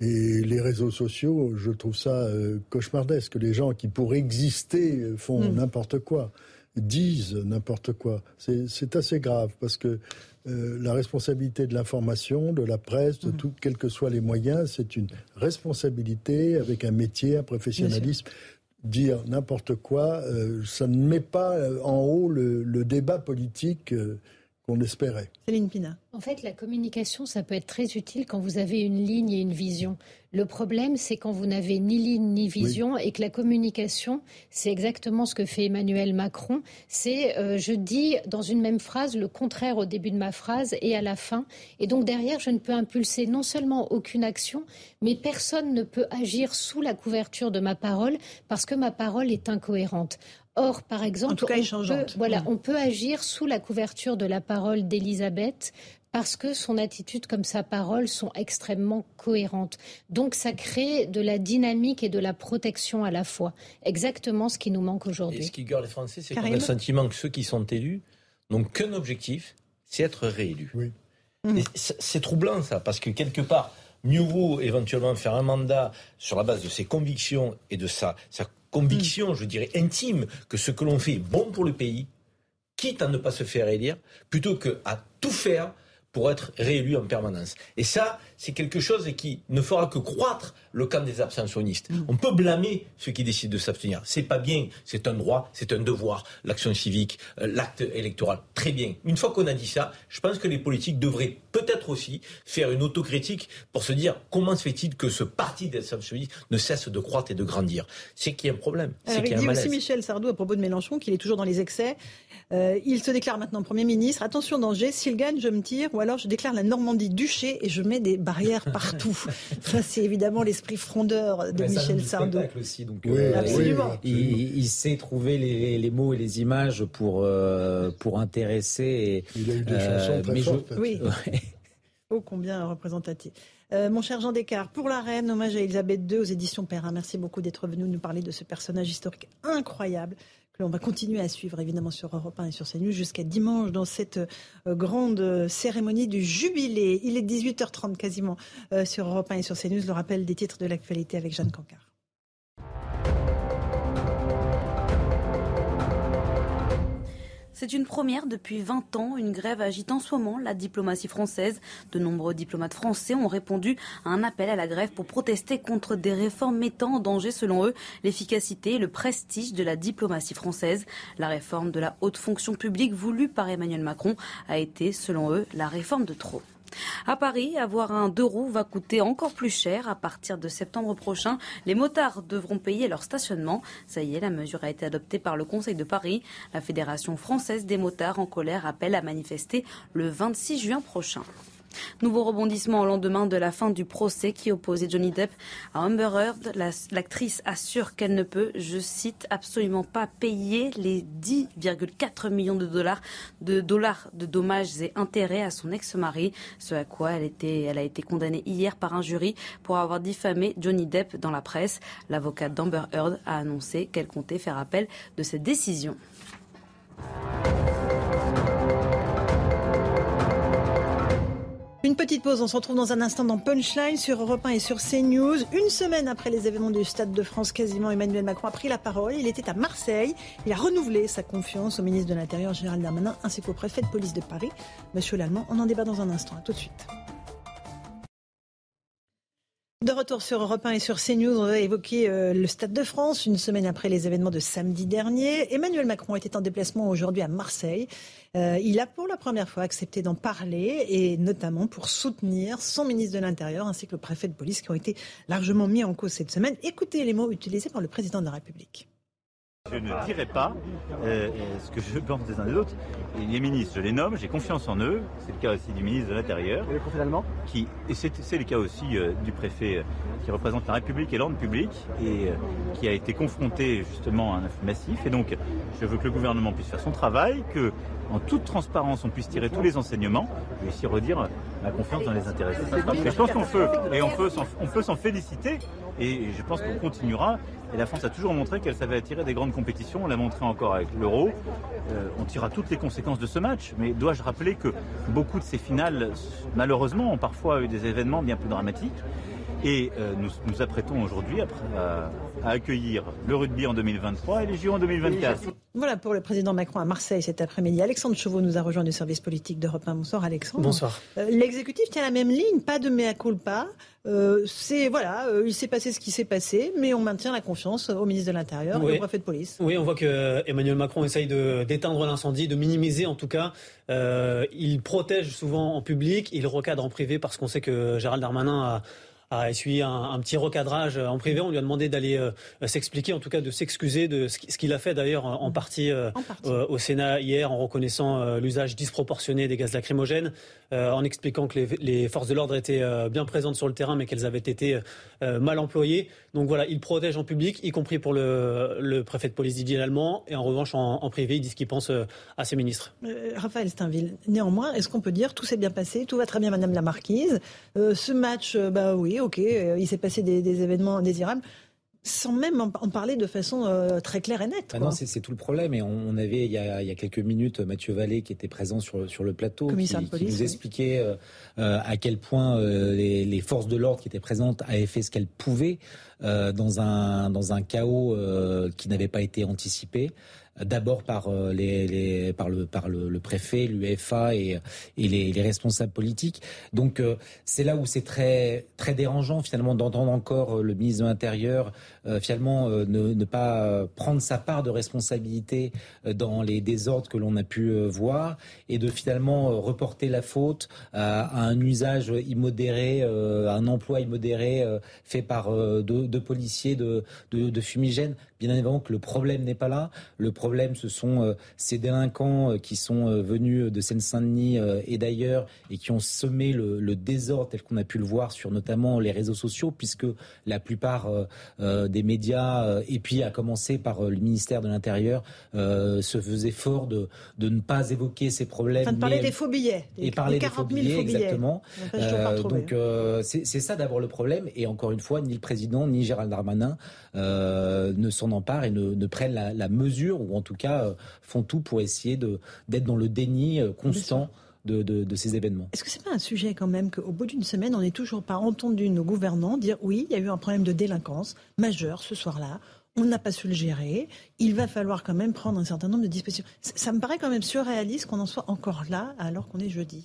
Et les réseaux sociaux, je trouve ça cauchemardesque. Les gens qui, pour exister, font hmm. n'importe quoi, disent n'importe quoi. C'est assez grave parce que euh, la responsabilité de l'information, de la presse, de mm. tout, quels que soient les moyens, c'est une responsabilité avec un métier, un professionnalisme. Dire n'importe quoi, euh, ça ne met pas euh, en haut le, débat politique qu'on espérait. Céline Pina. En fait, la communication, ça peut être très utile quand vous avez une ligne et une vision. Le problème, c'est quand vous n'avez ni ligne ni vision et que la communication, c'est exactement ce que fait Emmanuel Macron. C'est, euh, je dis dans une même phrase le contraire au début de ma phrase et à la fin. Et donc derrière, je ne peux impulser non seulement aucune action, mais personne ne peut agir sous la couverture de ma parole parce que ma parole est incohérente. Or, par exemple, on, peut, voilà, mm. on peut agir sous la couverture de la parole d'Elisabeth parce que son attitude comme sa parole sont extrêmement cohérentes. Donc ça crée de la dynamique et de la protection à la fois. Exactement ce qui nous manque aujourd'hui. Et ce qui garde les Français, c'est qu'on a le sentiment que ceux qui sont élus n'ont qu'un objectif, c'est être réélus. Oui. C'est troublant ça, parce que quelque part, mieux vaut éventuellement faire un mandat sur la base de ses convictions et de sa, sa conviction, je dirais, intime, que ce que l'on fait est bon pour le pays, quitte à ne pas se faire élire, plutôt qu'à tout faire pour être réélu en permanence. Et ça, c'est quelque chose qui ne fera que croître le camp des abstentionnistes. Mm. On peut blâmer ceux qui décident de s'abstenir. C'est pas bien, c'est un droit, c'est un devoir, l'action civique, euh, l'acte électoral. Très bien. Une fois qu'on a dit ça, je pense que les politiques devraient peut-être aussi faire une autocritique pour se dire comment se fait-il que ce parti des abstentionnistes ne cesse de croître et de grandir. C'est qu'il y a un problème. Alors, il dit aussi Michel Sardou à propos de Mélenchon qu'il est toujours dans les excès. Euh, il se déclare maintenant Premier ministre. Attention danger, s'il gagne, je me tire, ou alors je déclare la Normandie duché et je mets des barrières partout. Ça, c'est évidemment l'esprit frondeur de Michel Sardou. Aussi, donc, euh, Absolument. Il, sait trouver les, mots et les images pour, euh, pour intéresser. il a eu des chansons très fortes. Oui. [LAUGHS] oh, combien représentatif. mon cher Jean Descartes, pour la reine, hommage à Elisabeth II aux éditions Perrin. Merci beaucoup d'être venu nous parler de ce personnage historique incroyable l'on va continuer à suivre évidemment sur Europe 1 et sur CNews jusqu'à dimanche dans cette euh, grande cérémonie du jubilé. Il est 18h30 quasiment euh, sur Europe 1 et sur CNews. Le rappel des titres de l'actualité avec Jeanne Cancard. C'est une première depuis 20 ans. Une grève agite en ce moment la diplomatie française. De nombreux diplomates français ont répondu à un appel à la grève pour protester contre des réformes mettant en danger, selon eux, l'efficacité et le prestige de la diplomatie française. La réforme de la haute fonction publique voulue par Emmanuel Macron a été, selon eux, la réforme de trop. À Paris, avoir un deux roues va coûter encore plus cher. À partir de septembre prochain, les motards devront payer leur stationnement. Ça y est, la mesure a été adoptée par le Conseil de Paris. La Fédération française des motards en colère appelle à manifester le 26 juin prochain. Nouveau rebondissement au lendemain de la fin du procès qui opposait Johnny Depp à Amber Heard. L'actrice assure qu'elle ne peut, je cite, absolument pas payer les 10,4 millions de dollars de dollars de dommages et intérêts à son ex-mari, ce à quoi elle, elle a été condamnée hier par un jury pour avoir diffamé Johnny Depp dans la presse. L'avocate d'Amber Heard a annoncé qu'elle comptait faire appel de cette décision. Une petite pause, on se retrouve dans un instant dans Punchline sur Europe 1 et sur CNews. Une semaine après les événements du Stade de France, quasiment Emmanuel Macron a pris la parole. Il était à Marseille. Il a renouvelé sa confiance au ministre de l'Intérieur Gérald Darmanin ainsi qu'au préfet de police de Paris, Monsieur Lallemand. On en débat dans un instant. À tout de suite. De retour sur Europe 1 et sur CNews, on va évoquer euh, le Stade de France, une semaine après les événements de samedi dernier. Emmanuel Macron était en déplacement aujourd'hui à Marseille. Euh, il a pour la première fois accepté d'en parler et notamment pour soutenir son ministre de l'Intérieur ainsi que le préfet de police qui ont été largement mis en cause cette semaine. Écoutez les mots utilisés par le président de la République. Je ne dirai pas euh, ce que je pense des uns des autres. les ministres, je les nomme, j'ai confiance en eux. C'est le cas aussi du ministre de l'Intérieur. Et le préfet allemand qui, Et c'est le cas aussi euh, du préfet euh, qui représente la République et l'ordre public et qui a été confronté justement à un afflux massif. Et donc, je veux que le gouvernement puisse faire son travail, que en toute transparence on puisse tirer tous les enseignements. Vais ici redire ma confiance dans les intéressés. Et je pense qu'on peut, et on peut s'en féliciter. Et je pense qu'on continuera. Et la France a toujours montré qu'elle savait attirer des grandes compétitions. On l'a montré encore avec l'Euro. Euh, on tirera toutes les conséquences de ce match. Mais dois-je rappeler que beaucoup de ces finales, malheureusement, ont parfois eu des événements bien plus dramatiques. Et euh, nous nous apprêtons aujourd'hui à, à, accueillir le rugby en 2023 et les JO en 2024. Voilà pour le président Macron à Marseille cet après-midi. Alexandre Chauveau nous a rejoint du service politique d'Europe 1. Bonsoir Alexandre. Bonsoir. Euh, l'exécutif tient la même ligne, pas de mea culpa. Euh, c'est voilà, il s'est passé ce qui s'est passé, mais on maintient la confiance au ministre de l'Intérieur et au préfet de police. Oui, on voit que Emmanuel Macron essaye d'éteindre l'incendie, de minimiser en tout cas. il protège souvent en public, il recadre en privé parce qu'on sait que Gérald Darmanin a a essuyé un, petit recadrage en privé. On lui a demandé d'aller euh, s'expliquer, en tout cas de s'excuser de ce qu'il a fait d'ailleurs en partie, euh, au Sénat hier en reconnaissant euh, l'usage disproportionné des gaz lacrymogènes, en expliquant que les, forces de l'ordre étaient bien présentes sur le terrain mais qu'elles avaient été mal employées. Donc voilà, il protège en public, y compris pour le, préfet de police Didier Lallemand, et en revanche en, privé, il dit ce qu'il pense à ses ministres. Raphaël Steinville, néanmoins, est-ce qu'on peut dire tout s'est bien passé, tout va très bien, Madame la Marquise? Ce match, bah oui, ok, euh, il s'est passé des, événements indésirables sans même en, parler de façon euh, très claire et nette. Ah non, c'est tout le problème. Et on, avait, il y, a, quelques minutes, Mathieu Vallée qui était présent sur, sur le plateau, qui, nous expliquait euh, à quel point les, forces de l'ordre qui étaient présentes avaient fait ce qu'elles pouvaient dans, un, dans un chaos qui n'avait pas été anticipé. D'abord par les, par le par le, préfet, l'UEFA et, et les, les, responsables politiques. Donc c'est là où c'est très très dérangeant finalement d'entendre encore le ministre de l'Intérieur finalement ne, ne, pas prendre sa part de responsabilité dans les désordres que l'on a pu voir et de finalement reporter la faute à, un usage immodéré, à un emploi immodéré fait par deux, policiers de, de, fumigènes. Bien évidemment que le problème n'est pas là. Le problème, ce sont euh, ces délinquants euh, qui sont euh, venus de Seine-Saint-Denis et d'ailleurs et qui ont semé le, désordre tel qu'on a pu le voir sur notamment les réseaux sociaux, puisque la plupart des médias, et puis à commencer par le ministère de l'Intérieur, se faisaient fort de, de ne pas évoquer ces problèmes. Enfin, de parler des faux billets. et parler des faux billets, exactement. donc c'est ça d'abord le problème. Et encore une fois, ni le président ni Gérald Darmanin ne sont emparent et ne, prennent la, mesure, ou en tout cas euh, font tout pour essayer d'être dans le déni euh, constant. De, ces événements. Est-ce que c'est pas un sujet quand même qu'au bout d'une semaine, on n'est toujours pas entendu nos gouvernants dire oui, il y a eu un problème de délinquance majeur ce soir-là, on n'a pas su le gérer, il va falloir quand même prendre un certain nombre de dispositions. Ça, me paraît quand même surréaliste qu'on en soit encore là alors qu'on est jeudi.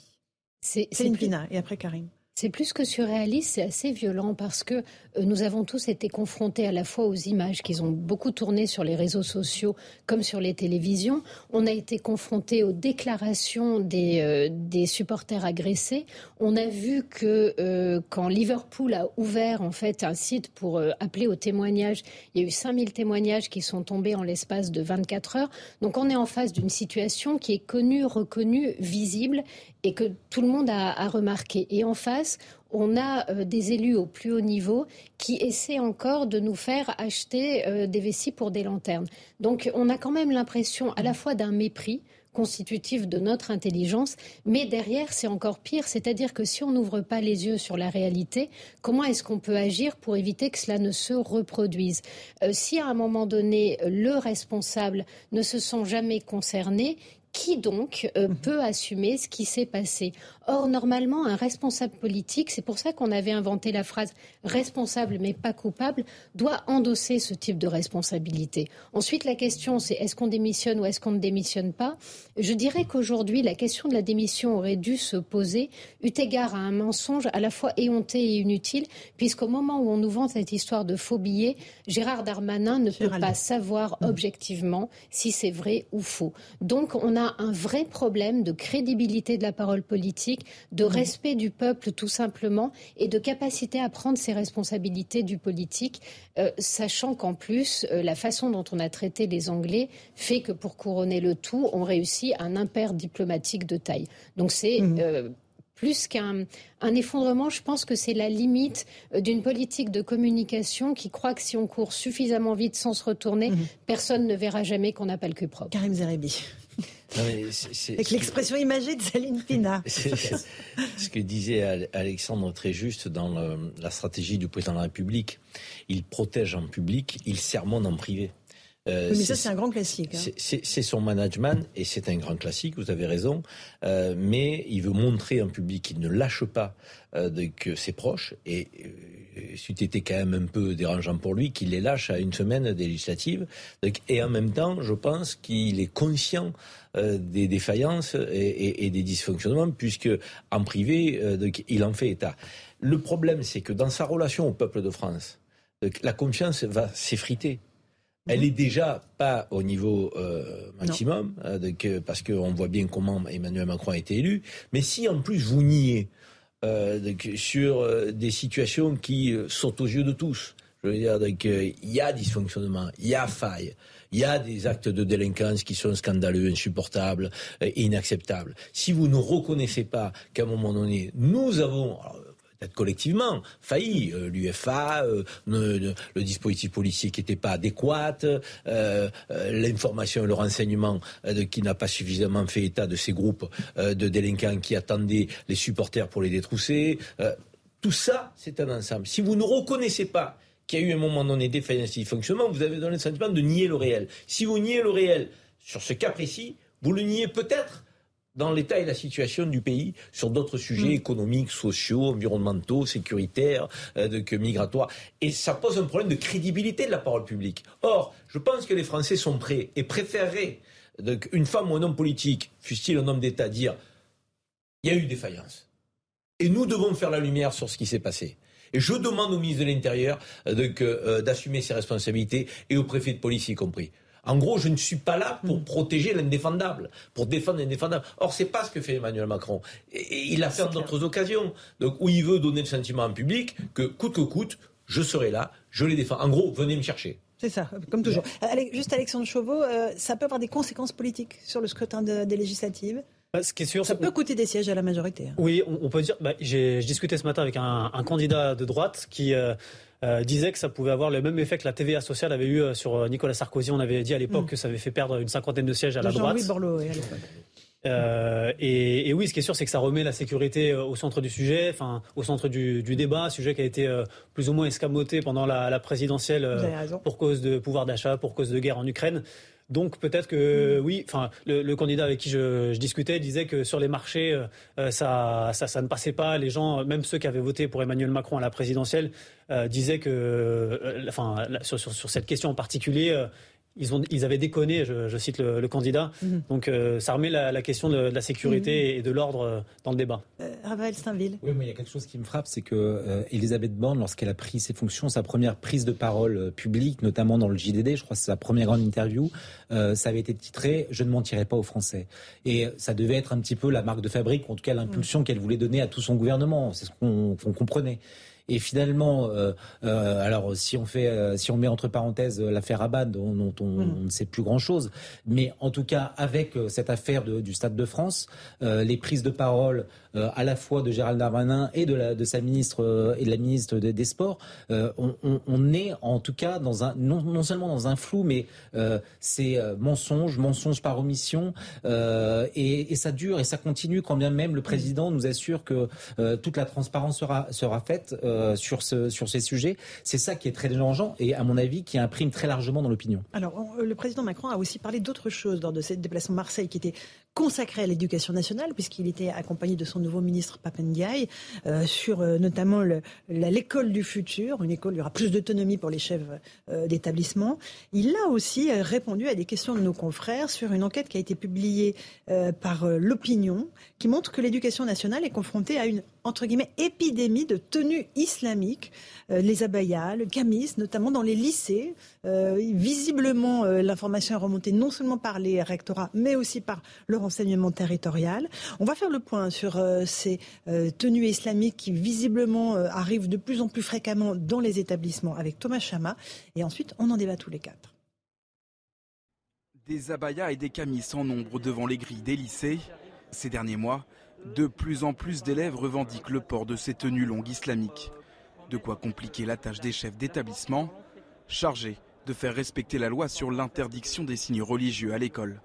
C'est une pina et après Karim? C'est plus que surréaliste, c'est assez violent parce que euh, nous avons tous été confrontés à la fois aux images qui ont beaucoup tourné sur les réseaux sociaux comme sur les télévisions. On a été confrontés aux déclarations des, euh, des supporters agressés. On a vu que euh, quand Liverpool a ouvert en fait un site pour appeler au témoignage, il y a eu 5000 témoignages qui sont tombés en l'espace de 24 heures. Donc on est en face d'une situation qui est connue, reconnue, visible et que tout le monde a, a remarqué. Et en face, on a euh, des élus au plus haut niveau qui essaient encore de nous faire acheter euh, des vessies pour des lanternes. Donc on a quand même l'impression à la fois d'un mépris constitutif de notre intelligence, mais derrière, c'est encore pire, c'est-à-dire que si on n'ouvre pas les yeux sur la réalité, comment est-ce qu'on peut agir pour éviter que cela ne se reproduise? Euh, Si à un moment donné, le responsable ne se sent jamais concerné, qui donc euh, mhm. peut assumer ce qui s'est passé? Or, normalement, un responsable politique, c'est pour ça qu'on avait inventé la phrase responsable mais pas coupable, doit endosser ce type de responsabilité. Ensuite, la question, c'est est-ce qu'on démissionne ou est-ce qu'on ne démissionne pas? Je dirais qu'aujourd'hui, la question de la démission aurait dû se poser, eu égard à un mensonge à la fois éhonté et inutile, puisqu'au moment où on nous vend cette histoire de faux billets, Gérard Darmanin ne peut pas savoir mhm. objectivement si c'est vrai ou faux. Donc, on a un vrai problème de crédibilité de la parole politique, de mhm. respect du peuple tout simplement et de capacité à prendre ses responsabilités du politique, euh, sachant qu'en plus, euh, la façon dont on a traité les Anglais fait que pour couronner le tout, on réussit un impair diplomatique de taille. Donc c'est mhm. euh, plus qu'un effondrement, je pense que c'est la limite d'une politique de communication qui croit que si on court suffisamment vite sans se retourner, mhm. personne ne verra jamais qu'on n'a pas le cul propre. Karim Avec l'expression imagée de Céline Pina. [LAUGHS] ce que disait Alexandre très juste dans la stratégie du président de la République. Il protège en public, il sermonne en privé. Euh, mais ça, c'est un grand classique. Hein. C'est son management et c'est un grand classique, vous avez raison. Euh, mais il veut montrer en public qu'il ne lâche pas euh, que ses proches. Et c'eût été quand même un peu dérangeant pour lui qu'il les lâche à une semaine des législatives. et en même temps, je pense qu'il est conscient des défaillances et, des dysfonctionnements, puisque en privé, il en fait état. Le problème, c'est que dans sa relation au peuple de France, la confiance va s'effriter elle est déjà pas au niveau euh, maximum, euh, parce qu'on voit bien comment Emmanuel Macron a été élu. Mais si en plus vous niez euh, sur des situations qui sautent aux yeux de tous, je veux dire, il y a dysfonctionnement, il y a faille. Il y a des actes de délinquance qui sont scandaleux, insupportables, inacceptables. Si vous ne reconnaissez pas qu'à un moment donné, nous avons, peut-être collectivement, failli. Euh, L'UFA, euh, le, dispositif policier qui n'était pas adéquat, euh, l'information et le renseignement qui n'a pas suffisamment fait état de ces groupes de délinquants qui attendaient les supporters pour les détrousser. tout ça, c'est un ensemble. Si vous ne reconnaissez pas qu'il y a eu un moment donné défaillance et fonctionnement, vous avez donné le sentiment de nier le réel. Si vous niez le réel sur ce cas précis, vous le niez peut-être dans l'état et la situation du pays sur d'autres sujets mm. économiques, sociaux, environnementaux, sécuritaires, euh, que migratoires. Et ça pose un problème de crédibilité de la parole publique. Or, je pense que les Français sont prêts et préféreraient une femme ou un homme politique, fût-il un homme d'État, dire il y a eu défaillance. Et nous devons faire la lumière sur ce qui s'est passé. Et je demande au ministre de l'Intérieur euh, euh, d'assumer ses responsabilités et au préfet de police y compris. En gros, je ne suis pas là pour mm. protéger l'indéfendable, pour défendre l'indéfendable. Or, c'est pas ce que fait Emmanuel Macron. Et, il a fait d'autres occasions. Donc, où il veut donner le sentiment en public que coûte que coûte, je serai là, je les défends. En gros, venez me chercher. C'est ça, comme toujours. juste Alexandre Chauveau, euh, ça peut avoir des conséquences politiques sur le scrutin des législatives? Bah, ce qui est sûr, ça peut coûter des sièges à la majorité. Hein. Oui, on, peut dire. Bah, j'ai discuté ce matin avec un, candidat de droite qui euh, euh, disait que ça pouvait avoir le même effet que la TVA sociale avait eu sur Nicolas Sarkozy. On avait dit à l'époque mm. que ça avait fait perdre une cinquantaine de sièges à la droite. Borloo, à l'époque. Euh, et, oui, ce qui est sûr, c'est que ça remet la sécurité euh, au centre du sujet, enfin au centre du, débat, sujet qui a été euh, plus ou moins escamoté pendant la, présidentielle pour cause de pouvoir d'achat, pour cause de guerre en Ukraine. Donc peut-être que oui, enfin le, candidat avec qui je, discutais disait que sur les marchés ça, ça, ne passait pas. Les gens, même ceux qui avaient voté pour Emmanuel Macron à la présidentielle, disaient que, sur, cette question en particulier, ils, ont, ils avaient déconné, je, cite le, candidat. Mhm. Donc euh, ça remet la, question de, la sécurité mhm. et de l'ordre euh, dans le débat. Euh, Raphaël Steinville. Oui, mais il y a quelque chose qui me frappe, c'est que euh, Elisabeth Borne, lorsqu'elle a pris ses fonctions, sa première prise de parole publique, notamment dans le JDD, je crois que c'est sa première grande interview, ça avait été titré Je ne mentirai pas aux Français. Et ça devait être un petit peu la marque de fabrique, en tout cas l'impulsion mhm. qu'elle voulait donner à tout son gouvernement. C'est ce qu'on comprenait. Et finalement, euh, euh, alors si on fait, euh, si on met entre parenthèses l'affaire Abad, dont, on, mm. ne sait plus grand chose, mais en tout cas avec cette affaire du Stade de France, les prises de parole à la fois de Gérald Darmanin et de, la, sa ministre et de la ministre des, Sports, on, on, est en tout cas dans un non, seulement dans un flou, mais c'est mensonge, mensonge par omission, et, ça dure et ça continue quand bien même le président nous assure que toute la transparence sera faite. Euh, sur, ce, sur ces sujets. C'est ça qui est très dérangeant et, à mon avis, qui imprime très largement dans l'opinion. Alors, le président Macron a aussi parlé d'autres choses lors de cette déplacement Marseille qui était consacré à l'éducation nationale, puisqu'il était accompagné de son nouveau ministre Papendiaï, euh, sur euh, notamment l'école du futur, une école où il y aura plus d'autonomie pour les chefs d'établissement. Il a aussi répondu à des questions de nos confrères sur une enquête qui a été publiée par l'opinion, qui montre que l'éducation nationale est confrontée à une entre guillemets, épidémie de tenues islamiques, euh, les abayas, le camis, notamment dans les lycées. Euh, visiblement, euh, l'information est remontée non seulement par les rectorats, mais aussi par le renseignement territorial. On va faire le point sur ces tenues islamiques qui visiblement arrivent de plus en plus fréquemment dans les établissements avec Thomas Chama. Et ensuite, on en débat tous les quatre. Des abayas et des camis en nombre devant les grilles des lycées. Ces derniers mois, de plus en plus d'élèves revendiquent le port de ces tenues longues islamiques. De quoi compliquer la tâche des chefs d'établissement, chargés de faire respecter la loi sur l'interdiction des signes religieux à l'école.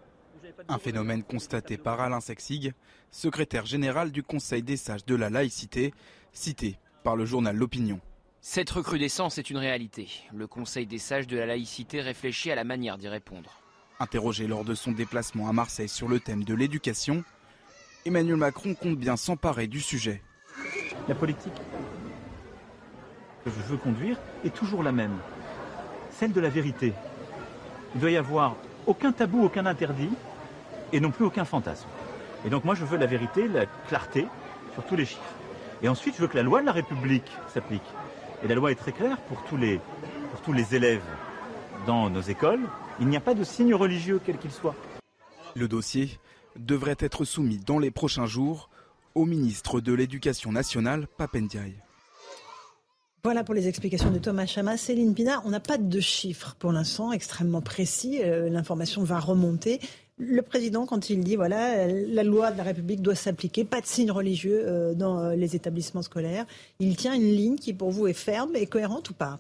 Un phénomène constaté par Alain Sexig, secrétaire général du Conseil des sages de la laïcité, cité par le journal L'Opinion. Cette recrudescence est une réalité. Le Conseil des sages de la laïcité réfléchit à la manière d'y répondre. Interrogé lors de son déplacement à Marseille sur le thème de l'éducation, Emmanuel Macron compte bien s'emparer du sujet. La politique que je veux conduire est toujours la même, celle de la vérité. Il doit y avoir aucun tabou, aucun interdit, et non plus aucun fantasme. Et donc moi je veux la vérité, la clarté sur tous les chiffres. Et ensuite je veux que la loi de la République s'applique. Et la loi est très claire pour tous les, pour tous les élèves dans nos écoles. Il n'y a pas de signe religieux quel qu'il soit. Le dossier devrait être soumis dans les prochains jours au ministre de l'Éducation nationale, Papendiaï. Voilà pour les explications de Thomas Chama. Céline Pina, on n'a pas de chiffres pour l'instant extrêmement précis. Euh, l'information va remonter. Le président, quand il dit voilà, la loi de la République doit s'appliquer, pas de signes religieux euh, dans euh, les établissements scolaires, il tient une ligne qui pour vous est ferme et cohérente ou pas?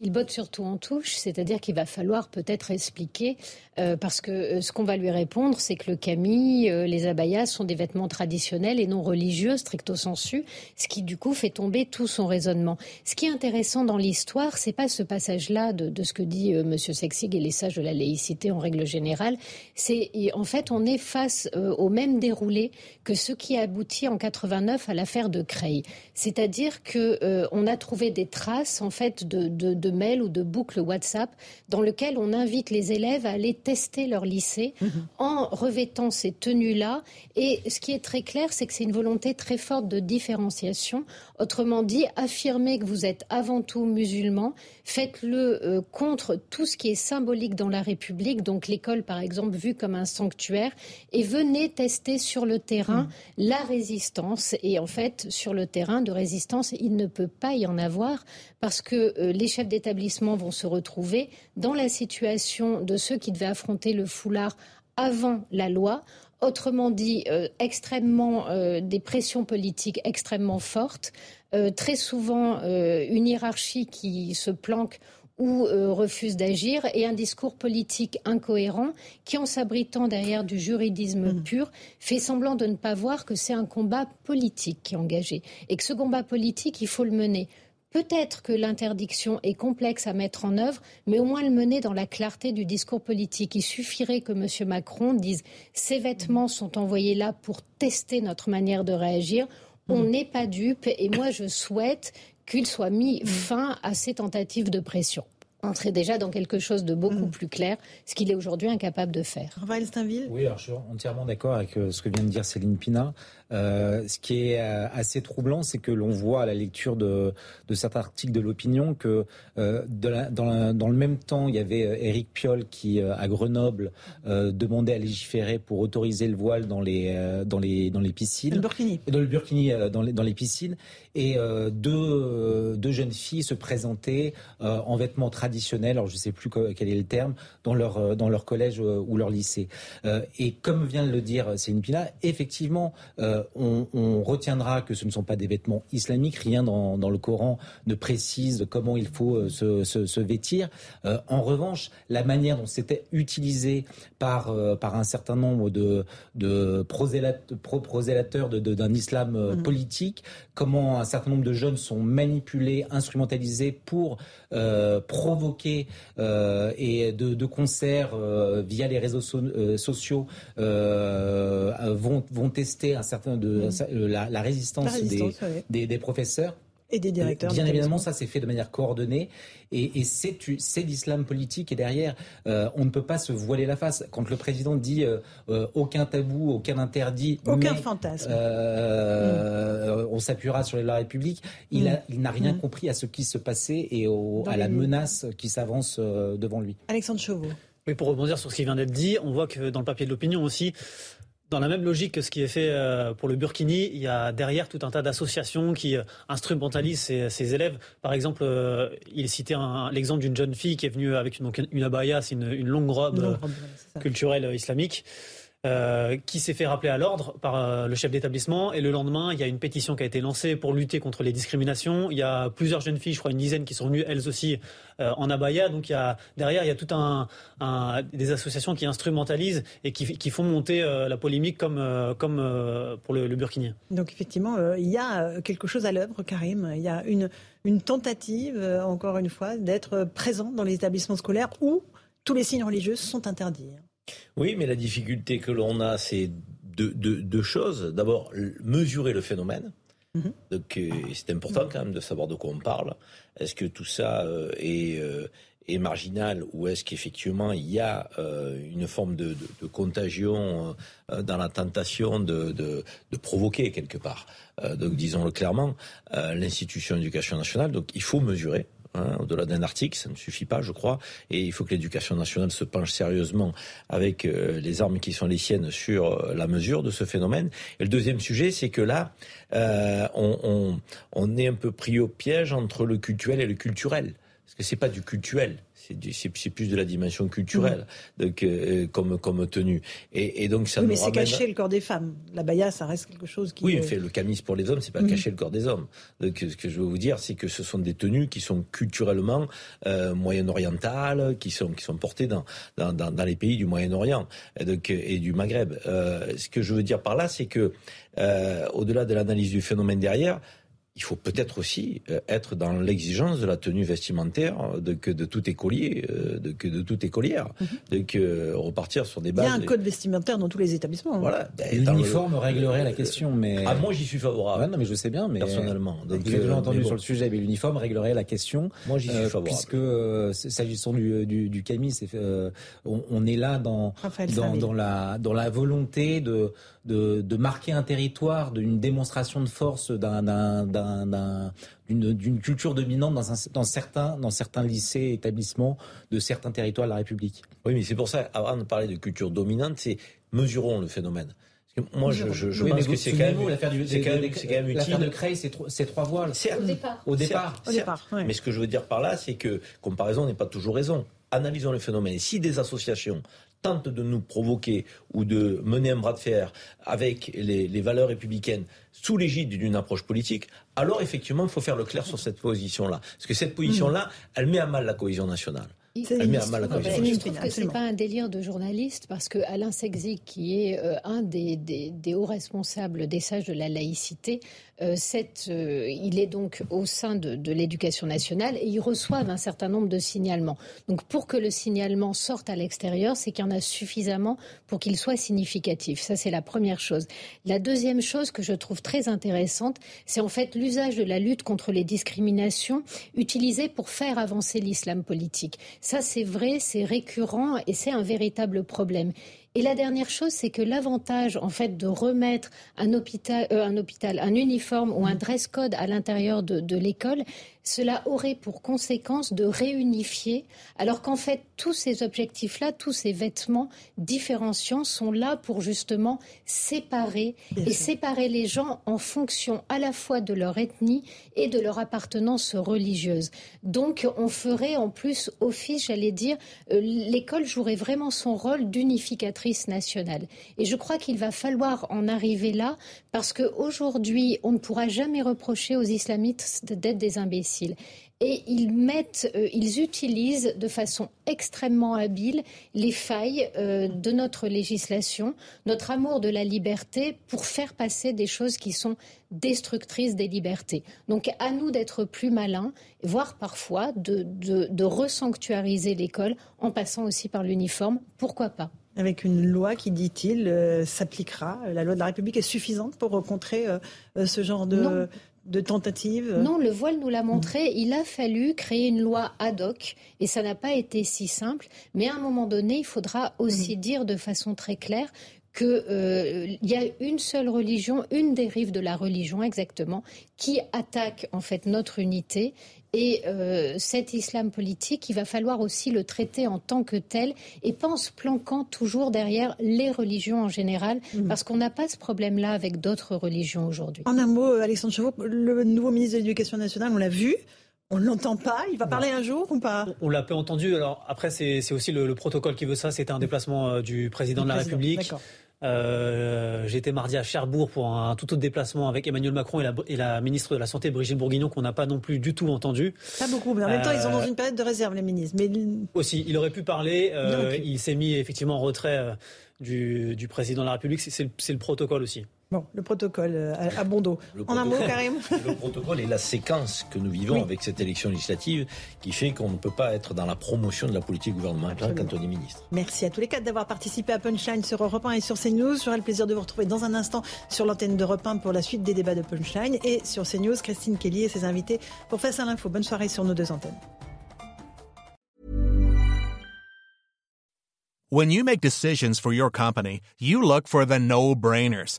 Il botte surtout en touche, c'est-à-dire qu'il va falloir peut-être expliquer, euh, parce que euh, ce qu'on va lui répondre, c'est que le camis, euh, les abayas sont des vêtements traditionnels et non religieux, stricto sensu, ce qui du coup fait tomber tout son raisonnement. Ce qui est intéressant dans l'histoire, c'est pas ce passage-là de, ce que dit Monsieur Sexig et les sages de la laïcité en règle générale. C'est en fait on est face au même déroulé que ce qui a abouti en 89 à l'affaire de Creil, c'est-à-dire que on a trouvé des traces en fait de, de mails ou de boucles WhatsApp dans lequel on invite les élèves à aller tester leur lycée mhm. en revêtant ces tenues-là. Et ce qui est très clair, c'est que c'est une volonté très forte de différenciation. Autrement dit, affirmer que vous êtes avant tout musulman, faites-le euh, contre tout ce qui est symbolique dans la République, donc l'école par exemple vue comme un sanctuaire, et venez tester sur le terrain mhm. la résistance. Et en fait, sur le terrain de résistance, il ne peut pas y en avoir parce que euh, les chefs d'établissement vont se retrouver dans la situation de ceux qui devaient affronter le foulard avant la loi. Autrement dit, euh, extrêmement euh, des pressions politiques extrêmement fortes, très souvent une hiérarchie qui se planque ou refuse d'agir, et un discours politique incohérent qui, en s'abritant derrière du juridisme mmh. pur, fait semblant de ne pas voir que c'est un combat politique qui est engagé, et que ce combat politique, il faut le mener Peut-être que l'interdiction est complexe à mettre en œuvre, mais au moins le mener dans la clarté du discours politique. Il suffirait que M. Macron dise ces vêtements sont envoyés là pour tester notre manière de réagir. On mm. n'est pas dupe et moi je souhaite qu'il soit mis mm. fin à ces tentatives de pression entrer déjà dans quelque chose de beaucoup mm. plus clair, ce qu'il est aujourd'hui incapable de faire. Oui, alors je suis entièrement d'accord avec euh, ce que vient de dire Céline Pina. Euh, ce qui est euh, assez troublant, c'est que l'on voit à la lecture de, de cet article de l'opinion que euh, dans, le même temps, il y avait Éric Piolle qui, à Grenoble, demandait à légiférer pour autoriser le voile dans les, dans les, dans les piscines. Le burkini. Dans le burkini, dans les, dans les piscines. Et deux, deux jeunes filles se présentaient en vêtements traditionnels, alors je ne sais plus quel est le terme, dans leur, dans leur collège ou leur lycée. et comme vient de le dire Céline Pina, effectivement, on, retiendra que ce ne sont pas des vêtements islamiques. Rien dans, le Coran ne précise comment il faut euh, se, vêtir. Euh, en revanche, la manière dont c'était utilisé par, euh, par un certain nombre de, de prosélateurs d'un islam mmh. politique, comment un certain nombre de jeunes sont manipulés, instrumentalisés pour provoquer et de, concert via les réseaux sociaux vont, vont tester un certain de mm. la, résistance, des, professeurs. Et des directeurs. Bien évidemment, ça s'est fait de manière coordonnée. Et, c'est l'islam politique. Et derrière, euh, on ne peut pas se voiler la face. Quand le président dit euh, euh, aucun tabou, aucun interdit. Aucun fantasme. Mm. On s'appuiera sur la République. Il mm. n'a rien compris à ce qui se passait et à la menace qui s'avance devant lui. Alexandre Chauveau. Oui, pour rebondir sur ce qui vient d'être dit, on voit que dans le papier de l'opinion aussi, dans la même logique que ce qui est fait euh, pour le Burkini, il y a derrière tout un tas d'associations qui euh, instrumentalisent ces, élèves. Par exemple, euh, il citait l'exemple d'une jeune fille qui est venue avec une, une abaya, c'est une, longue robe, culturelle islamique. Euh, qui s'est fait rappeler à l'ordre par euh, le chef d'établissement. Et le lendemain, il y a une pétition qui a été lancée pour lutter contre les discriminations. Il y a plusieurs jeunes filles, je crois une dizaine, qui sont venues elles aussi euh, en abaya. Donc derrière, il y a tout un, des associations qui instrumentalisent et qui, font monter la polémique comme, pour le, le Burkini. Donc effectivement, il y a quelque chose à l'œuvre, Karim. Il y a une tentative, encore une fois, d'être présent dans les établissements scolaires où tous les signes religieux sont interdits. Oui, mais la difficulté que l'on a, c'est deux, choses. D'abord, mesurer le phénomène. Mhm. Donc, euh, c'est important quand même de savoir de quoi on parle. Est-ce que tout ça euh, euh, est, marginal ou est-ce qu'effectivement il y a une forme de, contagion dans la tentation de, provoquer quelque part? Donc, disons-le clairement, l'institution d'éducation nationale, donc il faut mesurer. Hein, au-delà d'un article, ça ne suffit pas, je crois. Et il faut que l'éducation nationale se penche sérieusement avec euh, les armes qui sont les siennes sur euh, la mesure de ce phénomène. Et le deuxième sujet, c'est que là, euh, on, on, est un peu pris au piège entre le culturel et le culturel. parce que c'est pas du cultuel, c'est plus de la dimension culturelle mmh. donc, euh, comme, comme tenue. Et, et, donc ça oui, mais c'est cacher le corps des femmes. La baya, ça reste quelque chose qui. Oui, fait le camis pour les hommes, c'est pas mmh. cacher le corps des hommes. Donc ce que je veux vous dire, c'est que ce sont des tenues qui sont culturellement euh, moyen-orientales, qui sont, qui sont portées dans, dans, dans, dans les pays du Moyen-Orient et, et du Maghreb. Euh, ce que je veux dire par là, c'est que euh, au-delà de l'analyse du phénomène derrière, il faut peut-être aussi euh, être dans l'exigence de la tenue vestimentaire de, que de tout écolier, euh, de, que de tout écolière, mm de que repartir sur des bases. Il y a un code vestimentaire dans tous les établissements. Hein. Voilà. Ben, L'uniforme réglerait la question, mais. Ah, moi j'y suis favorable. non, mais je sais bien, mais personnellement. Donc, vous déjà entendu sur le sujet, mais l'uniforme réglerait la question. Moi j'y suis favorable. Puisque s'agissant du, du, du Camille, euh, on, on, est là dans dans, dans, la dans la volonté de de, de marquer un territoire, d'une démonstration de force d'un d'une culture dominante dans, un, dans, certains, dans certains lycées, établissements de certains territoires de la République. Oui, mais c'est pour ça, avant de parler de culture dominante, c'est mesurons le phénomène. Moi, je, je, je pense que c'est quand même, l'affaire du, c'est quand même, quand même utile. L'affaire de Creil, c'est trois voiles. Au départ. Au départ. Au départ Mais ce que je veux dire par là, c'est que comparaison n'est pas toujours raison. Analysons le phénomène. Si des associations tente de nous provoquer ou de mener un bras de fer avec les, les valeurs républicaines sous l'égide d'une approche politique, alors effectivement, il faut faire le clair sur cette position-là. Parce que cette position-là, elle met à mal la cohésion nationale. Elle met à mal la cohésion Je trouve que ce n'est pas un délire de journaliste, parce que Alain Sexy, qui est euh, un des, des, des, hauts responsables des sages de la laïcité, euh, cette, euh, il est donc au sein de, de l'éducation nationale et ils reçoivent un certain nombre de signalements. Donc pour que le signalement sorte à l'extérieur, c'est qu'il y en a suffisamment pour qu'il soit significatif. Ça, c'est la première chose. La deuxième chose que je trouve très intéressante, c'est en fait l'usage de la lutte contre les discriminations utilisée pour faire avancer l'islam politique. Ça, c'est vrai, c'est récurrent et c'est un véritable problème. Et la dernière chose, c'est que l'avantage, en fait, de remettre un hôpital, euh, un hôpital, un uniforme ou un dress code à l'intérieur de, de l'école, cela aurait pour conséquence de réunifier, alors qu'en fait, tous ces objectifs-là, tous ces vêtements différenciants sont là pour justement séparer et séparer les gens en fonction à la fois de leur ethnie et de leur appartenance religieuse. Donc, on ferait en plus office, j'allais dire, euh, l'école jouerait vraiment son rôle d'unificatrice nationale. Et je crois qu'il va falloir en arriver là parce qu'aujourd'hui, on ne pourra jamais reprocher aux islamistes d'être des imbéciles. Et ils mettent, euh, ils utilisent de façon extrêmement habile les failles euh, de notre législation, notre amour de la liberté pour faire passer des choses qui sont destructrices des libertés. Donc à nous d'être plus malins, voire parfois de, de, de resanctuariser l'école en passant aussi par l'uniforme. Pourquoi pas? Avec une loi qui, dit-il, euh, s'appliquera. La loi de la République est suffisante pour contrer ce genre de, de tentatives? Non, le voile nous l'a montré. Il a fallu créer une loi ad hoc et ça n'a pas été si simple. Mais à un moment donné, il faudra aussi mm. dire de façon très claire qu'il euh, y a une seule religion, une dérive de la religion exactement, qui attaque en fait notre unité et euh, cet islam politique, il va falloir aussi le traiter en tant que tel et pas en se planquant toujours derrière les religions en général, mhm. parce qu'on n'a pas ce problème-là avec d'autres religions aujourd'hui. En un mot, Alexandre Chevaux, le nouveau ministre de l'Éducation nationale, on l'a vu. On ne l'entend pas. Il va parler un jour ou pas? On l'a peu entendu. Alors après, c'est aussi le, protocole qui veut ça. C'était un déplacement euh, du président de la République. Euh, J'étais mardi à Cherbourg pour un tout autre déplacement avec Emmanuel Macron et la, et la ministre de la Santé, Brigitte Bourguignon, qu'on n'a pas non plus du tout entendu. Pas beaucoup, mais en même temps, ils sont dans euh, une période de réserve, les ministres. Mais... Aussi, il aurait pu parler. Euh, il s'est mis effectivement en retrait du, du, président de la République. C'est le protocole aussi. Bon, le protocole euh, à bon dos. En un mot, Karim [LAUGHS] Le protocole et la séquence que nous vivons avec cette élection législative qui fait qu'on ne peut pas être dans la promotion de la politique gouvernementale quand on est ministre. Merci à tous les quatre d'avoir participé à Punchline sur Europe 1 et sur CNews. J'aurai le plaisir de vous retrouver dans un instant sur l'antenne d'Europe 1 pour la suite des débats de Punchline et sur CNews, Christine Kelly et ses invités pour Face à l'info. Bonne soirée sur nos deux antennes. When you make decisions for your company, you look for the no-brainers.